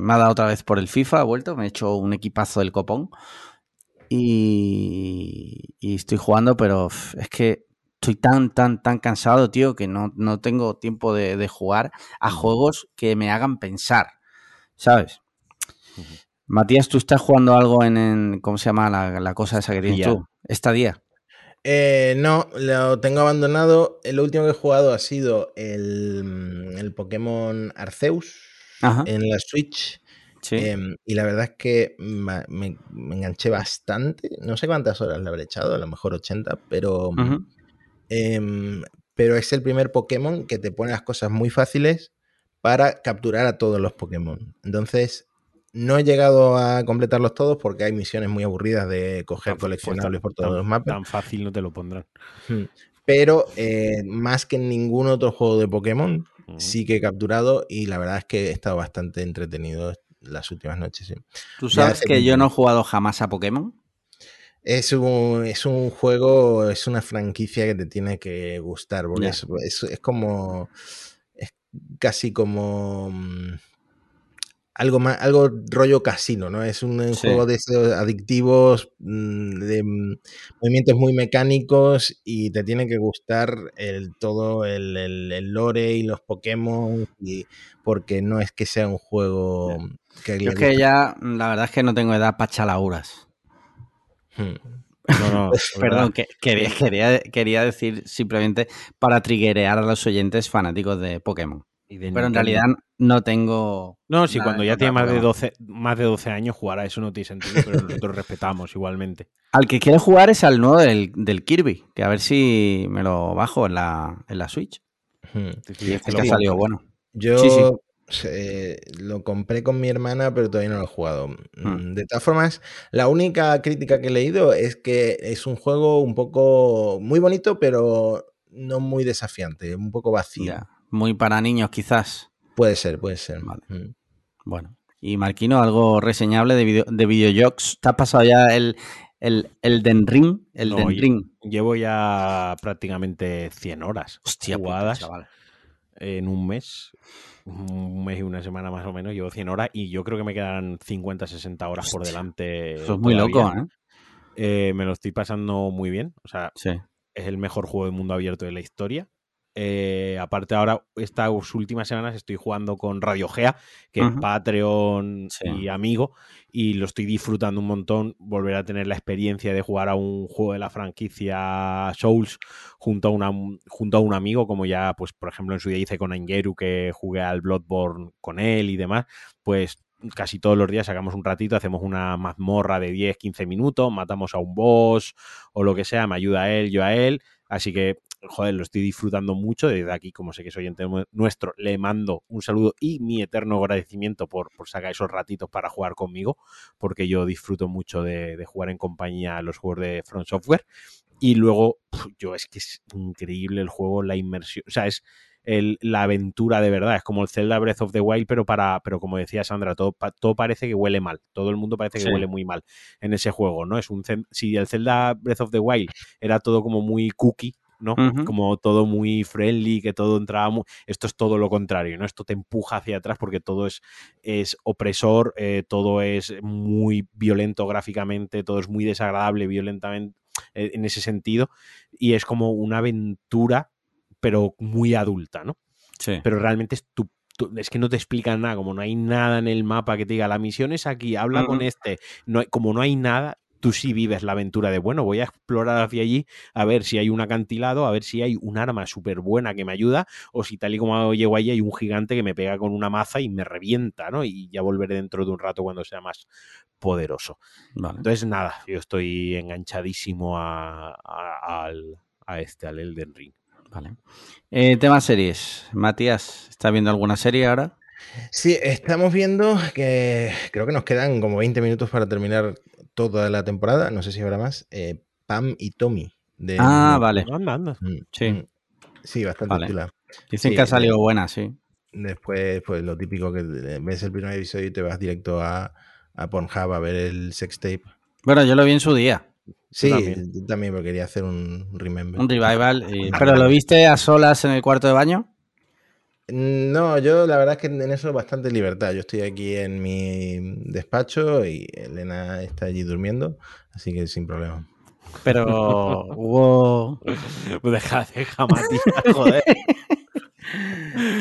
me ha dado otra vez por el FIFA, ha vuelto, me he hecho un equipazo del copón y, y estoy jugando, pero es que estoy tan, tan, tan cansado, tío, que no, no tengo tiempo de, de jugar a juegos que me hagan pensar, ¿sabes? Matías, tú estás jugando algo en, en- ¿cómo se llama la, la cosa esa que tienes Día. tú? Esta día. Eh, no, lo tengo abandonado. El último que he jugado ha sido el, el Pokémon Arceus Ajá. en la Switch. Sí. Em, y la verdad es que me, me enganché bastante. No sé cuántas horas le habré echado, a lo mejor 80, pero. Em, pero es el primer Pokémon que te pone las cosas muy fáciles para capturar a todos los Pokémon. Entonces, no he llegado a completarlos todos porque hay misiones muy aburridas de coger Pues coleccionables tan- por todos tan- los mapas. Tan fácil no te lo pondrán. Pero eh, más que en ningún otro juego de Pokémon, sí que he capturado y la verdad es que he estado bastante entretenido las últimas noches. sí. ¿Tú sabes que yo no he jugado jamás a Pokémon? Es un, es un juego, es una franquicia que te tiene que gustar, porque es, es- es como. Es casi como. mm, Algo más, algo rollo casino, ¿no? Es un, Sí. juego de esos adictivos, mm, de mm, movimientos muy mecánicos y te tiene que gustar el, todo el, el- el lore y los Pokémon, y, porque no es que sea un juego que Yo es que ya, la verdad es que no tengo edad para chalauras. Hmm. No, no, Perdón, que, quería, quería, quería decir simplemente para triguerear a los oyentes fanáticos de Pokémon. Y de Pero en realidad no tengo. No, si cuando ya tiene más de, pero- 12, más de 12 años jugar a eso no tiene sentido, pero nosotros respetamos igualmente. Al que quiere jugar es al nuevo del, del Kirby, que a ver si me lo bajo en la, en la Switch. Hmm. Sí, sí, Es que ha salido bueno. Yo Sí, sí. Eh, lo compré con mi hermana, pero todavía no lo he jugado. Hmm. Mm, De todas formas, la única crítica que he leído es que es un juego un poco muy bonito, pero no muy desafiante, un poco vacío. Ya. Muy para niños, quizás. Puede ser, puede ser. Vale. Mm. Bueno. Y Marquino, algo reseñable de, video, de videojuegos. ¿Te has pasado ya el, el, el Den Ring? El No, Den Ring. Llevo ya prácticamente 100 horas Hostia, jugadas en un mes. Un mes y una semana más o menos, llevo 100 horas y yo creo que me quedan 50, 60 horas por delante. Eso es muy loco, ¿eh? Eh, me lo estoy pasando muy bien. O sea, Sí. es el mejor juego de mundo abierto de la historia. Eh, aparte, ahora, estas últimas semanas estoy jugando con Radio Gea, que es. Patreon Sí. y amigo, y lo estoy disfrutando un montón. Volver a tener la experiencia de jugar a un juego de la franquicia Souls junto a, una, junto a un amigo, como ya, pues, por ejemplo, en su día hice con Angeru, que jugué al Bloodborne con él y demás, pues casi todos los días sacamos un ratito, hacemos una mazmorra de 10, 15 minutos, matamos a un boss o lo que sea, me ayuda a él, yo a él. Así que, joder, lo estoy disfrutando mucho. Desde aquí, como sé que soy oyente nuestro, le mando un saludo y mi eterno agradecimiento por, por sacar esos ratitos para jugar conmigo, porque yo disfruto mucho de, de jugar en compañía a los juegos de Front Software. Y luego, yo es que es increíble el juego, la inmersión. O sea, es el- la aventura de verdad. Es como el Zelda Breath of the Wild, pero para, pero como decía Sandra, todo, pa- todo parece que huele mal. Todo el mundo parece que Sí. huele muy mal en ese juego, ¿no? Es un si el Zelda Breath of the Wild era todo como muy cookie, ¿no? Como todo muy friendly, que todo entraba muy... Esto es todo lo contrario, ¿no? Esto te empuja hacia atrás porque todo es, es opresor, eh, todo es muy violento gráficamente, todo es muy desagradable violentamente eh, en ese sentido y es como una aventura pero muy adulta, ¿no? Sí. Pero realmente es tu- es que no te explican nada, como no hay nada en el mapa que te diga la misión es aquí, habla con este, no hay, como no hay nada, tú sí vives la aventura de, bueno, voy a explorar hacia allí a ver si hay un acantilado, a ver si hay un arma súper buena que me ayuda, o si tal y como llego allí hay un gigante que me pega con una maza y me revienta, ¿no? Y ya volveré dentro de un rato cuando sea más poderoso. Vale. Entonces, nada, yo estoy enganchadísimo a, a- al, a este, al Elden Ring. Vale. Eh, tema series. Matías, ¿está viendo alguna serie ahora? Sí, estamos viendo que creo que nos quedan como 20 minutos para terminar toda la temporada. No sé si habrá más. eh, Pam y Tommy. De Ah, vale. Anda, anda. Mm, Sí. mm. Sí, bastante Vale. chula. Dicen Sí, que ha salido buena, sí. Después, pues lo típico que ves el primer episodio y te vas directo a, a Pornhub a ver el sex tape. Bueno, yo lo vi en su día. Sí, también. yo también porque quería hacer un remember. Un revival. y- ¿Pero lo viste a solas en el cuarto de baño? No, yo la verdad es que en eso bastante libertad. Yo estoy aquí en mi despacho y Elena está allí durmiendo, así que sin problema. Pero. Pues deja, deja, Matías, joder.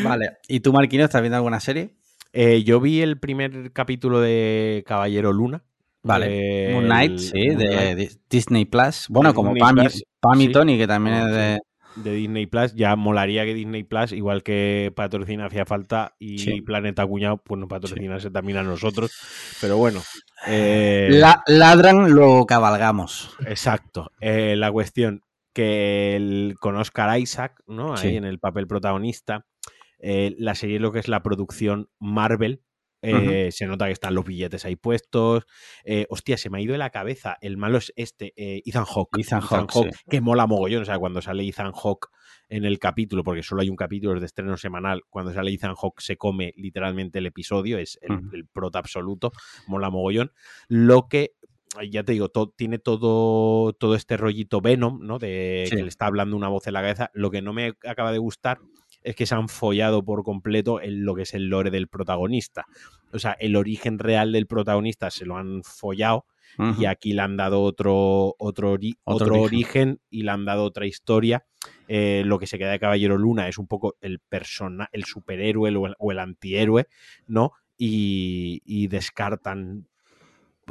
Vale. ¿Y tú, Marquino, estás viendo alguna serie? Eh, yo vi el primer capítulo de Caballero Luna. Vale. Moon Knight, sí, Moon de Disney Plus. Bueno, como Pam, y- Plus, Pam y sí. Tony, que también es de. De Disney Plus. Ya molaría que Disney Plus, igual que patrocina hacía falta y Sí. Planeta Cuñado, pues nos patrocinase también a nosotros. Pero bueno. eh, La- ladran, luego cabalgamos. Exacto. Eh, la cuestión que el, con Oscar Isaac, ¿no? Ahí Sí. en el papel protagonista, eh, la serie lo que es la producción Marvel. Eh, Se nota que están los billetes ahí puestos. Eh, hostia, se me ha ido de la cabeza. El malo es este, eh, Ethan Hawke. Ethan Hawke, sí. que mola mogollón. O sea, cuando sale Ethan Hawke en el capítulo, porque solo hay un capítulo es de estreno semanal, cuando sale Ethan Hawke se come literalmente el episodio, es el, el prota absoluto, mola mogollón. Lo que ya te digo, to- tiene todo, todo este rollito Venom, ¿no? De Sí. que le está hablando una voz en la cabeza. Lo que no me acaba de gustar es que se han follado por completo en lo que es el lore del protagonista. O sea, el origen real del protagonista se lo han follado y aquí le han dado otro, otro, ori- Otro otro origen. origen. y le han dado otra historia. Eh, lo que se queda de Caballero Luna es un poco el persona, el superhéroe o el, o el antihéroe, ¿no? Y, y descartan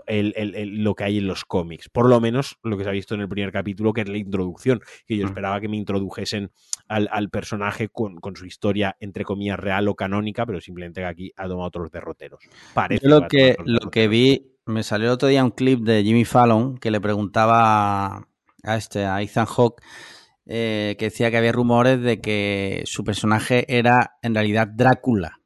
el, el, el, lo que hay en los cómics. Por lo menos lo que se ha visto en el primer capítulo, que es la introducción, que yo esperaba que me introdujesen al, al personaje con, con, su historia, entre comillas, real o canónica, pero simplemente que aquí ha tomado otros derroteros. Parece yo lo que, lo que vi, me salió el otro día un clip de Jimmy Fallon que le preguntaba a, este, a Ethan Hawke, eh, que decía que había rumores de que su personaje era en realidad Drácula.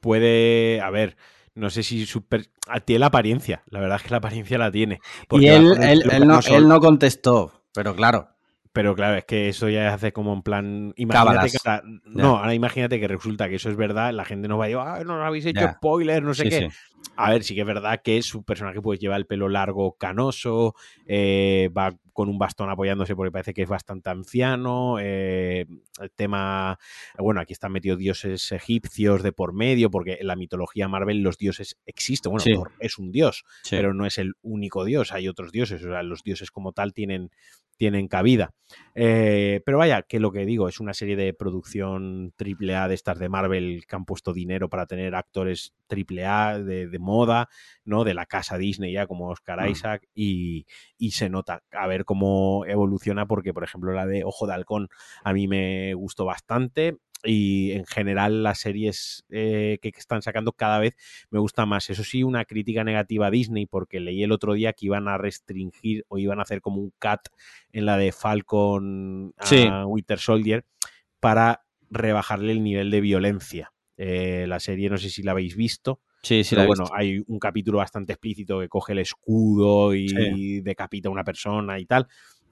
Puede, a ver, no sé si super... tiene la apariencia, la verdad es que la apariencia la tiene. Y él, él, él, no, él, no, contestó, pero claro. Pero claro, es que eso ya hace como en plan. Imagínate que ahora, no, ahora imagínate que resulta que eso es verdad, la gente nos va a decir, ah, no habéis hecho yeah. spoilers, no sé sí, qué. Sí. A ver, sí que es verdad que su personaje pues lleva el pelo largo, canoso, eh, va con un bastón apoyándose porque parece que es bastante anciano. Eh, el tema, bueno, aquí están metidos dioses egipcios de por medio, porque en la mitología Marvel los dioses existen. Bueno, sí. Thor es un dios, sí. pero no es el único dios, hay otros dioses, o sea, los dioses como tal tienen, tienen cabida. Eh, pero vaya, que lo que digo, es una serie de producción triple A de estas de Marvel que han puesto dinero para tener actores triple A de, de, moda, ¿no? De la casa Disney ya como Oscar Isaac y, y, se nota a ver cómo evoluciona porque, por ejemplo, la de Ojo de Halcón a mí me gustó bastante y en general las series eh, que están sacando cada vez me gusta más. Eso sí, una crítica negativa a Disney porque leí el otro día que iban a restringir o iban a hacer como un cut en la de Falcon a sí. Winter Soldier para rebajarle el nivel de violencia. Eh, la serie no sé si la habéis visto. Sí, sí, pero bueno, hay un capítulo bastante explícito que coge el escudo y Sí. decapita a una persona y tal.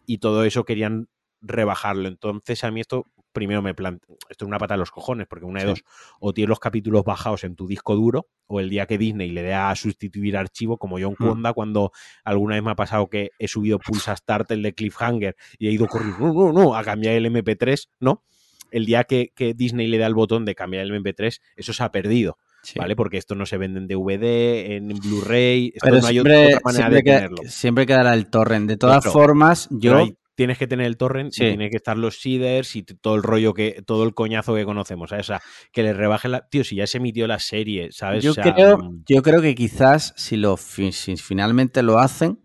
Y todo eso querían rebajarlo. Entonces, a mí esto primero me plantea, esto es una pata de los cojones, porque una de Sí. dos, o tienes los capítulos bajados en tu disco duro, o el día que Disney le dé a sustituir archivo, como John Mm. Conda, cuando alguna vez me ha pasado que he subido Pulsa Start el de Cliffhanger y he ido corriendo, no, no, no, a cambiar el MP3, ¿no? El día que, que Disney le da el botón de cambiar el MP3, eso se ha perdido. Sí. ¿Vale? Porque esto no se vende en DVD, en Blu-ray, esto no hay siempre, otra manera de tenerlo. siempre quedará el torrent. De todas Claro. formas, yo. tienes que tener el torrent Sí. y que estar los seeders y todo el rollo que, todo el coñazo que conocemos, ¿sabes? O sea, que le rebajen la. Tío, si ya se emitió la serie, ¿sabes? Yo, O sea, creo, mm, yo creo que quizás si, lo, si finalmente lo hacen,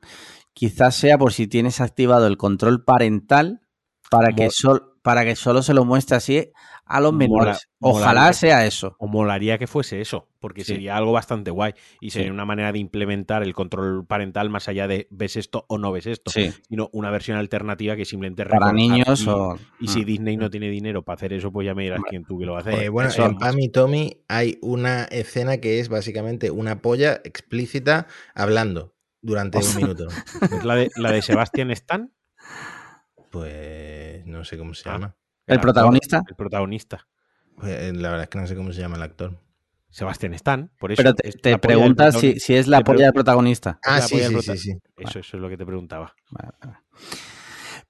quizás sea por si tienes activado el control parental para, que, Mo- sol- para que solo se lo muestre así a los Mola- menores. Ojalá molaría. sea eso. O molaría que fuese eso, porque Sí. sería algo bastante guay y sería Sí. una manera de implementar el control parental más allá de ves esto o no ves esto, Sí. sino una versión alternativa que simplemente Para niños y, o. y si Mm. Disney no tiene dinero para hacer eso, pues ya me dirás quién tú que lo hace. Eh, bueno, Eso- en Pam y Tommy hay una escena que es básicamente una polla explícita hablando durante un minuto. ¿Es la de, la de Sebastián Stan? Pues no sé cómo se Ah. llama. ¿El protagonista? El protagonista. Pues, eh, la verdad es que no sé cómo se llama el actor. Sebastián Stan, por eso. Pero te, es preguntas si, si es la polla del protagonista. Ah, la sí, polla sí, sí, sí. Eso, eso es lo que te preguntaba. Vale, vale.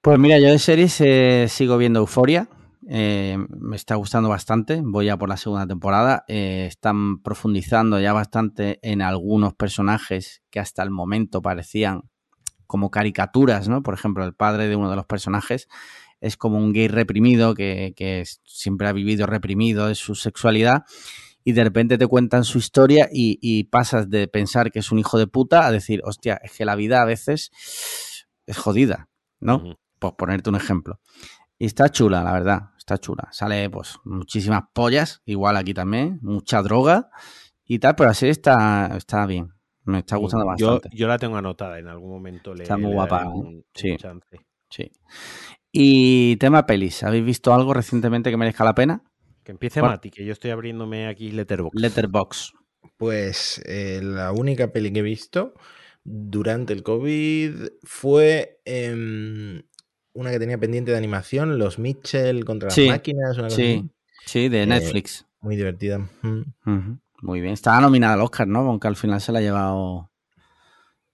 Pues mira, yo de series eh, sigo viendo Euforia. Eh, me está gustando bastante. Voy ya por la segunda temporada. Eh, están profundizando ya bastante en algunos personajes que hasta el momento parecían como caricaturas, ¿no? Por ejemplo, el padre de uno de los personajes es como un gay reprimido que, que siempre ha vivido reprimido de su sexualidad y de repente te cuentan su historia y, y pasas de pensar que es un hijo de puta a decir, hostia, es que la vida a veces es jodida, ¿no? Por ponerte un ejemplo. Y está chula, la verdad, está chula. Sale pues muchísimas pollas, igual aquí también, mucha droga y tal, pero así está, está bien. Me está gustando bastante. yo la tengo anotada, en algún momento le, Está muy le guapa, ¿eh? un, Sí. Sí. Y tema pelis, ¿habéis visto algo recientemente que merezca la pena? Que empiece Bueno. Mati, que yo estoy abriéndome aquí Letterboxd. Letterbox. Pues eh, la única peli que he visto durante el COVID fue em, una que tenía pendiente de animación, Los Mitchell contra Sí, las máquinas, una cosa Sí, así. sí, de Eh, Netflix. Muy divertida. Mm. Muy bien. Estaba nominada al Oscar, ¿no? Aunque al final se la ha llevado.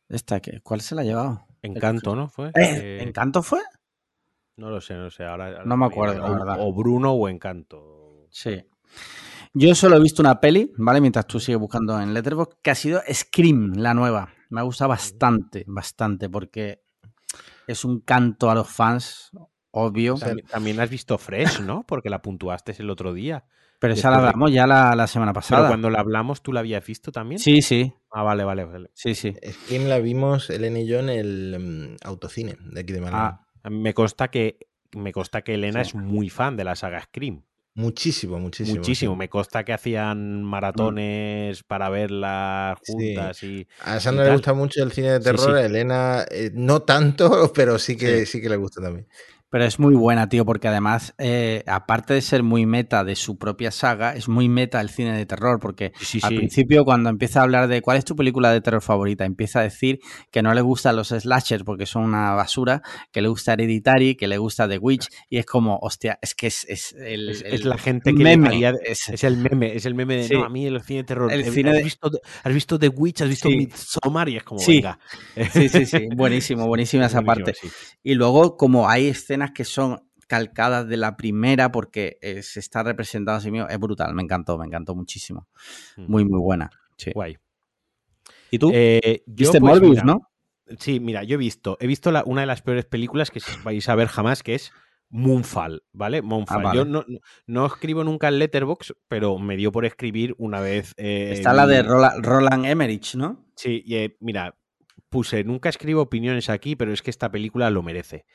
Esta, ¿cuál se la ha llevado? Encanto, ¿no? ¿Fue? Eh, Eh, ¿Encanto fue? No lo sé, no sé. Ahora, ahora No me acuerdo, la o, verdad. o Bruno o Encanto. Sí. Yo solo he visto una peli, ¿vale? Mientras tú sigues buscando en Letterboxd, que ha sido Scream, la nueva. Me ha gustado bastante, bastante, porque es un canto a los fans obvio. También, también has visto Fresh, ¿no? Porque la puntuaste el otro día. Pero esa la hablamos ya la, la semana Pero pasada. cuando la hablamos, ¿tú la habías visto también? Sí, sí, Ah, vale, vale, vale. sí, sí. Scream la vimos, Elena y yo, en el mm, autocine de aquí de Málaga. Ah, Me consta que, me consta que Elena Sí. es muy fan de la saga Scream. Muchísimo, muchísimo. Muchísimo. sí. Me consta que hacían maratones para verlas Sí. juntas y. A y Sandra le gusta mucho el cine de terror, a Elena eh, no tanto, pero sí que, sí. que le gusta también. Pero es muy buena, tío, porque además, eh, aparte de ser muy meta de su propia saga, es muy meta el cine de terror, porque Sí, al sí. principio cuando empieza a hablar de cuál es tu película de terror favorita, empieza a decir que no le gustan los slashers porque son una basura, que le gusta Hereditary, que le gusta The Witch, y es como, hostia, es que es, es el, Es, el es la gente que meme, haría- es- es el meme, es el meme de Sí. no, a mí el cine de terror. El eh, cine ¿has, de- visto, has visto The Witch, has visto. Midsommar y es como venga. Sí, sí, sí, buenísimo, buenísima esa parte. Y luego, como hay escenas que son calcadas de la primera porque eh, se está representado así mismo, es brutal, me encantó, me encantó muchísimo. Mm. Muy, muy buena. Sí. Guay. ¿Y tú? Eh, ¿Viste pues, Morbius, mira, no? Sí, mira, yo he visto, he visto la- una de las peores películas que vais a ver jamás, que es Moonfall, ¿vale? Moonfall. Ah, vale. Yo no, no- escribo nunca en Letterbox, pero me dio por escribir una vez. eh, Está la de Rola- Roland Emmerich, ¿no? Sí, y, eh, mira, puse, nunca escribo opiniones aquí, pero es que esta película lo merece.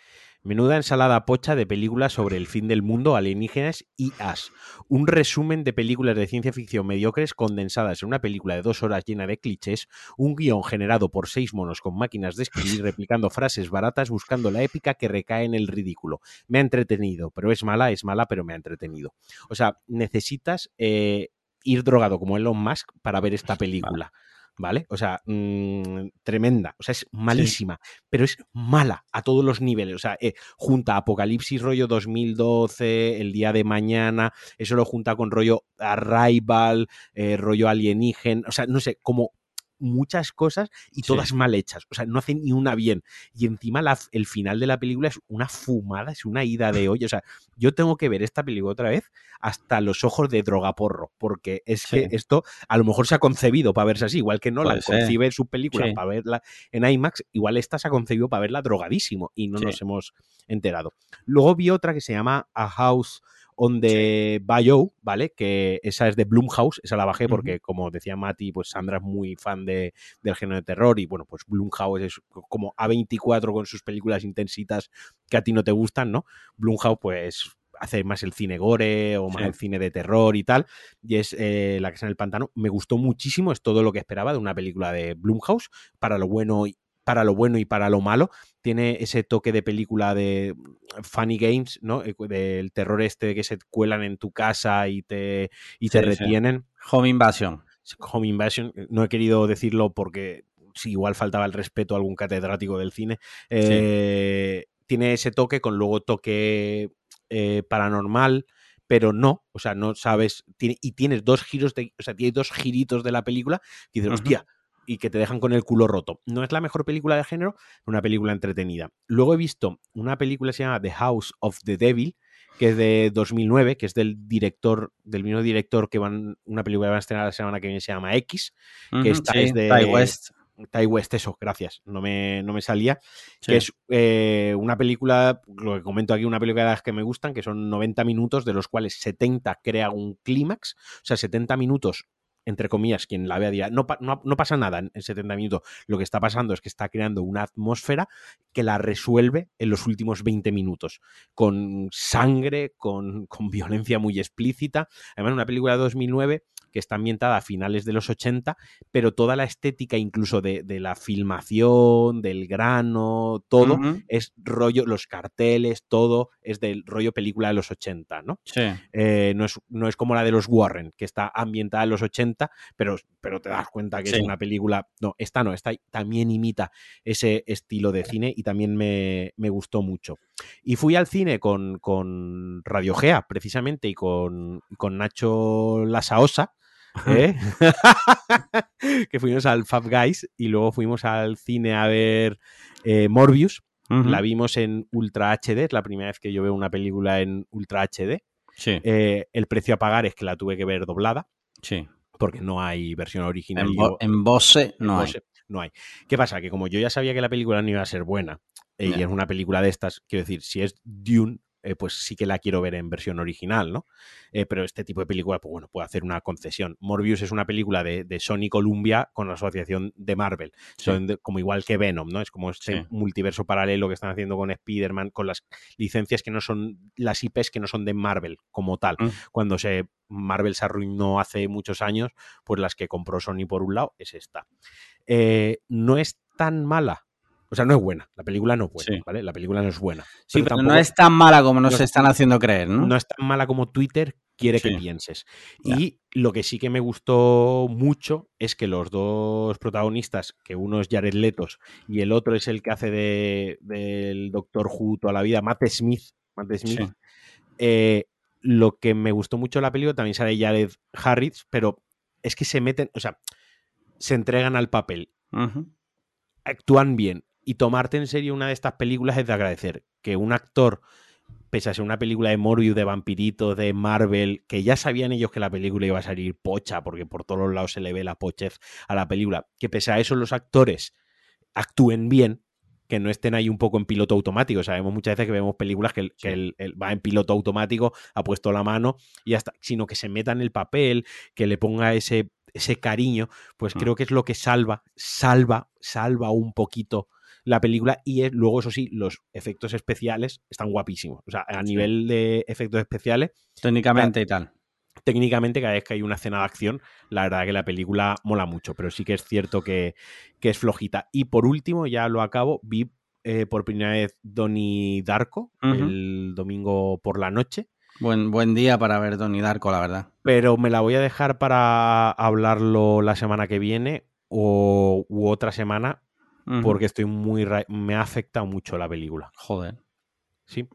Menuda ensalada pocha de películas sobre el fin del mundo, alienígenas y as. Un resumen de películas de ciencia ficción mediocres condensadas en una película de dos horas llena de clichés, un guion generado por seis monos con máquinas de escribir replicando frases baratas buscando la épica que recae en el ridículo. Me ha entretenido, pero es mala, es mala, pero me ha entretenido. O sea, necesitas eh, ir drogado como Elon Musk para ver esta película. ¿Vale? O sea, mm, tremenda. O sea, es malísima, pero es mala a todos los niveles. O sea, eh, junta Apocalipsis rollo 2012, El Día de Mañana, eso lo junta con rollo Arrival, eh, rollo Alienígena, o sea, no sé, como muchas cosas y Sí. todas mal hechas. O sea, no hacen ni una bien. Y encima la- el final de la película es una fumada, es una ida de olla. O sea, yo tengo que ver esta película otra vez hasta los ojos de drogaporro, porque es Sí. que esto a lo mejor se ha concebido para verse así, igual que Nolan Puede ser. concibe su película Sí. para verla en IMAX, igual esta se ha concebido para verla drogadísimo y no nos hemos enterado. Luego vi otra que se llama A House on the Bayou, ¿vale? Que esa es de Blumhouse, esa la bajé porque, como decía Mati, pues Sandra es muy fan de, del género de terror y, bueno, pues Blumhouse es como A24 con sus películas intensitas que a ti no te gustan, ¿no? Blumhouse, pues hace más el cine gore o más Sí. el cine de terror y tal, y es eh, La Casa en el Pantano. Me gustó muchísimo, es todo lo que esperaba de una película de Blumhouse, para lo bueno y para lo bueno y para lo malo. Tiene ese toque de película de Funny Games, ¿no? Eh, Del terror este que se cuelan en tu casa y te, y te Sí, sí. retienen. Home Invasion. Home Invasion. No he querido decirlo porque si igual faltaba el respeto a algún catedrático del cine. Eh, Tiene ese toque con luego toque eh, paranormal, pero no, o sea, no sabes, tiene, y tienes dos giros, de, o sea, tienes dos giritos de la película que dices, Ujú. hostia, y que te dejan con el culo roto. No es la mejor película de género, una película entretenida. Luego he visto una película que se llama The House of the Devil, que es de 2009, que es del director, del mismo director que van, una película que van a estrenar la semana que viene se llama X, que sí, es de Ty West. Ty West, eso, gracias, no me, no me salía, Sí. que es eh, una película, lo que comento aquí, una película de las que me gustan, que son 90 minutos, de los cuales 70 crea un clímax, o sea, 70 minutos entre comillas, quien la vea dirá, no, no, no pasa nada en, en 70 minutos. Lo que está pasando es que está creando una atmósfera que la resuelve en los últimos 20 minutos, con sangre, con, con violencia muy explícita. Además, una película de 2009 que está ambientada a finales de los 80, pero toda la estética, incluso de, de la filmación, del grano, todo, es rollo, los carteles, todo es del rollo película de los 80, ¿no? Sí. Eh, no, es, no es como la de los Warren, que está ambientada en los 80, pero, pero te das cuenta que Sí. es una película. No, esta no, esta también imita ese estilo de cine y también me, me gustó mucho. Y fui al cine con, con Radio Gea, precisamente, y con, con Nacho Lasaosa. ¿eh? que fuimos al Fab Guys y luego fuimos al cine a ver eh, Morbius. La vimos en Ultra HD, es la primera vez que yo veo una película en Ultra HD. Sí, Eh, el precio a pagar es que la tuve que ver doblada, sí. Porque no hay versión original. En, Bo- en Bose en no hay. Bose no hay. ¿Qué pasa? Que como yo ya sabía que la película no iba a ser buena Eh, Y es una película de estas, quiero decir, si es Dune, eh, pues sí que la quiero ver en versión original, ¿no? Eh, pero este tipo de película, pues bueno, puede hacer una concesión. Morbius es una película de, de Sony Columbia con la asociación de Marvel. Son de- como igual que Venom, ¿no? Es como este Sí. multiverso paralelo que están haciendo con Spider-Man, con las licencias que no son, las IPs que no son de Marvel como tal. Mm. Cuando se Marvel se arruinó hace muchos años, pues las que compró Sony por un lado es esta. Eh, no es tan mala. O sea, no es buena. La película no es buena, Sí. ¿vale? La película no es buena. Sí, pero no es tan mala como nos no- están haciendo creer, ¿no? no es tan mala como Twitter quiere Sí. que pienses. Ya. Y lo que sí que me gustó mucho es que los dos protagonistas, que uno es Jared Letos y el otro es el que hace de, del Doctor Who toda la vida, Matt Smith. Matt Smith Sí. eh, lo que me gustó mucho de la película también sale Jared Harris, pero es que se meten, o sea, se entregan al papel, actúan bien. Y tomarte en serio una de estas películas es de agradecer. Que un actor, pese a ser una película de Morbius, de vampiritos, de Marvel, que ya sabían ellos que la película iba a salir pocha, porque por todos los lados se le ve la pochez a la película, que pese a eso los actores actúen bien, que no estén ahí un poco en piloto automático. Sabemos muchas veces que vemos películas que, el, que el- el va en piloto automático, ha puesto la mano y ya está, sino que se meta en el papel, que le ponga ese, ese cariño, pues Mm. creo que es lo que salva, salva, salva un poquito la película y es- luego, eso sí, los efectos especiales están guapísimos. O sea, a Sí. nivel de efectos especiales, Técnicamente y tal. técnicamente cada vez que hay una escena de acción, la verdad que la película mola mucho, pero sí que es cierto que, que es flojita. Y por último, ya lo acabo, vi eh, por primera vez Donnie Darko el domingo por la noche, Buen, buen día para ver Donnie Darko, la verdad. pero me la voy a dejar para hablarlo la semana que viene o u otra semana Porque estoy muy me ha afectado mucho la película. Joder. Sí.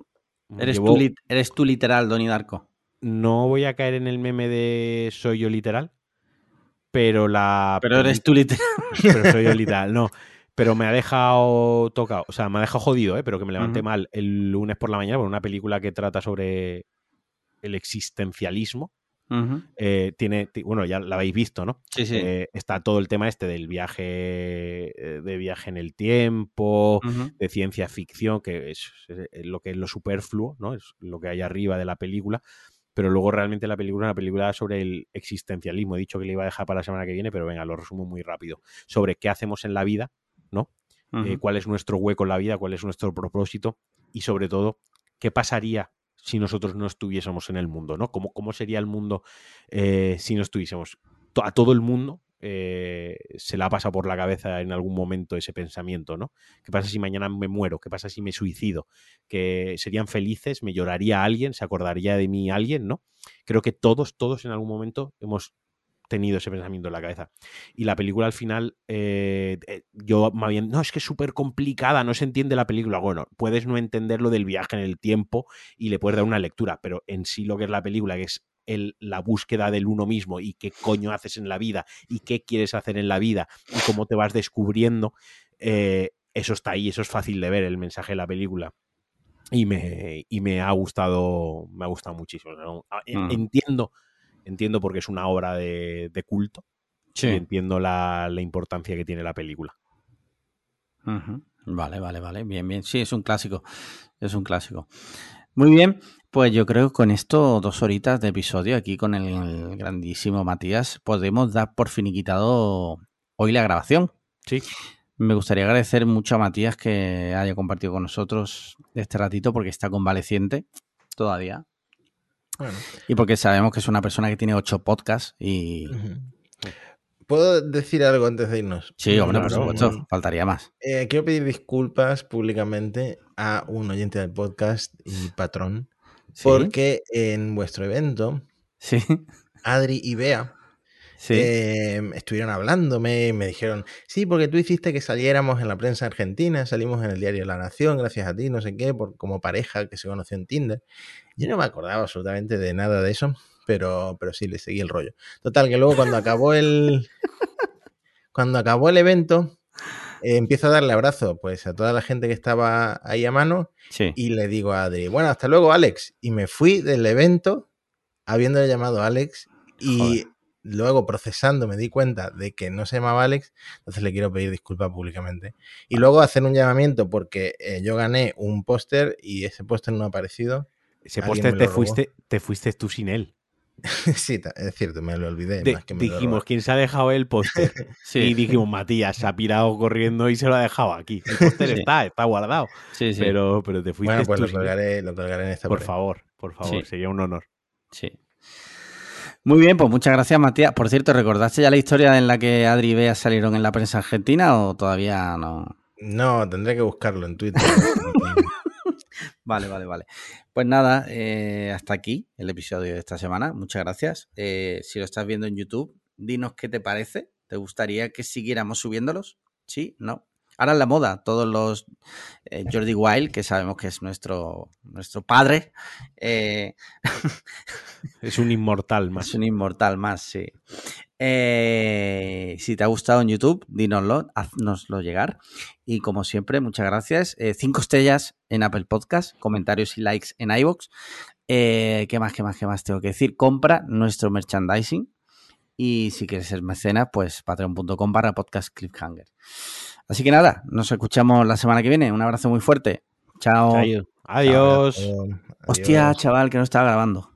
Eres, Llevo- tú, eres tú literal, Donnie Darko. no voy a caer en el meme de soy yo literal, pero la Pero eres tú literal. pero soy yo literal, no. Pero me ha dejado tocado, o sea, me ha dejado jodido, ¿eh? pero que me levanté mal el lunes por la mañana por una película que trata sobre el existencialismo. Eh, tiene, ti- bueno, ya la habéis visto, ¿no? Sí, sí. Eh, está todo el tema este del viaje, eh, de viaje en el tiempo, de ciencia ficción, que es, es lo que es lo superfluo, ¿no? Es lo que hay arriba de la película. Pero luego realmente la película es una película sobre el existencialismo. He dicho que le iba a dejar para la semana que viene, pero venga, lo resumo muy rápido. Sobre qué hacemos en la vida, ¿no? Eh, cuál es nuestro hueco en la vida, cuál es nuestro propósito y sobre todo, qué pasaría si nosotros no estuviésemos en el mundo, ¿no? ¿Cómo, cómo sería el mundo eh, si no estuviésemos? A todo el mundo eh, se le ha pasado por la cabeza en algún momento ese pensamiento, ¿no? ¿Qué pasa si mañana me muero? ¿Qué pasa si me suicido? ¿Que serían felices? ¿Me lloraría alguien? ¿Se acordaría de mí alguien? ¿No? Creo que todos, todos en algún momento hemos tenido ese pensamiento en la cabeza. Y la película al final, eh, eh, yo me habían, no, es que es súper complicada, no se entiende la película. Bueno, puedes no entender lo del viaje en el tiempo y le puedes dar una lectura, pero en sí lo que es la película, que es el, la búsqueda del uno mismo y qué coño haces en la vida y qué quieres hacer en la vida y cómo te vas descubriendo, eh, eso está ahí, eso es fácil de ver, el mensaje de la película. Y me, y me ha gustado, me ha gustado muchísimo. ¿no? Ah, Mm. Entiendo, entiendo porque es una obra de, de culto Sí. y entiendo la, la importancia que tiene la película. Vale, vale, vale. Bien, bien. Sí, es un clásico. Es un clásico. Muy bien. Pues yo creo que con esto, dos horitas de episodio aquí con el grandísimo Matías, podemos dar por finiquitado hoy la grabación. Sí. Me gustaría agradecer mucho a Matías que haya compartido con nosotros este ratito porque está convaleciente todavía. Bueno. Y porque sabemos que es una persona que tiene ocho podcasts y... ¿Puedo decir algo antes de irnos? Sí, hombre, por supuesto, faltaría más. Eh, quiero pedir disculpas públicamente a un oyente del podcast y patrón, Sí, porque en vuestro evento, sí, Adri y Bea sí. eh, estuvieron hablándome me dijeron, sí, porque tú hiciste que saliéramos en la prensa argentina, salimos en el diario La Nación, gracias a ti, no sé qué, por, como pareja que se conoció en Tinder. Yo no me acordaba absolutamente de nada de eso, pero, pero sí, le seguí el rollo. Total, que luego cuando acabó el, cuando acabó el evento, eh, empiezo a darle abrazo pues, a toda la gente que estaba ahí a mano sí. y le digo a Adri, bueno, hasta luego, Alex. Y me fui del evento habiéndole llamado Alex y Joder. Luego procesando me di cuenta de que no se llamaba Alex, entonces le quiero pedir disculpas públicamente. Y luego hacer un llamamiento porque eh, yo gané un póster y ese póster no ha aparecido. Ese póster te fuiste, te fuiste tú sin él. sí, es cierto, me lo olvidé. dijimos, ¿quién se ha dejado el póster? Y dijimos, Matías, se ha pirado corriendo y se lo ha dejado aquí. El póster está, está guardado. Sí, Pero, pero te fuiste Bueno, pues lo colgaré, lo colgaré, en esta Por favor, por favor, sería un honor. Sí. Muy bien, pues muchas gracias, Matías. Por cierto, ¿recordaste ya la historia en la que Adri y Bea salieron en la prensa argentina o todavía no? No, tendré que buscarlo en Twitter. vale, vale, vale. Pues nada, eh, hasta aquí el episodio de esta semana. Muchas gracias. Eh, si lo estás viendo en YouTube, dinos qué te parece. ¿Te gustaría que siguiéramos subiéndolos? ¿Sí? ¿No? Ahora en la moda, todos los eh, Jordi Wild, que sabemos que es nuestro, nuestro padre. es un inmortal más. Es un inmortal más, sí. Eh, si te ha gustado en YouTube, dínoslo, haznoslo llegar. Y como siempre, muchas gracias. Eh, cinco estrellas en Apple Podcast, comentarios y likes en iVoox. Eh, ¿Qué más, qué más, qué más tengo que decir? Compra nuestro merchandising. Y si quieres ser mecenas, pues patreon.com para podcast cliffhanger. Así que nada, nos escuchamos la semana que viene. Un abrazo muy fuerte. Chao. Adiós. Hostia, chaval, que no estaba grabando.